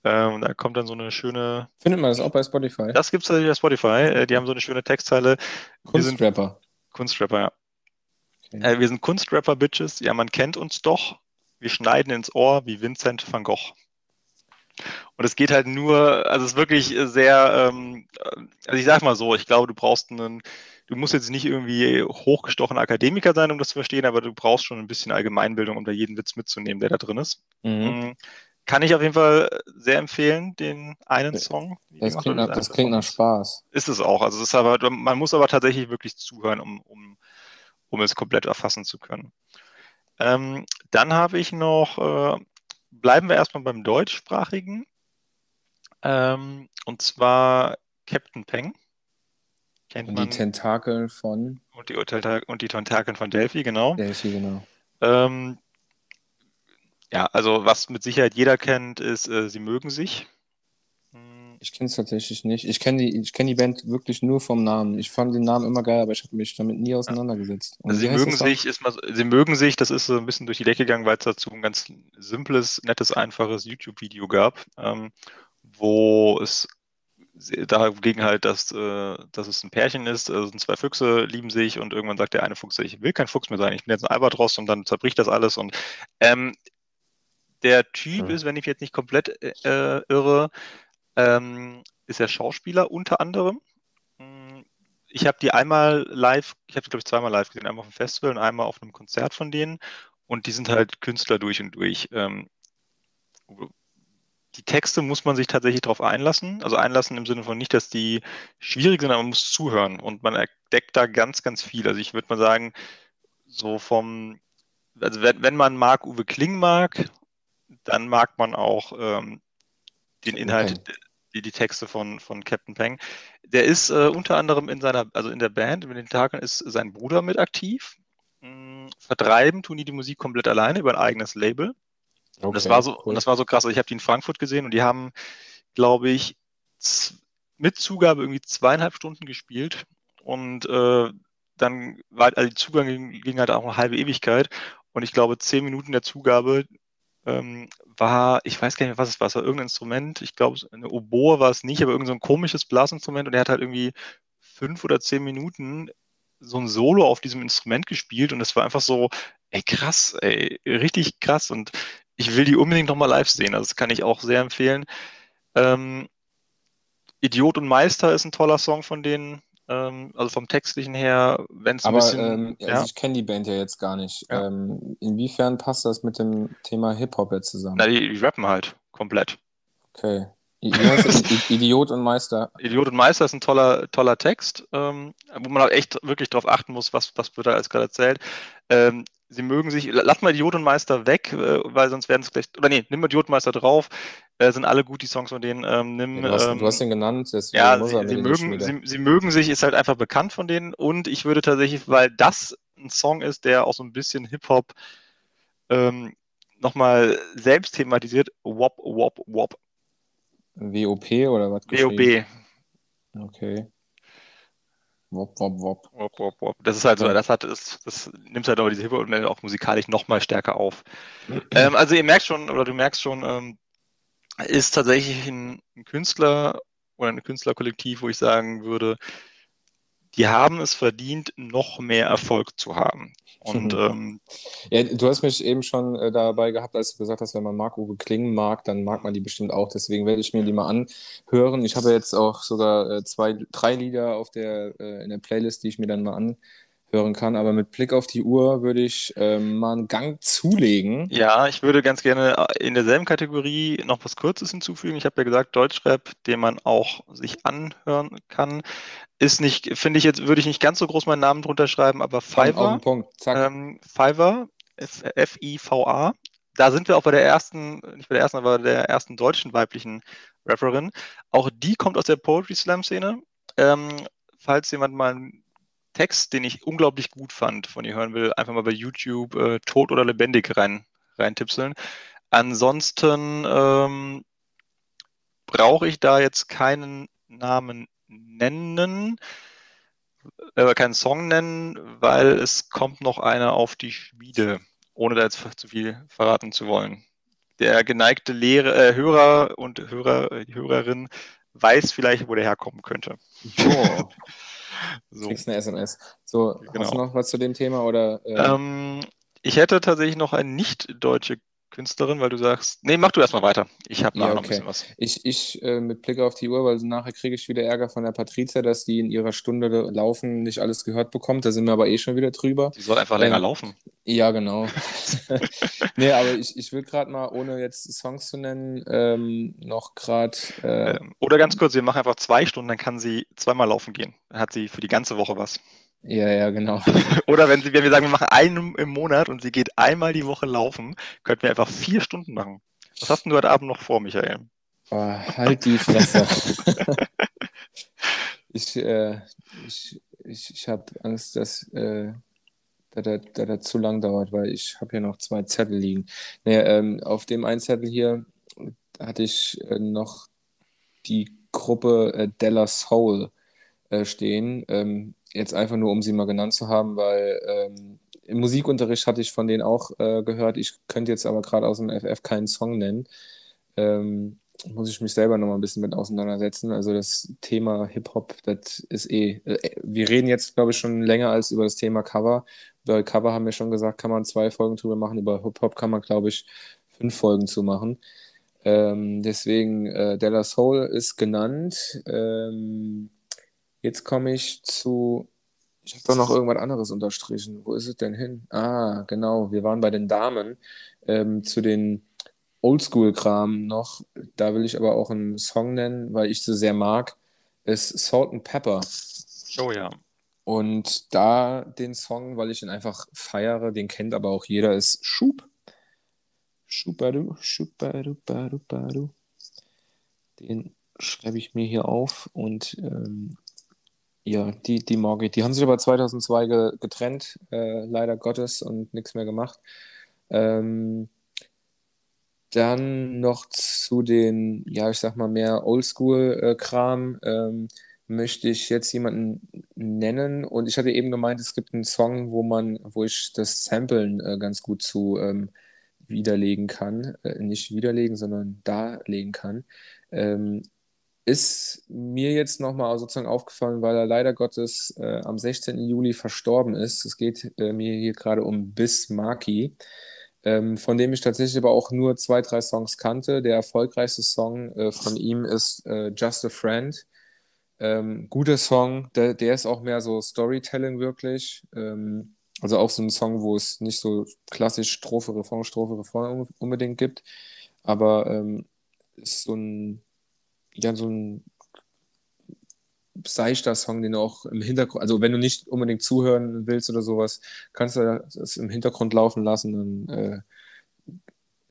Äh, und da kommt dann so eine schöne.
Findet man das auch bei Spotify?
Das gibt es tatsächlich bei Spotify. Äh, die haben so eine schöne Textzeile.
Kunstrapper.
Kunstrapper, ja. Okay. Äh, wir sind Kunstrapper-Bitches. Ja, man kennt uns doch. Wir schneiden ins Ohr wie Vincent van Gogh. Und es geht halt nur, also es ist wirklich sehr, ähm, also ich sag mal so, ich glaube, du brauchst einen, du musst jetzt nicht irgendwie hochgestochener Akademiker sein, um das zu verstehen, aber du brauchst schon ein bisschen Allgemeinbildung, um da jeden Witz mitzunehmen, der da drin ist. Mhm. Mm, kann ich auf jeden Fall sehr empfehlen, den einen Song.
Das klingt, nach, das klingt nach Spaß.
Ist es auch. Also es ist aber, man muss aber tatsächlich wirklich zuhören, um, um, um es komplett erfassen zu können. Ähm, dann habe ich noch äh, bleiben wir erstmal beim deutschsprachigen. Ähm, und zwar Captain Peng.
kennt und man. Die Tentakeln von.
Und die, und die Tentakeln von Delphi, genau.
Delphi, genau.
Ähm, ja, also was mit Sicherheit jeder kennt, ist, äh, sie mögen sich.
Ich kenne es tatsächlich nicht. Ich kenne die, kenn die Band wirklich nur vom Namen. Ich fand den Namen immer geil, aber ich habe mich damit nie auseinandergesetzt.
Also sie mögen sich, ist mal, sie mögen sich, das ist so ein bisschen durch die Decke gegangen, weil es dazu ein ganz simples, nettes, einfaches YouTube-Video gab, ähm, wo es dagegen halt, dass, äh, dass es ein Pärchen ist, also sind zwei Füchse, lieben sich und irgendwann sagt der eine Fuchs, ich will kein Fuchs mehr sein, ich bin jetzt ein Albatros und dann zerbricht das alles und ähm, der Typ mhm. ist, wenn ich jetzt nicht komplett äh, irre, ähm, ist er Schauspieler unter anderem. Hm, ich habe die einmal live, ich habe die glaube ich zweimal live gesehen, einmal auf dem Festival und einmal auf einem Konzert von denen. Und die sind halt Künstler durch und durch. Ähm, die Texte muss man sich tatsächlich darauf einlassen. Also einlassen im Sinne von nicht, dass die schwierig sind, aber man muss zuhören und man entdeckt da ganz, ganz viel. Also ich würde mal sagen, so vom, also wenn, wenn man Marc Uwe Kling mag, dann mag man auch ähm, den Inhalt, okay. die, die Texte von, von Captain Peng. Der ist äh, unter anderem in seiner, also in der Band, mit den Tagen ist sein Bruder mit aktiv. Hm, vertreiben tun die die Musik komplett alleine über ein eigenes Label. Okay, und das war so, cool. und das war so krass. Also ich habe die in Frankfurt gesehen und die haben, glaube ich, mit Zugabe irgendwie zweieinhalb Stunden gespielt. Und äh, dann war also die Zugang ging, ging, halt auch eine halbe Ewigkeit. Und ich glaube, zehn Minuten der Zugabe ähm, war, ich weiß gar nicht mehr, was es war, es war irgendein Instrument, ich glaube, eine Oboe war es nicht, aber irgendein so komisches Blasinstrument. Und er hat halt irgendwie fünf oder zehn Minuten so ein Solo auf diesem Instrument gespielt. Und es war einfach so, ey, krass, ey, richtig krass. Und ich will die unbedingt nochmal live sehen, also das kann ich auch sehr empfehlen. Ähm, Idiot und Meister ist ein toller Song von denen, ähm, also vom Textlichen her, wenn es
ein bisschen. Ähm, also ja? ich kenne die Band ja jetzt gar nicht. Ja. Ähm, inwiefern passt das mit dem Thema Hip-Hop jetzt zusammen?
Na, die, die rappen halt komplett.
Okay. Idiot und Meister.
Idiot und Meister ist ein toller, toller Text, ähm, wo man halt echt wirklich darauf achten muss, was, was wird da alles gerade erzählt. Ähm, sie mögen sich, lass mal Idiot und Meister weg, äh, weil sonst werden es gleich, oder nee, nimm mal Idiot und Meister drauf, äh, sind alle gut, die Songs von denen. Ähm, nimm,
du, hast, ähm, du, hast, ihn genannt,
ja, sie, sie mögen, sie, sie, mögen sich, ist halt einfach bekannt von denen und ich würde tatsächlich, weil das ein Song ist, der auch so ein bisschen Hip-Hop ähm, nochmal selbst thematisiert, Wop, Wop, Wop.
WOP oder was?
WOB.
Okay. Wop, wop, wop.
Wop, wop, wop. Das ist halt so, das hat, das, das nimmt halt aber diese Hip-Hop auch musikalisch nochmal stärker auf. ähm, also ihr merkt schon, oder du merkst schon, ähm, ist tatsächlich ein, ein Künstler oder ein Künstlerkollektiv, wo ich sagen würde, die haben es verdient, noch mehr Erfolg zu haben. Und, ähm,
ja, du hast mich eben schon äh, dabei gehabt, als du gesagt hast, wenn man Marc-Uwe Klingen mag, dann mag man die bestimmt auch. Deswegen werde ich mir die mal anhören. Ich habe jetzt auch sogar äh, zwei, drei Lieder auf der, äh, in der Playlist, die ich mir dann mal anhören kann. Aber mit Blick auf die Uhr würde ich ähm, mal einen Gang zulegen.
Ja, ich würde ganz gerne äh, in derselben Kategorie noch was Kurzes hinzufügen. Ich habe ja gesagt, Deutschrap, den man auch sich anhören kann ist nicht, finde ich jetzt, würde ich nicht ganz so groß meinen Namen drunter schreiben, aber Fiverr. Ähm, Fiverr, F-I-V-A. Da sind wir auch bei der ersten, nicht bei der ersten, aber der ersten deutschen weiblichen Rapperin. Auch die kommt aus der Poetry Slam-Szene. Ähm, falls jemand mal einen Text, den ich unglaublich gut fand, von ihr hören will, einfach mal bei YouTube äh, Tot oder Lebendig rein, reintipseln. Ansonsten ähm, brauche ich da jetzt keinen Namen nennen, äh, keinen Song nennen, weil es kommt noch einer auf die Schmiede, ohne da jetzt zu viel verraten zu wollen. Der geneigte Lehrer, äh, Hörer und Hörer, äh, Hörerin weiß vielleicht, wo der herkommen könnte.
Oh. so. Kriegst eine SMS. So, genau. hast du noch was zu dem Thema? Oder,
äh... ähm, ich hätte tatsächlich noch eine nicht-deutsche Künstlerin, weil du sagst, nee, mach du erstmal weiter. Ich habe
nachher ja, okay. noch ein bisschen was. Ich, ich äh, mit Blick auf die Uhr, weil nachher kriege ich wieder Ärger von der Patrizia, dass die in ihrer Stunde laufen nicht alles gehört bekommt. Da sind wir aber eh schon wieder drüber.
Die soll einfach länger ähm, laufen.
Ja, genau. nee, aber ich, ich will gerade mal, ohne jetzt Songs zu nennen, ähm, noch gerade. Äh,
ähm, oder ganz kurz, wir machen einfach zwei Stunden, dann kann sie zweimal laufen gehen. Dann hat sie für die ganze Woche was.
Ja, ja, genau.
Oder wenn, sie, wenn wir sagen, wir machen einen im Monat und sie geht einmal die Woche laufen, könnten wir einfach vier Stunden machen. Was hast denn du heute Abend noch vor, Michael?
Oh, halt die Fresse. Ich, äh, ich, ich, ich habe Angst, dass, äh, dass, dass das zu lang dauert, weil ich habe hier noch zwei Zettel liegen. Naja, ähm, auf dem einen Zettel hier hatte ich äh, noch die Gruppe äh, Della Soul äh, stehen. Ähm, jetzt einfach nur, um sie mal genannt zu haben, weil ähm, im Musikunterricht hatte ich von denen auch äh, gehört. Ich könnte jetzt aber gerade aus dem FF keinen Song nennen. Ähm, muss ich mich selber noch mal ein bisschen mit auseinandersetzen. Also das Thema Hip-Hop, das ist eh. Äh, wir reden jetzt, glaube ich, schon länger als über das Thema Cover. Über Cover haben wir schon gesagt, kann man zwei Folgen drüber machen. Über Hip-Hop kann man, glaube ich, fünf Folgen zu machen. Ähm, deswegen, äh, Della Soul ist genannt. Ähm, jetzt komme ich zu. Ich habe doch noch irgendwas anderes unterstrichen. Wo ist es denn hin? Ah, genau. Wir waren bei den Damen. Ähm, zu den Oldschool-Kram noch. Da will ich aber auch einen Song nennen, weil ich so sehr mag, ist Salt and Pepper.
Oh ja.
Und da den Song, weil ich ihn einfach feiere, den kennt aber auch jeder, ist Schub. Schubadu, Schubadu, Badu, Badu. Den schreibe ich mir hier auf und ähm, ja, die, die mag ich. Die haben sich aber 2002 ge getrennt, äh, leider Gottes, und nichts mehr gemacht. Ähm, dann noch zu den, ja, ich sag mal mehr Oldschool-Kram ähm, möchte ich jetzt jemanden nennen. Und ich hatte eben gemeint, es gibt einen Song, wo man, wo ich das Samplen äh, ganz gut zu ähm, widerlegen kann. Äh, nicht widerlegen, sondern darlegen kann. Ähm, ist mir jetzt nochmal sozusagen aufgefallen, weil er leider Gottes äh, am 16. Juli verstorben ist. Es geht äh, mir hier gerade um Bismarcky ähm, von dem ich tatsächlich aber auch nur zwei, drei Songs kannte. Der erfolgreichste Song äh, von ihm ist äh, Just a Friend. Ähm, guter Song, der, der, ist auch mehr so Storytelling wirklich. Ähm, also auch so ein Song, wo es nicht so klassisch Strophe, Refrain, Strophe, Refrain unbedingt gibt. Aber ähm, ist so ein, ja, so ein seichter Song, den du auch im Hintergrund, also wenn du nicht unbedingt zuhören willst oder sowas, kannst du das im Hintergrund laufen lassen, dann äh,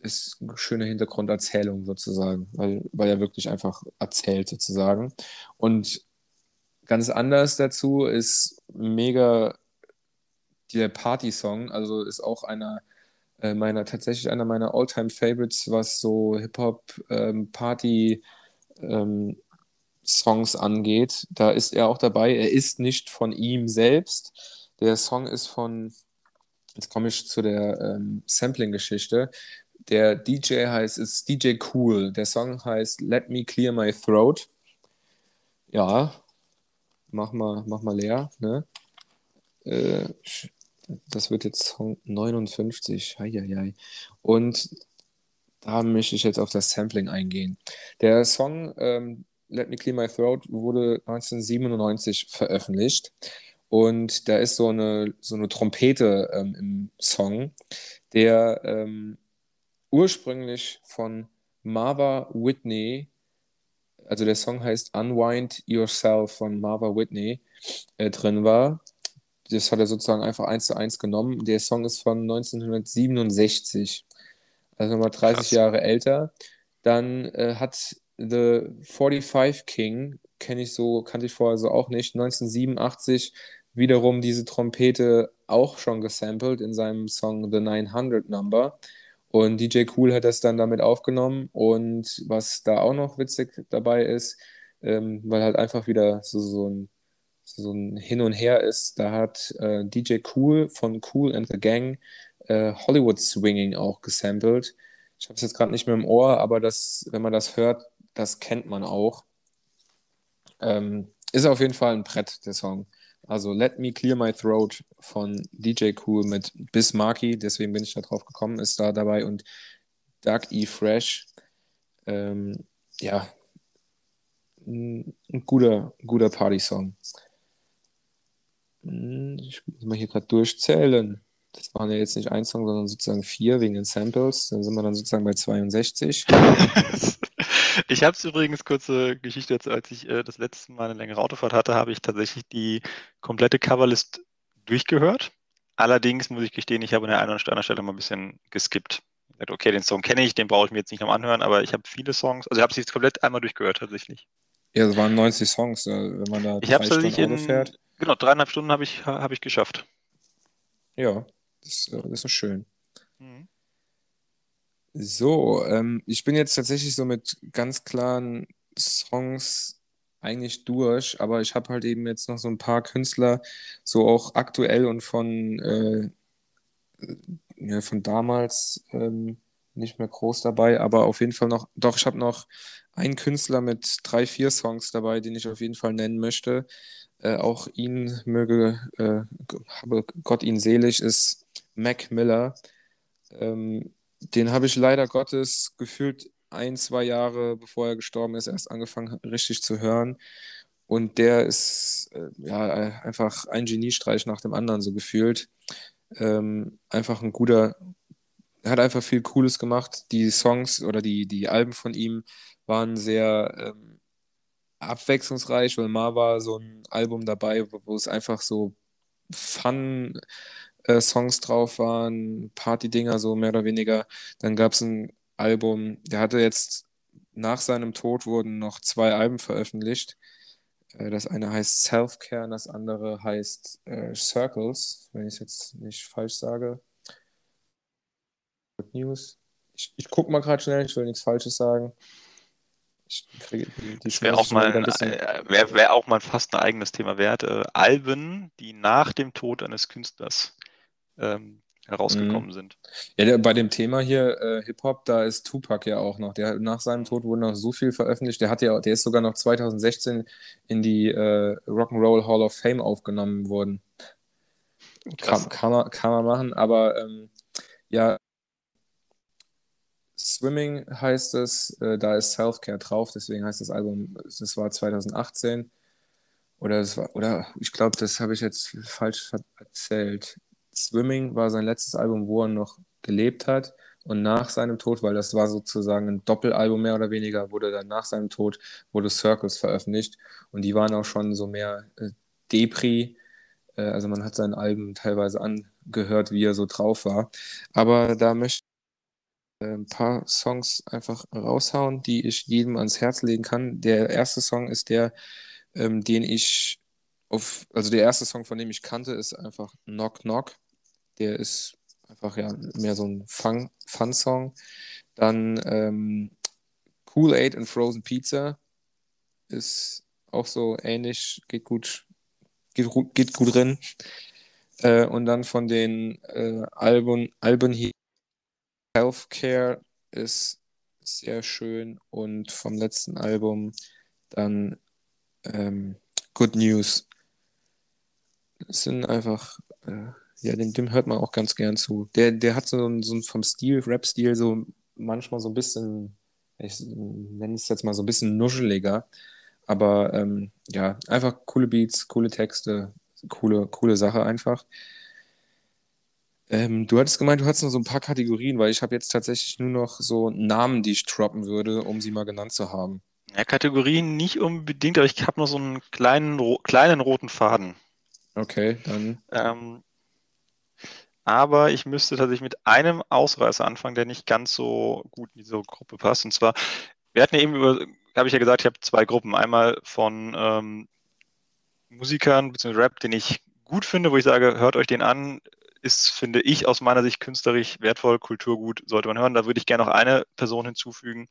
ist eine schöne Hintergrunderzählung sozusagen, weil, weil er wirklich einfach erzählt sozusagen. Und ganz anders dazu ist mega der Party-Song, also ist auch einer äh, meiner, tatsächlich einer meiner All-Time-Favorites, was so Hip-Hop, ähm, Party, ähm, Songs angeht. Da ist er auch dabei. Er ist nicht von ihm selbst. Der Song ist von, jetzt komme ich zu der ähm, Sampling-Geschichte. Der DJ heißt, ist DJ Cool. Der Song heißt Let Me Clear My Throat. Ja, mach mal, mach mal leer. Ne? Äh, das wird jetzt Song 59. Heieiei. Und da möchte ich jetzt auf das Sampling eingehen. Der Song ähm, Let Me Clear My Throat wurde 1997 veröffentlicht. Und da ist so eine, so eine Trompete ähm, im Song, der ähm, ursprünglich von Marva Whitney, also der Song heißt Unwind Yourself von Marva Whitney, äh, drin war. Das hat er sozusagen einfach eins zu eins genommen. Der Song ist von 1967, also nochmal 30 Krass. Jahre älter. Dann äh, hat The 45 King kenne ich so, kannte ich vorher so auch nicht. 1987 wiederum diese Trompete auch schon gesampelt in seinem Song The 900 Number. Und DJ Cool hat das dann damit aufgenommen. Und was da auch noch witzig dabei ist, ähm, weil halt einfach wieder so, so, ein, so ein Hin und Her ist, da hat äh, DJ Cool von Cool and the Gang äh, Hollywood Swinging auch gesampelt. Ich habe es jetzt gerade nicht mehr im Ohr, aber das, wenn man das hört, das kennt man auch. Ähm, ist auf jeden Fall ein Brett, der Song. Also Let Me Clear My Throat von DJ Cool mit Bismarcky, deswegen bin ich da drauf gekommen, ist da dabei und Doug E. Fresh. Ähm, ja, ein, ein guter, guter Party-Song. Hm, ich muss mal hier gerade durchzählen. Das waren ja jetzt nicht ein Song, sondern sozusagen vier wegen den Samples. Dann sind wir dann sozusagen bei 62.
Ich habe es übrigens, kurze Geschichte jetzt, als ich äh, das letzte Mal eine längere Autofahrt hatte, habe ich tatsächlich die komplette Coverlist durchgehört. Allerdings muss ich gestehen, ich habe an der einen oder anderen Stelle mal ein bisschen geskippt. Okay, den Song kenne ich, den brauche ich mir jetzt nicht noch anhören, aber ich habe viele Songs, also ich habe sie jetzt komplett einmal durchgehört tatsächlich.
Ja, es waren 90 Songs, wenn man da
ich drei Stunden
in, fährt.
Genau, dreieinhalb Stunden habe ich, hab ich geschafft.
Ja, das, das ist schön. Mhm. So, ähm, ich bin jetzt tatsächlich so mit ganz klaren Songs eigentlich durch, aber ich habe halt eben jetzt noch so ein paar Künstler, so auch aktuell und von, äh, ja, von damals ähm, nicht mehr groß dabei, aber auf jeden Fall noch, doch, ich habe noch einen Künstler mit drei, vier Songs dabei, den ich auf jeden Fall nennen möchte. Äh, auch ihn möge, äh, habe Gott ihn selig, ist Mac Miller. Ähm, den habe ich leider Gottes gefühlt ein, zwei Jahre bevor er gestorben ist, erst angefangen richtig zu hören. Und der ist äh, ja einfach ein Geniestreich nach dem anderen so gefühlt. Ähm, einfach ein guter, er hat einfach viel Cooles gemacht. Die Songs oder die, die Alben von ihm waren sehr ähm, abwechslungsreich, weil mal war so ein Album dabei, wo es einfach so Fun äh, Songs drauf waren, Party-Dinger, so mehr oder weniger. Dann gab es ein Album, der hatte jetzt nach seinem Tod wurden noch zwei Alben veröffentlicht. Äh, das eine heißt Self-Care und das andere heißt äh, Circles, wenn ich es jetzt nicht falsch sage. Good News. Ich, ich gucke mal gerade schnell, ich will nichts Falsches sagen.
Ich kriege die, die Wäre auch, mal, äh, wär, wär auch mal fast ein eigenes Thema wert. Äh, Alben, die nach dem Tod eines Künstlers ähm, herausgekommen mhm. sind.
Ja, der, bei dem Thema hier äh, Hip-Hop, da ist Tupac ja auch noch. Der, nach seinem Tod wurde noch so viel veröffentlicht. Der, hat ja, der ist sogar noch 2016 in die äh, Rock'n'Roll Hall of Fame aufgenommen worden. Kann, kann, man, kann man machen, aber ähm, ja, Swimming heißt es, äh, da ist Self-Care drauf, deswegen heißt das Album, das war 2018. Oder, das war, oder ich glaube, das habe ich jetzt falsch erzählt. Swimming war sein letztes Album, wo er noch gelebt hat. Und nach seinem Tod, weil das war sozusagen ein Doppelalbum mehr oder weniger, wurde dann nach seinem Tod wurde Circles veröffentlicht. Und die waren auch schon so mehr äh, Depri. Äh, also man hat seinen Alben teilweise angehört, wie er so drauf war. Aber da möchte ich äh, ein paar Songs einfach raushauen, die ich jedem ans Herz legen kann. Der erste Song ist der, ähm, den ich auf, also der erste Song, von dem ich kannte, ist einfach Knock Knock. Der ist einfach ja mehr so ein Fun-Song. Dann ähm, Cool Aid and Frozen Pizza ist auch so ähnlich, geht gut, geht, geht gut drin. Äh, und dann von den äh, Alben, Alben hier Healthcare ist sehr schön und vom letzten Album dann ähm, Good News. Das sind einfach äh, ja, dem, dem hört man auch ganz gern zu. Der, der hat so, so vom Stil, Rap-Stil, so manchmal so ein bisschen, ich nenne es jetzt mal so ein bisschen nuscheliger. Aber ähm, ja, einfach coole Beats, coole Texte, coole, coole Sache einfach. Ähm, du hattest gemeint, du hattest noch so ein paar Kategorien, weil ich habe jetzt tatsächlich nur noch so Namen, die ich droppen würde, um sie mal genannt zu haben.
Ja, Kategorien nicht unbedingt, aber ich habe noch so einen kleinen, kleinen roten Faden.
Okay, dann.
Ähm, aber ich müsste tatsächlich mit einem Ausreißer anfangen, der nicht ganz so gut in diese Gruppe passt. Und zwar, wir hatten ja eben über, habe ich ja gesagt, ich habe zwei Gruppen. Einmal von ähm, Musikern bzw. Rap, den ich gut finde, wo ich sage, hört euch den an, ist, finde ich, aus meiner Sicht künstlerisch wertvoll, Kulturgut, sollte man hören. Da würde ich gerne noch eine Person hinzufügen,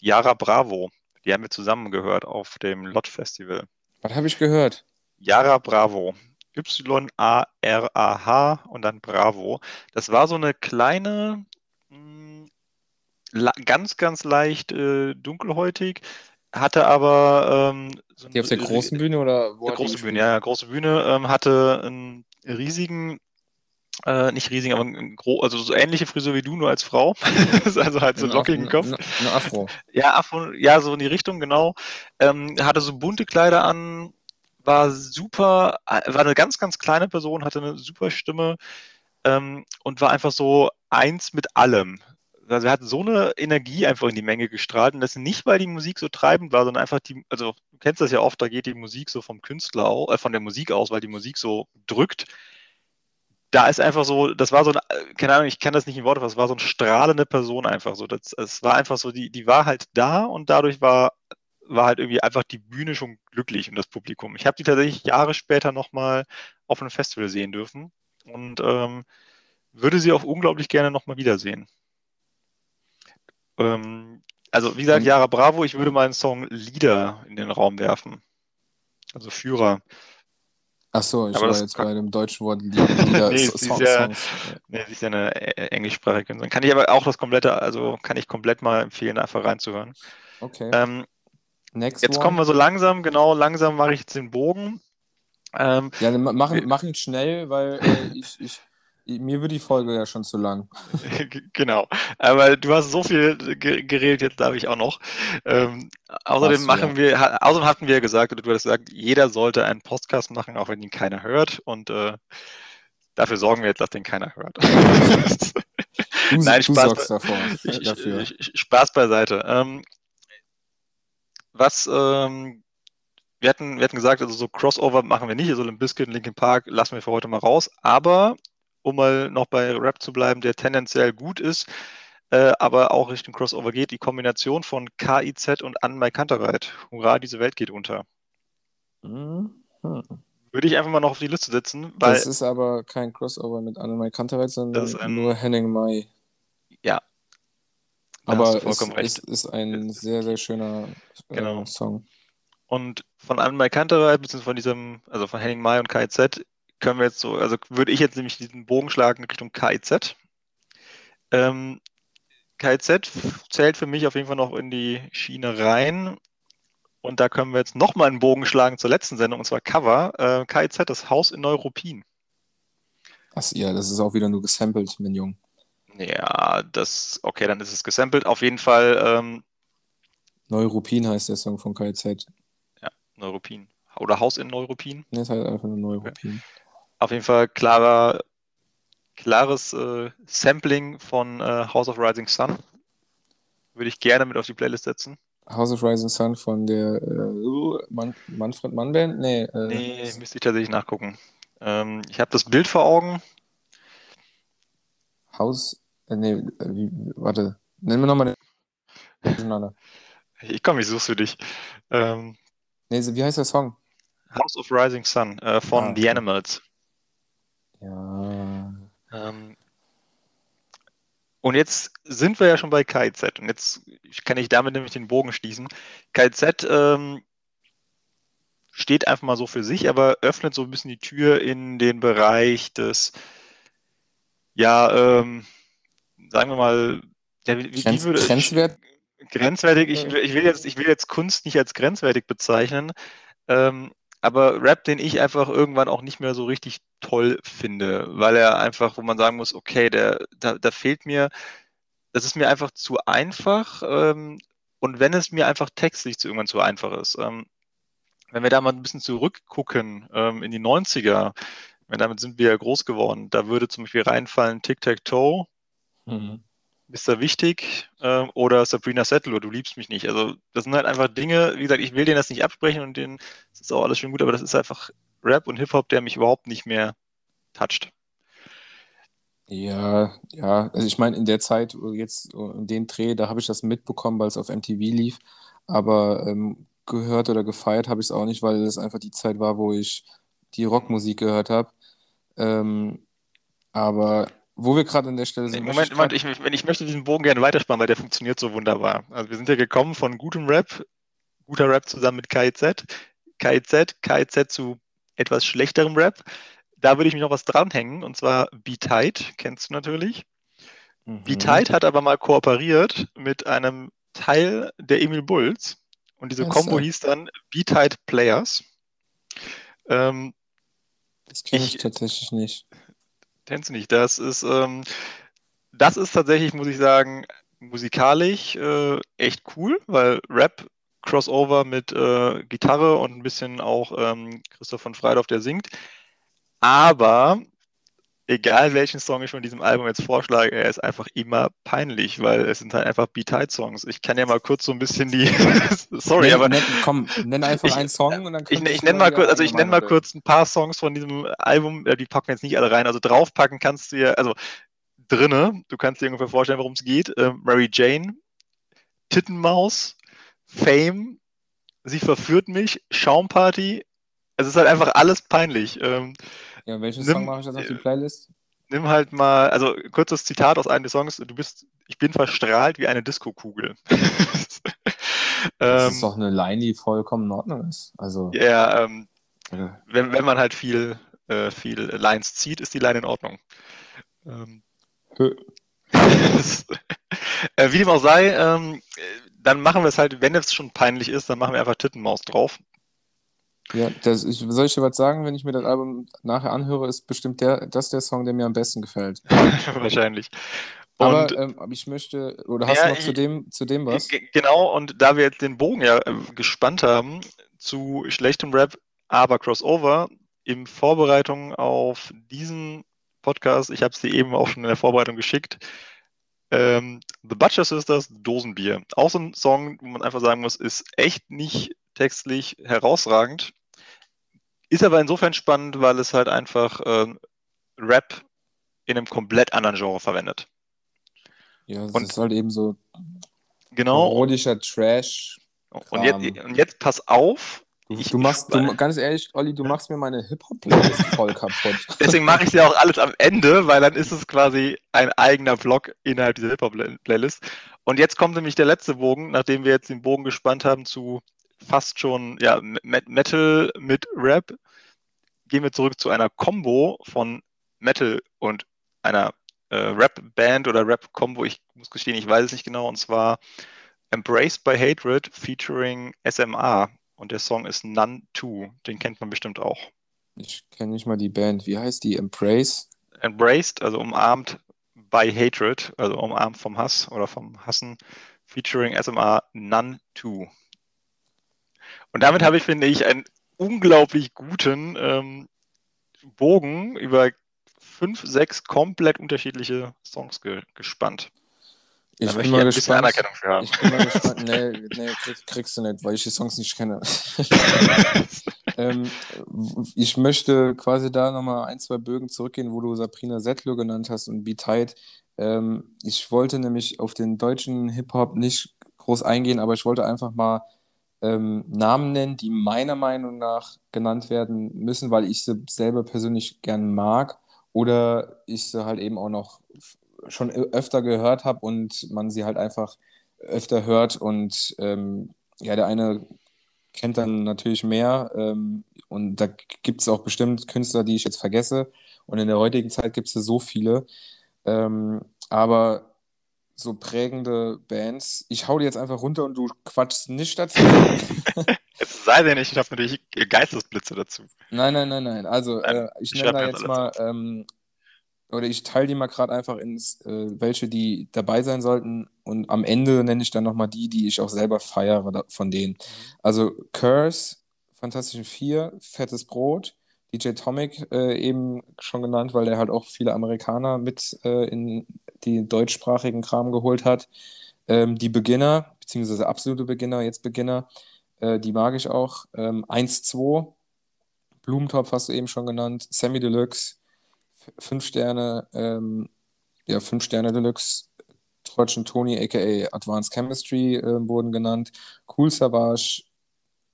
Yara Bravo. Die haben wir zusammen gehört auf dem Lot Festival.
Was habe ich gehört?
Yara Bravo. Y-A-R-A-H und dann Bravo. Das war so eine kleine, mh, hm, ganz, ganz leicht äh, dunkelhäutig, hatte aber. Ähm,
so die auf der großen Bühne oder
wo? Der große Bühne, ja, ja, große Bühne, ähm, hatte einen riesigen äh, nicht riesig, aber ein also so ähnliche Frisur wie du, nur als Frau. also halt so lockigen Kopf.
Eine Afro.
Ja, Afro, ja, so in die Richtung, genau. Ähm, hatte so bunte Kleider an, war super, war eine ganz, ganz kleine Person, hatte eine super Stimme ähm, und war einfach so eins mit allem. Also er hat so eine Energie einfach in die Menge gestrahlt und das nicht, weil die Musik so treibend war, sondern einfach die, also du kennst das ja oft, da geht die Musik so vom Künstler auch, äh, von der Musik aus, weil die Musik so drückt. Da ist einfach so, das war so eine, keine Ahnung, ich kann das nicht in Worte fassen, es war so eine strahlende Person einfach so. Es war einfach so, die, die war halt da und dadurch war war halt irgendwie einfach die Bühne schon glücklich und das Publikum. Ich habe die tatsächlich Jahre später nochmal auf einem Festival sehen dürfen und ähm, würde sie auch unglaublich gerne nochmal wiedersehen. Ähm, also wie gesagt, Yara Bravo, ich würde meinen Song Lieder in den Raum werfen. Also Führer.
Ach so, ich
Aber
war jetzt bei dem deutschen Wort Lieder.
Nee,
Song-
ist ja-
Songs.
Nee, ist ja eine äh, englischsprachige Künstlerin. Kann ich aber auch das komplette, also kann ich komplett mal empfehlen, einfach reinzuhören.
Okay.
Ähm,
Next
jetzt
one.
kommen wir so langsam, genau, langsam mache ich jetzt den Bogen. Ähm,
Ja, dann mach,
Wir-
mach ihn schnell, weil äh, ich, ich, mir wird die Folge ja schon zu lang.
genau. Aber du hast so viel ge- geredet, jetzt darf ich auch noch. Ähm, außerdem
du,
machen wir, ha, außerdem hatten wir ja gesagt, oder du hast gesagt, jeder sollte einen Podcast machen, auch wenn ihn keiner hört. Und äh, dafür sorgen wir jetzt, dass den keiner hört.
Du,
Nein,
du
Spaß
sorgst davor,
Ich,
dafür.
ich, ich, Spaß beiseite. Ähm, was, ähm, wir hatten, wir hatten gesagt, also so Crossover machen wir nicht, also Limp Bizkit und Linkin Park lassen wir für heute mal raus, aber um mal noch bei Rap zu bleiben, der tendenziell gut ist, äh, aber auch Richtung Crossover geht, die Kombination von KIZ und Anmai Kantereit. Hurra, diese Welt geht unter.
Mhm.
Würde ich einfach mal noch auf die Liste setzen,
Das ist aber kein Crossover mit Annemai Kantereit, sondern
ein-
nur Henning Mai. Aber es, es ist ein sehr, sehr schöner äh,
Genau.
Song.
Und von Anmai Kantereit, beziehungsweise von diesem, also von Henning Mai und KIZ, können wir jetzt so, also würde ich jetzt nämlich diesen Bogen schlagen Richtung KIZ. Ähm, KIZ zählt für mich auf jeden Fall noch in die Schiene rein. Und da können wir jetzt nochmal einen Bogen schlagen zur letzten Sendung, und zwar Cover. Äh, KIZ, das Haus in Neuruppin.
Ach ja, das ist auch wieder nur gesampelt, mein Jung.
Ja, das, okay, dann ist es gesampelt. Auf jeden Fall ähm,
Neuruppin heißt der Song von KZ.
Neuruppin. Oder Haus in Neuruppin.
Ne, ist halt einfach nur Neuruppin.
Auf jeden Fall klarer, klares äh, Sampling von äh, House of Rising Sun. Würde ich gerne mit auf die Playlist setzen.
House of Rising Sun von der äh, Man Manfred Mann Band? Nee, äh,
Nee, müsste ich tatsächlich nachgucken. Ähm, ich habe das Bild vor Augen.
House. Äh, nee, wie, warte. Nennen wir nochmal den.
Ich komme, ich such's für dich. Ähm,
Nee, wie heißt der Song?
House of Rising Sun äh, von
Ah,
The. Animals.
Ja.
Ähm, und jetzt sind wir ja schon bei KIZ und jetzt kann ich damit nämlich den Bogen schließen. KIZ ähm, steht einfach mal so für sich, aber öffnet so ein bisschen die Tür in den Bereich des, ja, ähm, sagen wir mal, ja, wie, wie
Grenz,
würde
Grenzwert?
grenzwertig, ich, will- ich will jetzt, ich will jetzt Kunst nicht als grenzwertig bezeichnen, ähm, aber Rap, den ich einfach irgendwann auch nicht mehr so richtig toll finde, weil er einfach, wo man sagen muss, okay, der, da, da fehlt mir, das ist mir einfach zu einfach ähm, und wenn es mir einfach textlich zu irgendwann zu einfach ist. Ähm, wenn wir da mal ein bisschen zurückgucken ähm, in die 90er, wenn damit sind wir ja groß geworden, da würde zum Beispiel reinfallen Tic-Tac-Toe,
Mhm.
Mr. Wichtig ähm, oder Sabrina Settler, du liebst mich nicht. Also das sind halt einfach Dinge, wie gesagt, ich will denen das nicht absprechen und denen das ist auch alles schön gut, aber das ist einfach Rap und Hip-Hop, der mich überhaupt nicht mehr toucht.
Ja, ja, also ich meine, in der Zeit, jetzt äh, in dem Dreh, da habe ich das mitbekommen, weil es auf MTV lief, aber ähm, gehört oder gefeiert habe ich es auch nicht, weil es einfach die Zeit war, wo ich die Rockmusik gehört habe. Ähm, aber wo wir gerade an der Stelle
Nee,
sind,
Moment, Moment,
ich
ich, ich möchte diesen Bogen gerne weiterspannen, weil der funktioniert so wunderbar. Also wir sind ja gekommen von gutem Rap, guter Rap zusammen mit KIZ, KIZ, KIZ zu etwas schlechterem Rap. Da würde ich mich noch was dranhängen, und zwar Be Tight, kennst du natürlich.
grad-
Be
Mhm.
Tight hat aber mal kooperiert mit einem Teil der Emil Bulls und diese Combo hieß dann Be Tight Players. Ähm,
Das kenne ich
ich-
tatsächlich nicht.
Du nicht, das ist, ähm, das ist tatsächlich, muss ich sagen, musikalisch äh, echt cool, weil Rap Crossover mit äh, Gitarre und ein bisschen auch ähm, Christoph von Freidorf, der singt. Aber egal welchen Song ich von diesem Album jetzt vorschlage, er ist einfach immer peinlich, weil es sind halt einfach Beat-Songs. Ich kann ja mal kurz so ein bisschen die. Sorry,
Nenn,
aber
nenn, komm, nenn einfach
Ich-
einen Song und dann
ich,
könnte
ich nenne mal kurz, also ich nenne mal kurz ein paar Songs von diesem Album, äh, die packen wir jetzt nicht alle rein. Also draufpacken kannst du ja, also drinne, du kannst dir ungefähr vorstellen, worum es geht. Ähm, Mary Jane, Tittenmaus, Fame, Sie verführt mich, Schaumparty. Es ist halt einfach alles peinlich. Ähm,
ja, welchen Song mache ich jetzt auf die Playlist?
Nimm halt mal, also kurzes Zitat aus einem der Songs, du bist, ich bin verstrahlt wie eine Diskokugel.
das ist ähm, doch eine Line, die vollkommen in Ordnung ist. Also,
ja, ähm, ja. Wenn, wenn man halt viel, äh, viel Lines zieht, ist die Line in Ordnung. Ähm, äh, wie dem auch sei, ähm, dann machen wir es halt, wenn es schon peinlich ist, dann machen wir einfach Tittenmaus drauf.
Ja, das, ich, soll ich dir was sagen, wenn ich mir das Album nachher anhöre, ist bestimmt der, das der Song, der mir am besten gefällt.
Wahrscheinlich.
Und, aber ähm, ich möchte, oder hast ja, du noch zu dem, zu dem was?
Genau, und da wir jetzt den Bogen ja äh, gespannt haben zu schlechtem Rap, aber Crossover, in Vorbereitung auf diesen Podcast, ich habe es dir eben auch schon in der Vorbereitung geschickt, ähm, The Butcher Sisters, Dosenbier. Auch so ein Song, wo man einfach sagen muss, ist echt nicht textlich herausragend. Ist aber insofern spannend, weil es halt einfach ähm, Rap in einem komplett anderen Genre verwendet.
Ja, es ist halt eben so
genau,
parodischer Trash.
Und jetzt, und jetzt pass auf,
Du, du machst, du, ganz ehrlich, Olli, du machst mir meine Hip-Hop-Playlist voll kaputt.
Deswegen mache ich sie ja auch alles am Ende, weil dann ist es quasi ein eigener Vlog innerhalb dieser Hip-Hop-Playlist. Und jetzt kommt nämlich der letzte Bogen, nachdem wir jetzt den Bogen gespannt haben zu fast schon ja, Metal mit Rap, gehen wir zurück zu einer Combo von Metal und einer äh, Rap-Band oder Rap-Combo. Ich muss gestehen, ich weiß es nicht genau. Und zwar Embraced by Hatred featuring SMA. Und der Song ist None 2. Den kennt man bestimmt auch.
Ich kenne nicht mal die Band. Wie heißt die? Embrace?
Embraced, also umarmt by Hatred, also umarmt vom Hass oder vom Hassen, featuring SMA None 2. Und damit habe ich, finde ich, einen unglaublich guten ähm, Bogen über fünf, sechs komplett unterschiedliche Songs ge gespannt.
Ich bin mal gespannt. Anerkennung für haben. Ich bin mal gespannt. Nee, nee krieg, kriegst du nicht, weil ich die Songs nicht kenne. ähm, ich möchte quasi da nochmal ein, zwei Bögen zurückgehen, wo du Sabrina Settler genannt hast und Be Tight. Ähm, ich wollte nämlich auf den deutschen Hip-Hop nicht groß eingehen, aber ich wollte einfach mal ähm, Namen nennen, die meiner Meinung nach genannt werden müssen, weil ich sie selber persönlich gern mag oder ich sie halt eben auch noch schon öfter gehört habe und man sie halt einfach öfter hört und ähm, ja, der eine kennt dann natürlich mehr ähm, und da gibt es auch bestimmt Künstler, die ich jetzt vergesse und in der heutigen Zeit gibt es so viele, ähm, aber so prägende Bands, ich hau die jetzt einfach runter und du quatschst nicht dazu.
Es sei denn, ich habe natürlich Geistesblitze dazu.
Nein, nein, nein, nein. Also, äh, ich, ich nenne da jetzt mal ähm, oder ich teile die mal gerade einfach ins, äh, welche, die dabei sein sollten. Und am Ende nenne ich dann nochmal die, die ich auch selber feiere von denen. Mhm. Also Curse, Fantastischen Vier, Fettes Brot, DJ Tomic äh, eben schon genannt, weil der halt auch viele Amerikaner mit äh, in die deutschsprachigen Kram geholt hat. Ähm, die Beginner, beziehungsweise absolute Beginner, jetzt Beginner, äh, die mag ich auch. Ähm, 1-2, Blumentopf hast du eben schon genannt, Sammy Deluxe, fünf Sterne, ähm, ja, fünf Sterne Deluxe, Trotschen Tony, aka Advanced Chemistry, äh, wurden genannt. Cool Savage,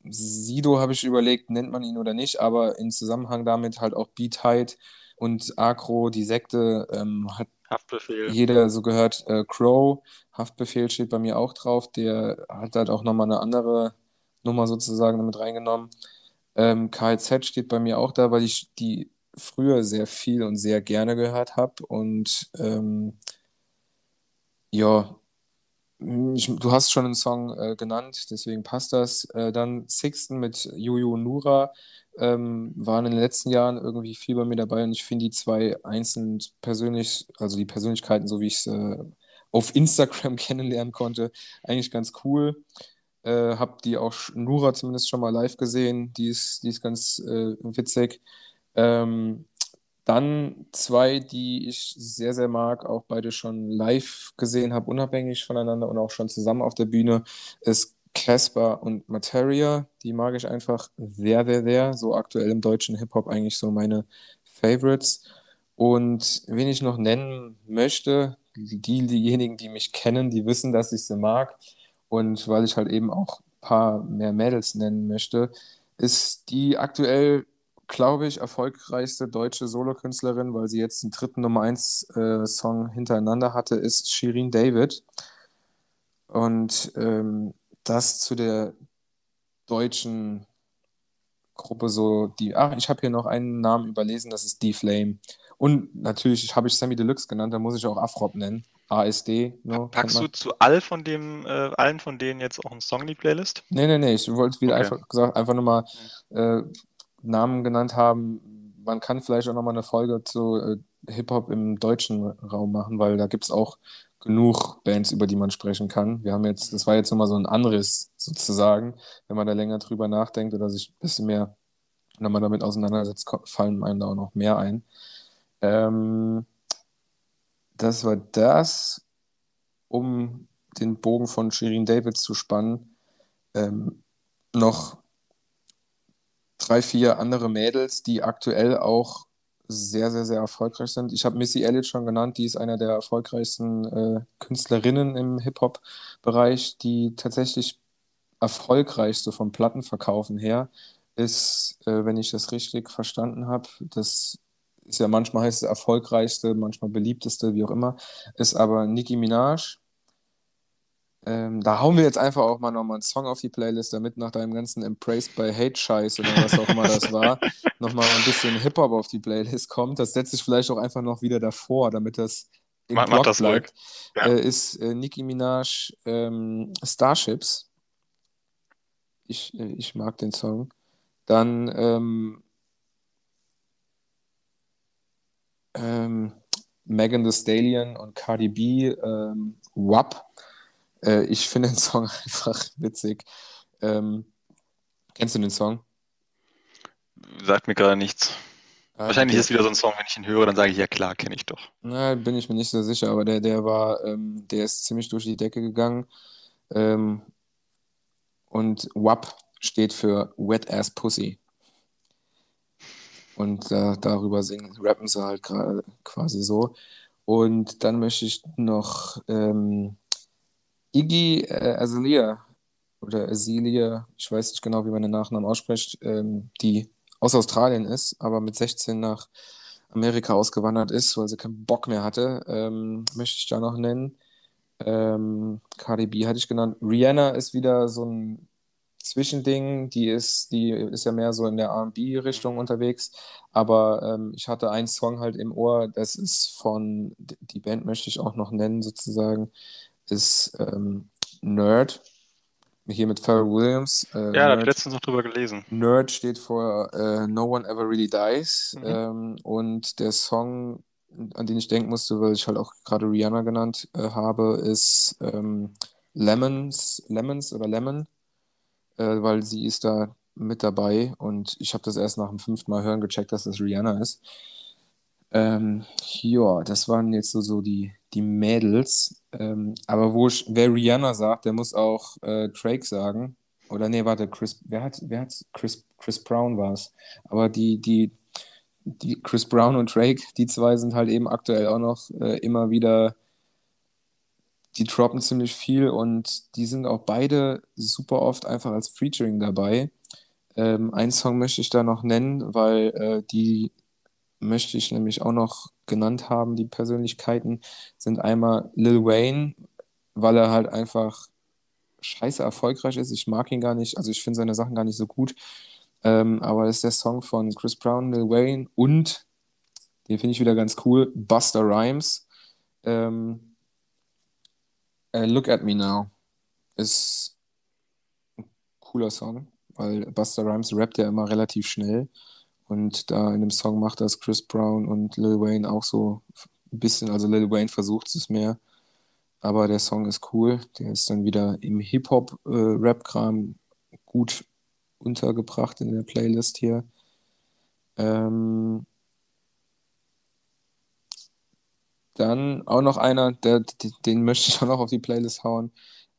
Sido habe ich überlegt, nennt man ihn oder nicht, aber in Zusammenhang damit halt auch Height und Agro, die Sekte, ähm, hat
Haftbefehl.
jeder so gehört. Äh, Crow, Haftbefehl steht bei mir auch drauf, der hat halt auch nochmal eine andere Nummer sozusagen damit reingenommen. Ähm, KZ steht bei mir auch da, weil ich die früher sehr viel und sehr gerne gehört habe. Und ähm, ja, ich, du hast schon einen Song äh, genannt, deswegen passt das. Äh, dann Sixten mit Juju Nura ähm, waren in den letzten Jahren irgendwie viel bei mir dabei und ich finde die zwei einzeln persönlich, also die Persönlichkeiten, so wie ich es äh, auf Instagram kennenlernen konnte, eigentlich ganz cool. Äh, hab die auch Nura zumindest schon mal live gesehen, die ist, die ist ganz äh, witzig. Ähm, dann zwei, die ich sehr, sehr mag, auch beide schon live gesehen habe, unabhängig voneinander und auch schon zusammen auf der Bühne, ist Casper und Materia. Die mag ich einfach sehr, sehr, sehr. So aktuell im deutschen Hip-Hop eigentlich so meine Favorites. Und wen ich noch nennen möchte, die, diejenigen, die mich kennen, die wissen, dass ich sie mag. Und weil ich halt eben auch paar mehr Mädels nennen möchte, ist die aktuell, glaube ich, erfolgreichste deutsche Solokünstlerin, weil sie jetzt den dritten Nummer 1 äh, Song hintereinander hatte, ist Shirin David. Und ähm, das zu der deutschen Gruppe so, die, ach, ich habe hier noch einen Namen überlesen, das ist D-Flame. Und natürlich habe ich Sammy Deluxe genannt, da muss ich auch Afrop nennen. ASD.
No, Packst du zu all von dem, äh, allen von denen jetzt auch einen Song in die Playlist?
Nee, nee, nee. Ich wollte wieder okay. einfach gesagt, einfach nochmal äh, Namen genannt haben. Man kann vielleicht auch nochmal eine Folge zu äh, Hip-Hop im deutschen Raum machen, weil da gibt es auch genug Bands, über die man sprechen kann. Wir haben jetzt, das war jetzt nochmal so ein Anriss sozusagen, wenn man da länger drüber nachdenkt oder sich ein bisschen mehr nochmal damit auseinandersetzt, fallen einem da auch noch mehr ein. Ähm, das war das, um den Bogen von Shirin David zu spannen. Ähm, noch drei, vier andere Mädels, die aktuell auch sehr, sehr, sehr erfolgreich sind. Ich habe Missy Elliott schon genannt, die ist einer der erfolgreichsten äh, Künstlerinnen im Hip-Hop-Bereich, die tatsächlich erfolgreichste vom Plattenverkaufen her ist, äh, wenn ich das richtig verstanden habe, das ist ja manchmal heißt es erfolgreichste, manchmal beliebteste, wie auch immer, ist aber Nicki Minaj. Ähm, da hauen wir jetzt einfach auch mal nochmal einen Song auf die Playlist, damit nach deinem ganzen Embraced by Hate Scheiß oder was auch immer das war, nochmal ein bisschen Hip-Hop auf die Playlist kommt. Das setze ich vielleicht auch einfach noch wieder davor, damit das
im mach, Block das bleibt.
Ja. Äh, ist äh, Nicki Minaj ähm, Starships. Ich, äh, ich mag den Song. Dann ähm, ähm, Megan Thee Stallion und Cardi B, ähm, WAP. Äh, ich finde den Song einfach witzig. Ähm, kennst du den Song?
Sagt mir gerade nichts. Ah, Wahrscheinlich der, ist wieder so ein Song, wenn ich ihn höre, dann sage ich, ja klar, kenne ich doch.
Na, bin ich mir nicht so sicher, aber der, der war, ähm, der ist ziemlich durch die Decke gegangen. Ähm, und WAP steht für Wet Ass Pussy. Und äh, darüber singen, rappen sie halt quasi so. Und dann möchte ich noch ähm, Iggy äh, Azalea oder Azealia, ich weiß nicht genau, wie man den Nachnamen ausspricht, ähm, die aus Australien ist, aber mit 16 nach Amerika ausgewandert ist, weil sie keinen Bock mehr hatte, ähm, möchte ich da noch nennen. Ähm, Cardi B hatte ich genannt. Rihanna ist wieder so ein Zwischending, die ist, die ist ja mehr so in der RB-Richtung unterwegs. Aber ähm, ich hatte einen Song halt im Ohr, das ist von, die Band möchte ich auch noch nennen, sozusagen, ist ähm, Nerd. Hier mit Pharrell Williams.
Äh, ja, da habe ich letztens noch drüber gelesen.
Nerd steht vor äh, No One Ever Really Dies. Mhm. Ähm, und der Song, an den ich denken musste, weil ich halt auch gerade Rihanna genannt äh, habe, ist ähm, Lemons, Lemons oder Lemon äh, weil sie ist da mit dabei und ich habe das erst nach dem fünften Mal hören gecheckt, dass das Rihanna ist. Ähm, ja, das waren jetzt so, so die, die Mädels. Ähm, aber wo ich, wer Rihanna sagt, der muss auch äh, Drake sagen. Oder nee, warte, Chris, wer hat, wer hat Chris, Chris Brown war es. Aber die, die, die Chris Brown und Drake, die zwei sind halt eben aktuell auch noch äh, immer wieder die droppen ziemlich viel und die sind auch beide super oft einfach als Featuring dabei. Ähm, einen Song möchte ich da noch nennen, weil äh, die möchte ich nämlich auch noch genannt haben. Die Persönlichkeiten sind einmal Lil Wayne, weil er halt einfach scheiße erfolgreich ist. Ich mag ihn gar nicht, also ich finde seine Sachen gar nicht so gut. Ähm, aber das ist der Song von Chris Brown, Lil Wayne und den finde ich wieder ganz cool, Buster Rhymes. Ähm, Uh, Look at Me Now ist ein cooler Song, weil Buster Rhymes rappt ja immer relativ schnell und da in dem Song macht das Chris Brown und Lil Wayne auch so ein bisschen, also Lil Wayne versucht es mehr, aber der Song ist cool, der ist dann wieder im Hip-Hop-Rap-Kram äh, gut untergebracht in der Playlist hier. Ähm, Dann auch noch einer, der, den möchte ich auch noch auf die Playlist hauen,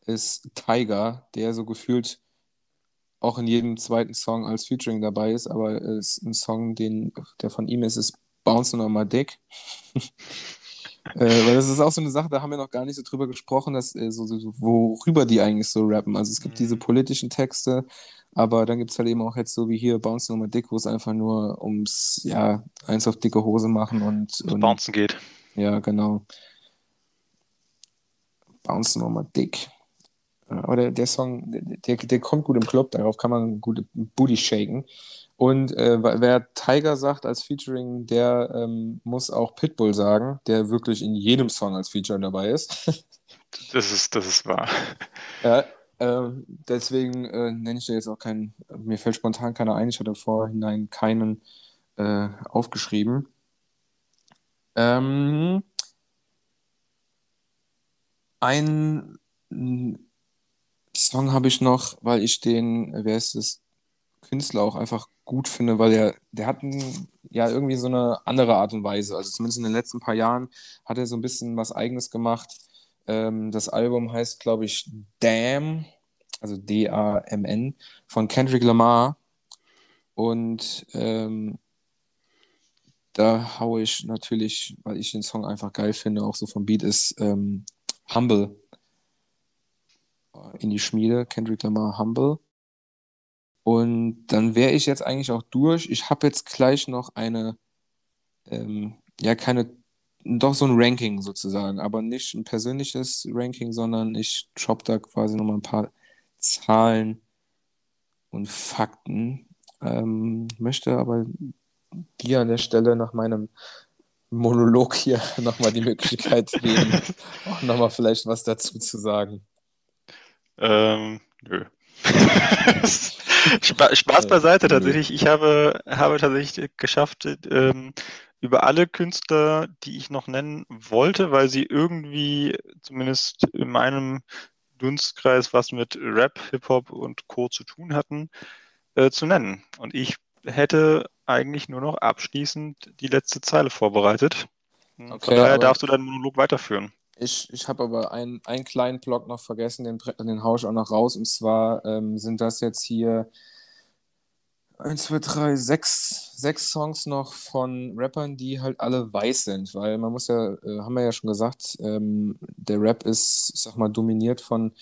ist Tiger, der so gefühlt auch in jedem zweiten Song als Featuring dabei ist, aber ist ein Song, den, der von ihm ist, ist Bounce on My Dick. äh, weil das ist auch so eine Sache, da haben wir noch gar nicht so drüber gesprochen, dass, äh, so, so, worüber die eigentlich so rappen. Also es gibt mhm. diese politischen Texte, aber dann gibt es halt eben auch jetzt so wie hier Bounce nochmal dick, wo es einfach nur ums, ja, eins auf dicke Hose machen und. und
Bouncen geht.
Ja, genau. Bounce nochmal dick. Aber der, der Song, der, der kommt gut im Club, darauf kann man gut Booty shaken. Und äh, wer Tiger sagt als Featuring, der ähm, muss auch Pitbull sagen, der wirklich in jedem Song als Feature dabei ist.
das ist, das ist wahr.
Ja, äh, deswegen äh, nenne ich da jetzt auch keinen, mir fällt spontan keiner ein, ich hatte vorhinein keinen äh, aufgeschrieben. Ähm, ein Song habe ich noch, weil ich den, wer ist es, Künstler auch einfach gut finde, weil er, der hat ein, ja irgendwie so eine andere Art und Weise. Also zumindest in den letzten paar Jahren hat er so ein bisschen was Eigenes gemacht. Ähm, das Album heißt, glaube ich, Damn, also D-A-M-N, von Kendrick Lamar. Und ähm, da haue ich natürlich, weil ich den Song einfach geil finde, auch so vom Beat ist ähm, Humble in die Schmiede. Kendrick Lamar Humble. Und dann wäre ich jetzt eigentlich auch durch. Ich habe jetzt gleich noch eine, ähm, ja, keine, doch so ein Ranking sozusagen, aber nicht ein persönliches Ranking, sondern ich droppe da quasi nochmal ein paar Zahlen und Fakten. Ähm, möchte aber dir an der Stelle nach meinem Monolog hier nochmal die Möglichkeit geben, auch nochmal vielleicht was dazu zu sagen.
Ähm, nö. Spaß beiseite tatsächlich. Ich habe, habe tatsächlich geschafft, ähm, über alle Künstler, die ich noch nennen wollte, weil sie irgendwie zumindest in meinem Dunstkreis was mit Rap, Hip-Hop und Co. zu tun hatten, äh, zu nennen. Und ich hätte eigentlich nur noch abschließend die letzte Zeile vorbereitet. Okay, Von daher darfst du deinen Monolog weiterführen.
Ich, ich habe aber einen, einen kleinen Block noch vergessen, den, den haue ich auch noch raus. Und zwar ähm, sind das jetzt hier 1, 2, 3, 6, sechs Songs noch von Rappern, die halt alle weiß sind. Weil man muss ja, äh, haben wir ja schon gesagt, ähm, der Rap ist, ich sag mal, dominiert von,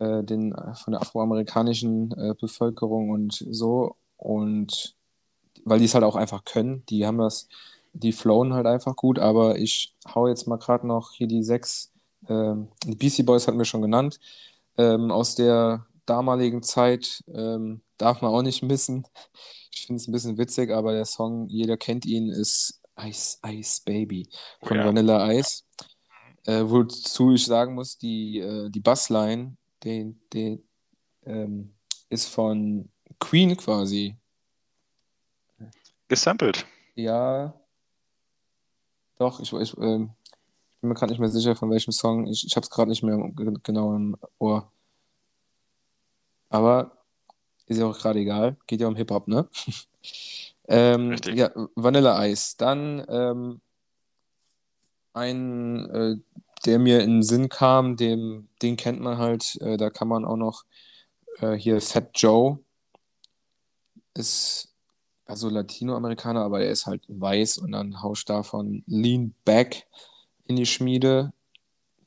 äh, den, von der afroamerikanischen äh, Bevölkerung und so. Und weil die es halt auch einfach können, die haben das die flowen halt einfach gut, aber ich hau jetzt mal gerade noch hier die sechs, ähm, die BC Boys hatten wir schon genannt, ähm, aus der damaligen Zeit ähm, darf man auch nicht missen. Ich finde es ein bisschen witzig, aber der Song, jeder kennt ihn, ist Ice Ice Baby von ja. Vanilla Ice. Äh, wozu ich sagen muss, die, äh, die Bassline, die, die ähm, ist von Queen quasi.
Gesampelt.
Ja, doch, ich, ich, äh, ich bin mir gerade nicht mehr sicher, von welchem Song. Ich, ich habe es gerade nicht mehr genau im Ohr. Aber ist ja auch gerade egal. Geht ja um Hip-Hop, ne? ähm, Richtig. Ja, Vanilla Ice. Dann ähm, ein, äh, der mir in den Sinn kam, dem, den kennt man halt. Äh, da kann man auch noch äh, hier Fat Joe. Ist also Latinoamerikaner, aber er ist halt weiß und dann hauscht davon Lean Back in die Schmiede.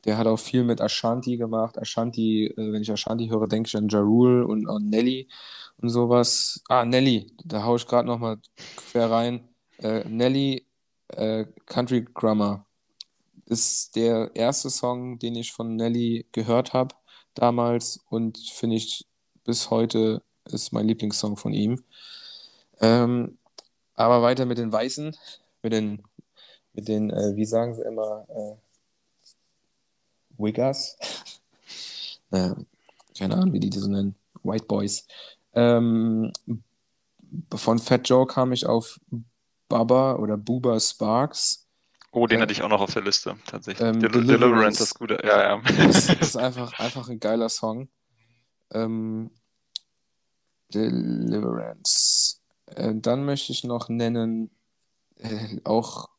Der hat auch viel mit Ashanti gemacht. Ashanti, äh, wenn ich Ashanti höre, denke ich an Ja Rule und an Nelly und sowas. Ah, Nelly, da haue ich gerade nochmal quer rein. Äh, Nelly, äh, Country Grammar, ist der erste Song, den ich von Nelly gehört habe damals und finde ich bis heute ist mein Lieblingssong von ihm. Ähm, aber weiter mit den Weißen, mit den, mit den, äh, wie sagen sie immer, äh, Wiggers. äh, keine Ahnung, wie die die so nennen. White Boys. Ähm, von Fat Joe kam ich auf Baba oder Booba Sparks.
Oh, den äh, hatte ich auch noch auf der Liste, tatsächlich. Ähm, Del Deliverance, Deliverance ist gut. Ja, ja.
Das ist einfach, einfach ein geiler Song. Ähm, Deliverance. Äh, dann möchte ich noch nennen, äh, auch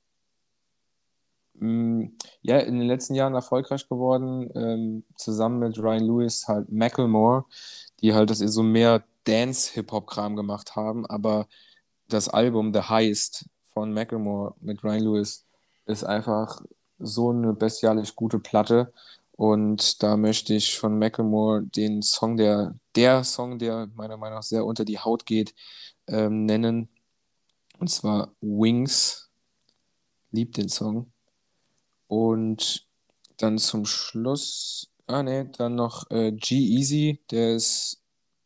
mh, mm, ja, in den letzten Jahren erfolgreich geworden, ähm, zusammen mit Ryan Lewis halt Macklemore, die halt das so mehr Dance-Hip-Hop-Kram gemacht haben, aber das Album The Heist von Macklemore mit Ryan Lewis ist einfach so eine bestialisch gute Platte. Und da möchte ich von Macklemore den Song, der, der Song, der meiner Meinung nach sehr unter die Haut geht, ähm, nennen. Und zwar Wings. Liebt den Song. Und dann zum Schluss, ah ne, dann noch äh, G-Easy, der ist,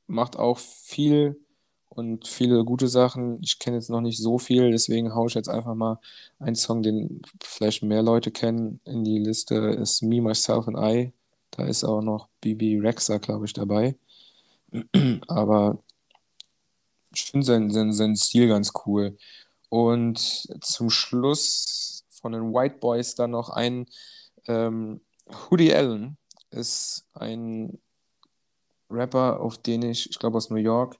macht auch viel und viele gute Sachen. Ich kenne jetzt noch nicht so viel, deswegen haue ich jetzt einfach mal einen Song, den vielleicht mehr Leute kennen, in die Liste, ist Me, Myself and I. Da ist auch noch Bibi Rexa, glaube ich, dabei. Aber ich finde seinen, seinen, seinen Stil ganz cool. Und zum Schluss von den White Boys dann noch ein ähm, Hoodie Allen ist ein Rapper, auf den ich, ich glaube aus New York,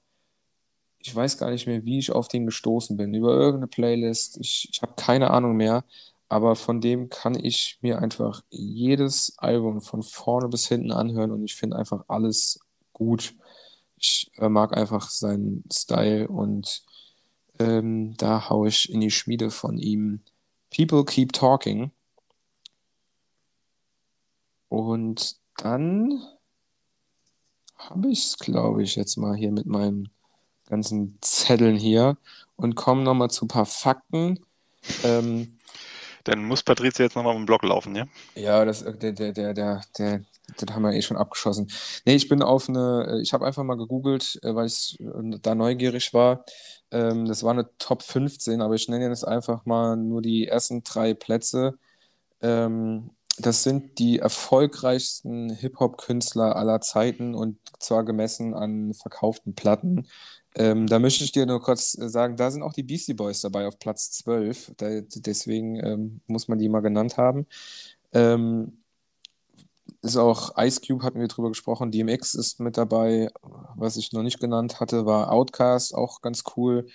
ich weiß gar nicht mehr, wie ich auf den gestoßen bin. Über irgendeine Playlist. Ich, ich habe keine Ahnung mehr. Aber von dem kann ich mir einfach jedes Album von vorne bis hinten anhören und ich finde einfach alles gut. Ich äh, mag einfach seinen Style und ähm, da haue ich in die Schmiede von ihm People Keep Talking. Und dann habe ich es, glaube ich, jetzt mal hier mit meinen ganzen Zetteln hier und komme nochmal zu ein paar Fakten. Ähm,
Dann muss Patrizia jetzt nochmal im Blog laufen, ja?
Ja, das, der, der, der, der, der, den haben wir eh schon abgeschossen. Nee, ich bin auf eine, ich habe einfach mal gegoogelt, äh, weil ich da neugierig war. Ähm, das war eine Top 15, aber ich nenne jetzt einfach mal nur die ersten drei Plätze. Ähm, das sind die erfolgreichsten Hip-Hop-Künstler aller Zeiten und zwar gemessen an verkauften Platten. Ähm, da möchte ich dir nur kurz sagen, da sind auch die Beastie Boys dabei auf Platz 12. Da, deswegen ähm, muss man die mal genannt haben. Ähm, ist auch Ice Cube, hatten wir drüber gesprochen. DMX ist mit dabei. Was ich noch nicht genannt hatte, war Outkast, auch ganz cool.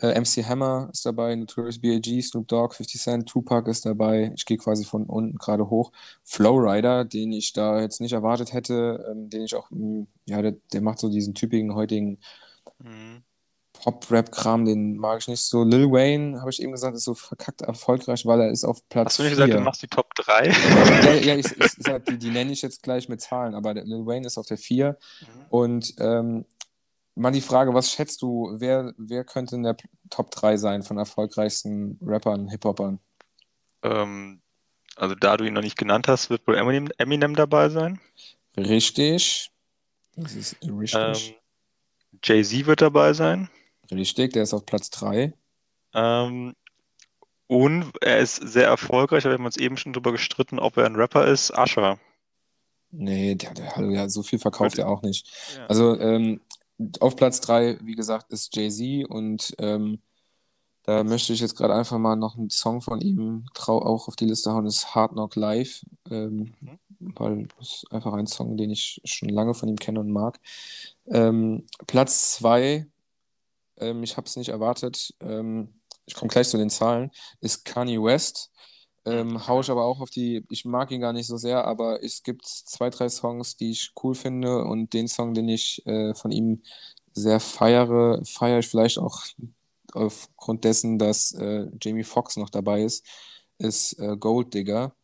Äh, MC Hammer ist dabei, Notorious B.I.G., Snoop Dogg, 50 Cent, Tupac ist dabei. Ich gehe quasi von unten gerade hoch. Flowrider, den ich da jetzt nicht erwartet hätte, ähm, den ich auch, hm, ja, der, der macht so diesen typischen heutigen mhm. Pop-Rap-Kram, den mag ich nicht so. Lil Wayne, habe ich eben gesagt, ist so verkackt erfolgreich, weil er ist auf Platz
Hast du nicht gesagt, du machst die Top 3?
ja, ja ich, ich, ich, die, die nenne ich jetzt gleich mit Zahlen, aber Lil Wayne ist auf der 4. Mhm. Und ähm, mal die Frage, was schätzt du, wer, wer könnte in der Top 3 sein von erfolgreichsten Rappern, Hip-Hopern?
Ähm, also da du ihn noch nicht genannt hast, wird wohl Eminem, Eminem dabei sein.
Richtig. Das ist richtig.
Ähm, Jay-Z wird dabei sein.
Richtig, der ist auf Platz 3.
Ähm, und er ist sehr erfolgreich, wir haben uns eben schon darüber gestritten, ob er ein Rapper ist. Usher.
Nee, der, der, ja, so viel verkauft er auch nicht. Ja. Also ähm, auf Platz 3, wie gesagt, ist Jay-Z und ähm, da möchte ich jetzt gerade einfach mal noch einen Song von ihm auch auf die Liste hauen, das ist Hard Knock Live, ähm, mhm. weil das ist einfach ein Song, den ich schon lange von ihm kenne und mag. Ähm, Platz 2, ähm, ich habe es nicht erwartet, ähm, ich komme gleich zu den Zahlen, ist Kanye West. Ähm, hau ich aber auch auf die, ich mag ihn gar nicht so sehr, aber es gibt zwei, drei Songs, die ich cool finde und den Song, den ich äh, von ihm sehr feiere, feiere ich vielleicht auch aufgrund dessen, dass äh, Jamie Foxx noch dabei ist, ist äh, Gold Digger.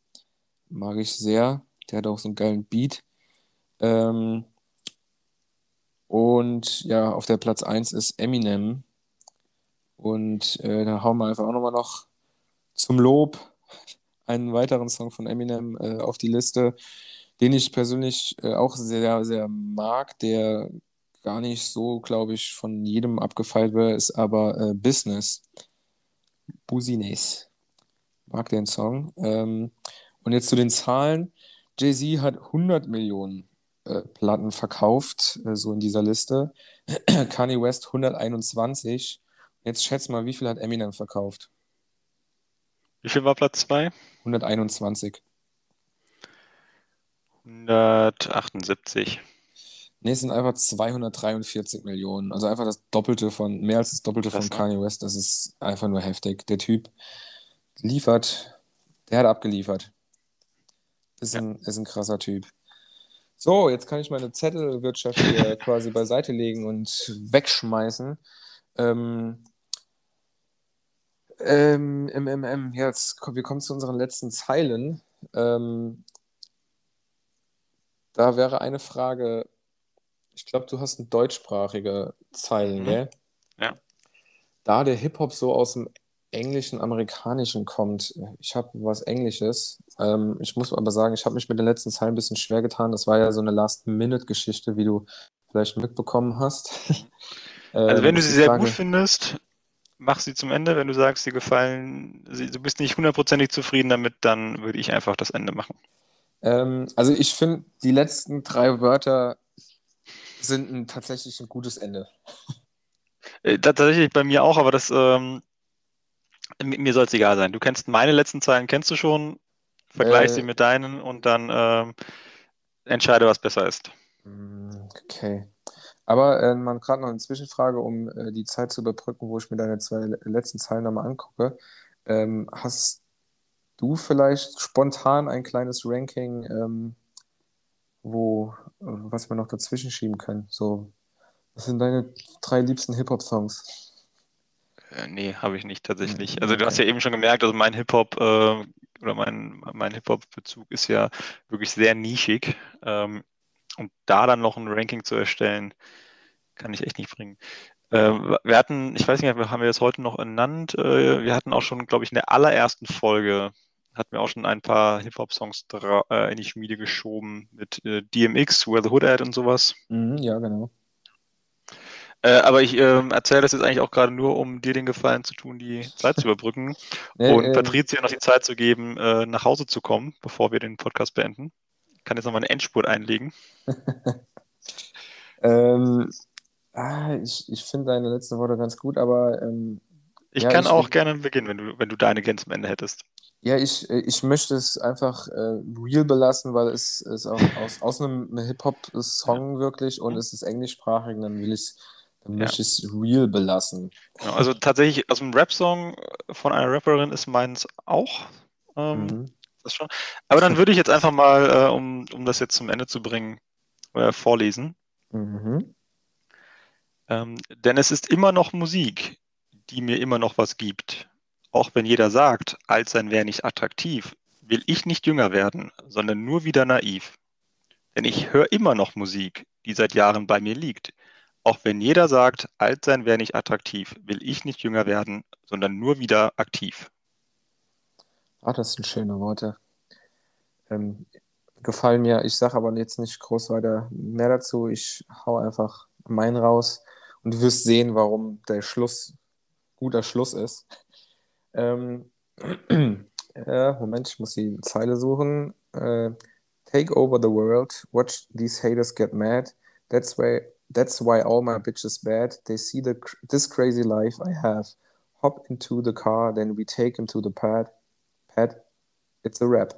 Mag ich sehr. Der hat auch so einen geilen Beat. Ähm, und ja, auf der Platz 1 ist Eminem. Und äh, da hauen wir einfach auch nochmal noch zum Lob einen weiteren Song von Eminem äh, auf die Liste, den ich persönlich äh, auch sehr, sehr mag, der gar nicht so, glaube ich, von jedem abgefeilt wird, ist aber äh, Business. Busines. Mag den Song. Ähm, und jetzt zu den Zahlen. Jay-Z hat 100 Millionen äh, Platten verkauft, äh, so in dieser Liste. Kanye West 121. Jetzt schätz mal, wie viel hat Eminem verkauft?
Wie viel war Platz 2?
121.
178.
Nee, es sind einfach 243 Millionen. Also einfach das Doppelte von, mehr als das Doppelte Krass, von Kanye West. Das ist einfach nur heftig. Der Typ liefert, der hat abgeliefert. Ist, ja. ein, ist ein krasser Typ. So, jetzt kann ich meine Zettelwirtschaft hier quasi beiseite legen und wegschmeißen. Ähm, Ähm, MMM, jetzt wir kommen zu unseren letzten Zeilen. Ähm, da wäre eine Frage, ich glaube, du hast eine deutschsprachige Zeilen, mhm. gell?
Ja.
Da der Hip-Hop so aus dem Englischen, Amerikanischen kommt, ich habe was Englisches. Ähm, ich muss aber sagen, ich habe mich mit den letzten Zeilen ein bisschen schwer getan. Das war ja so eine Last-Minute-Geschichte, wie du vielleicht mitbekommen hast.
also wenn ähm, du sie sehr Frage... gut findest, mach sie zum Ende. Wenn du sagst, sie gefallen, du bist nicht hundertprozentig zufrieden damit, dann würde ich einfach das Ende machen.
Ähm, also ich finde, die letzten drei Wörter sind ein, tatsächlich ein gutes Ende.
Äh, tatsächlich bei mir auch, aber das ähm, mir soll es egal sein. Du kennst meine letzten Zeilen, kennst du schon, vergleich äh, sie mit deinen und dann ähm, entscheide, was besser ist.
Mm, okay. Aber äh, man gerade noch eine Zwischenfrage, um äh, die Zeit zu überbrücken, wo ich mir deine zwei letzten Zeilen nochmal angucke. Ähm, hast du vielleicht spontan ein kleines Ranking, ähm, wo, was wir noch dazwischen schieben können? So, was sind deine drei liebsten Hip-Hop-Songs?
Äh, nee, habe ich nicht tatsächlich. Hm, also du hast ja eben schon gemerkt, also mein Hip-Hop äh, oder mein, mein Hip-Hop-Bezug ist ja wirklich sehr nischig. Ähm, und da dann noch ein Ranking zu erstellen, kann ich echt nicht bringen. Äh, wir hatten, ich weiß nicht, haben wir das heute noch ernannt? Äh, wir hatten auch schon, glaube ich, in der allerersten Folge hatten wir auch schon ein paar Hip-Hop-Songs äh, in die Schmiede geschoben mit äh, DMX, Where the Hood At und sowas.
Mhm, ja, genau.
Äh, aber ich ähm, erzähle das jetzt eigentlich auch gerade nur, um dir den Gefallen zu tun, die Zeit zu überbrücken nee, und äh, Patricia noch die Zeit zu geben, äh, nach Hause zu kommen, bevor wir den Podcast beenden. Ich kann jetzt nochmal eine Endspurt einlegen.
ähm, ah, ich ich finde deine letzten Worte ganz gut, aber ähm,
ich ja, kann ich, auch gerne beginnen, wenn du, wenn du deine ganz am Ende hättest.
Ja, ich, ich möchte es einfach äh, real belassen, weil es ist auch aus, aus einem Hip-Hop-Song wirklich und mhm. es ist englischsprachig, dann will ich es dann ja. möchte ich es real belassen.
Genau, also tatsächlich, aus einem Rap-Song von einer Rapperin ist meins auch. Ähm, mhm. das schon. Aber dann würde ich jetzt einfach mal, äh, um, um das jetzt zum Ende zu bringen, äh, vorlesen. Mhm. Ähm, denn es ist immer noch Musik, die mir immer noch was gibt. Auch wenn jeder sagt, alt sein wäre nicht attraktiv, will ich nicht jünger werden, sondern nur wieder naiv. Denn ich höre immer noch Musik, die seit Jahren bei mir liegt. Auch wenn jeder sagt, alt sein wäre nicht attraktiv, will ich nicht jünger werden, sondern nur wieder aktiv.
Ah, das sind schöne Worte. Ähm, gefallen mir. Ich sage aber jetzt nicht groß weiter mehr dazu. Ich hau einfach meinen raus und du wirst sehen, warum der Schluss guter Schluss ist. Ähm, äh, Moment, ich muss die Zeile suchen. Äh, Take over the world, watch these haters get mad. That's why That's why all my bitches bad. They see the this crazy life I have. Hop into the car, then we take him to the pad. Pad, it's a wrap.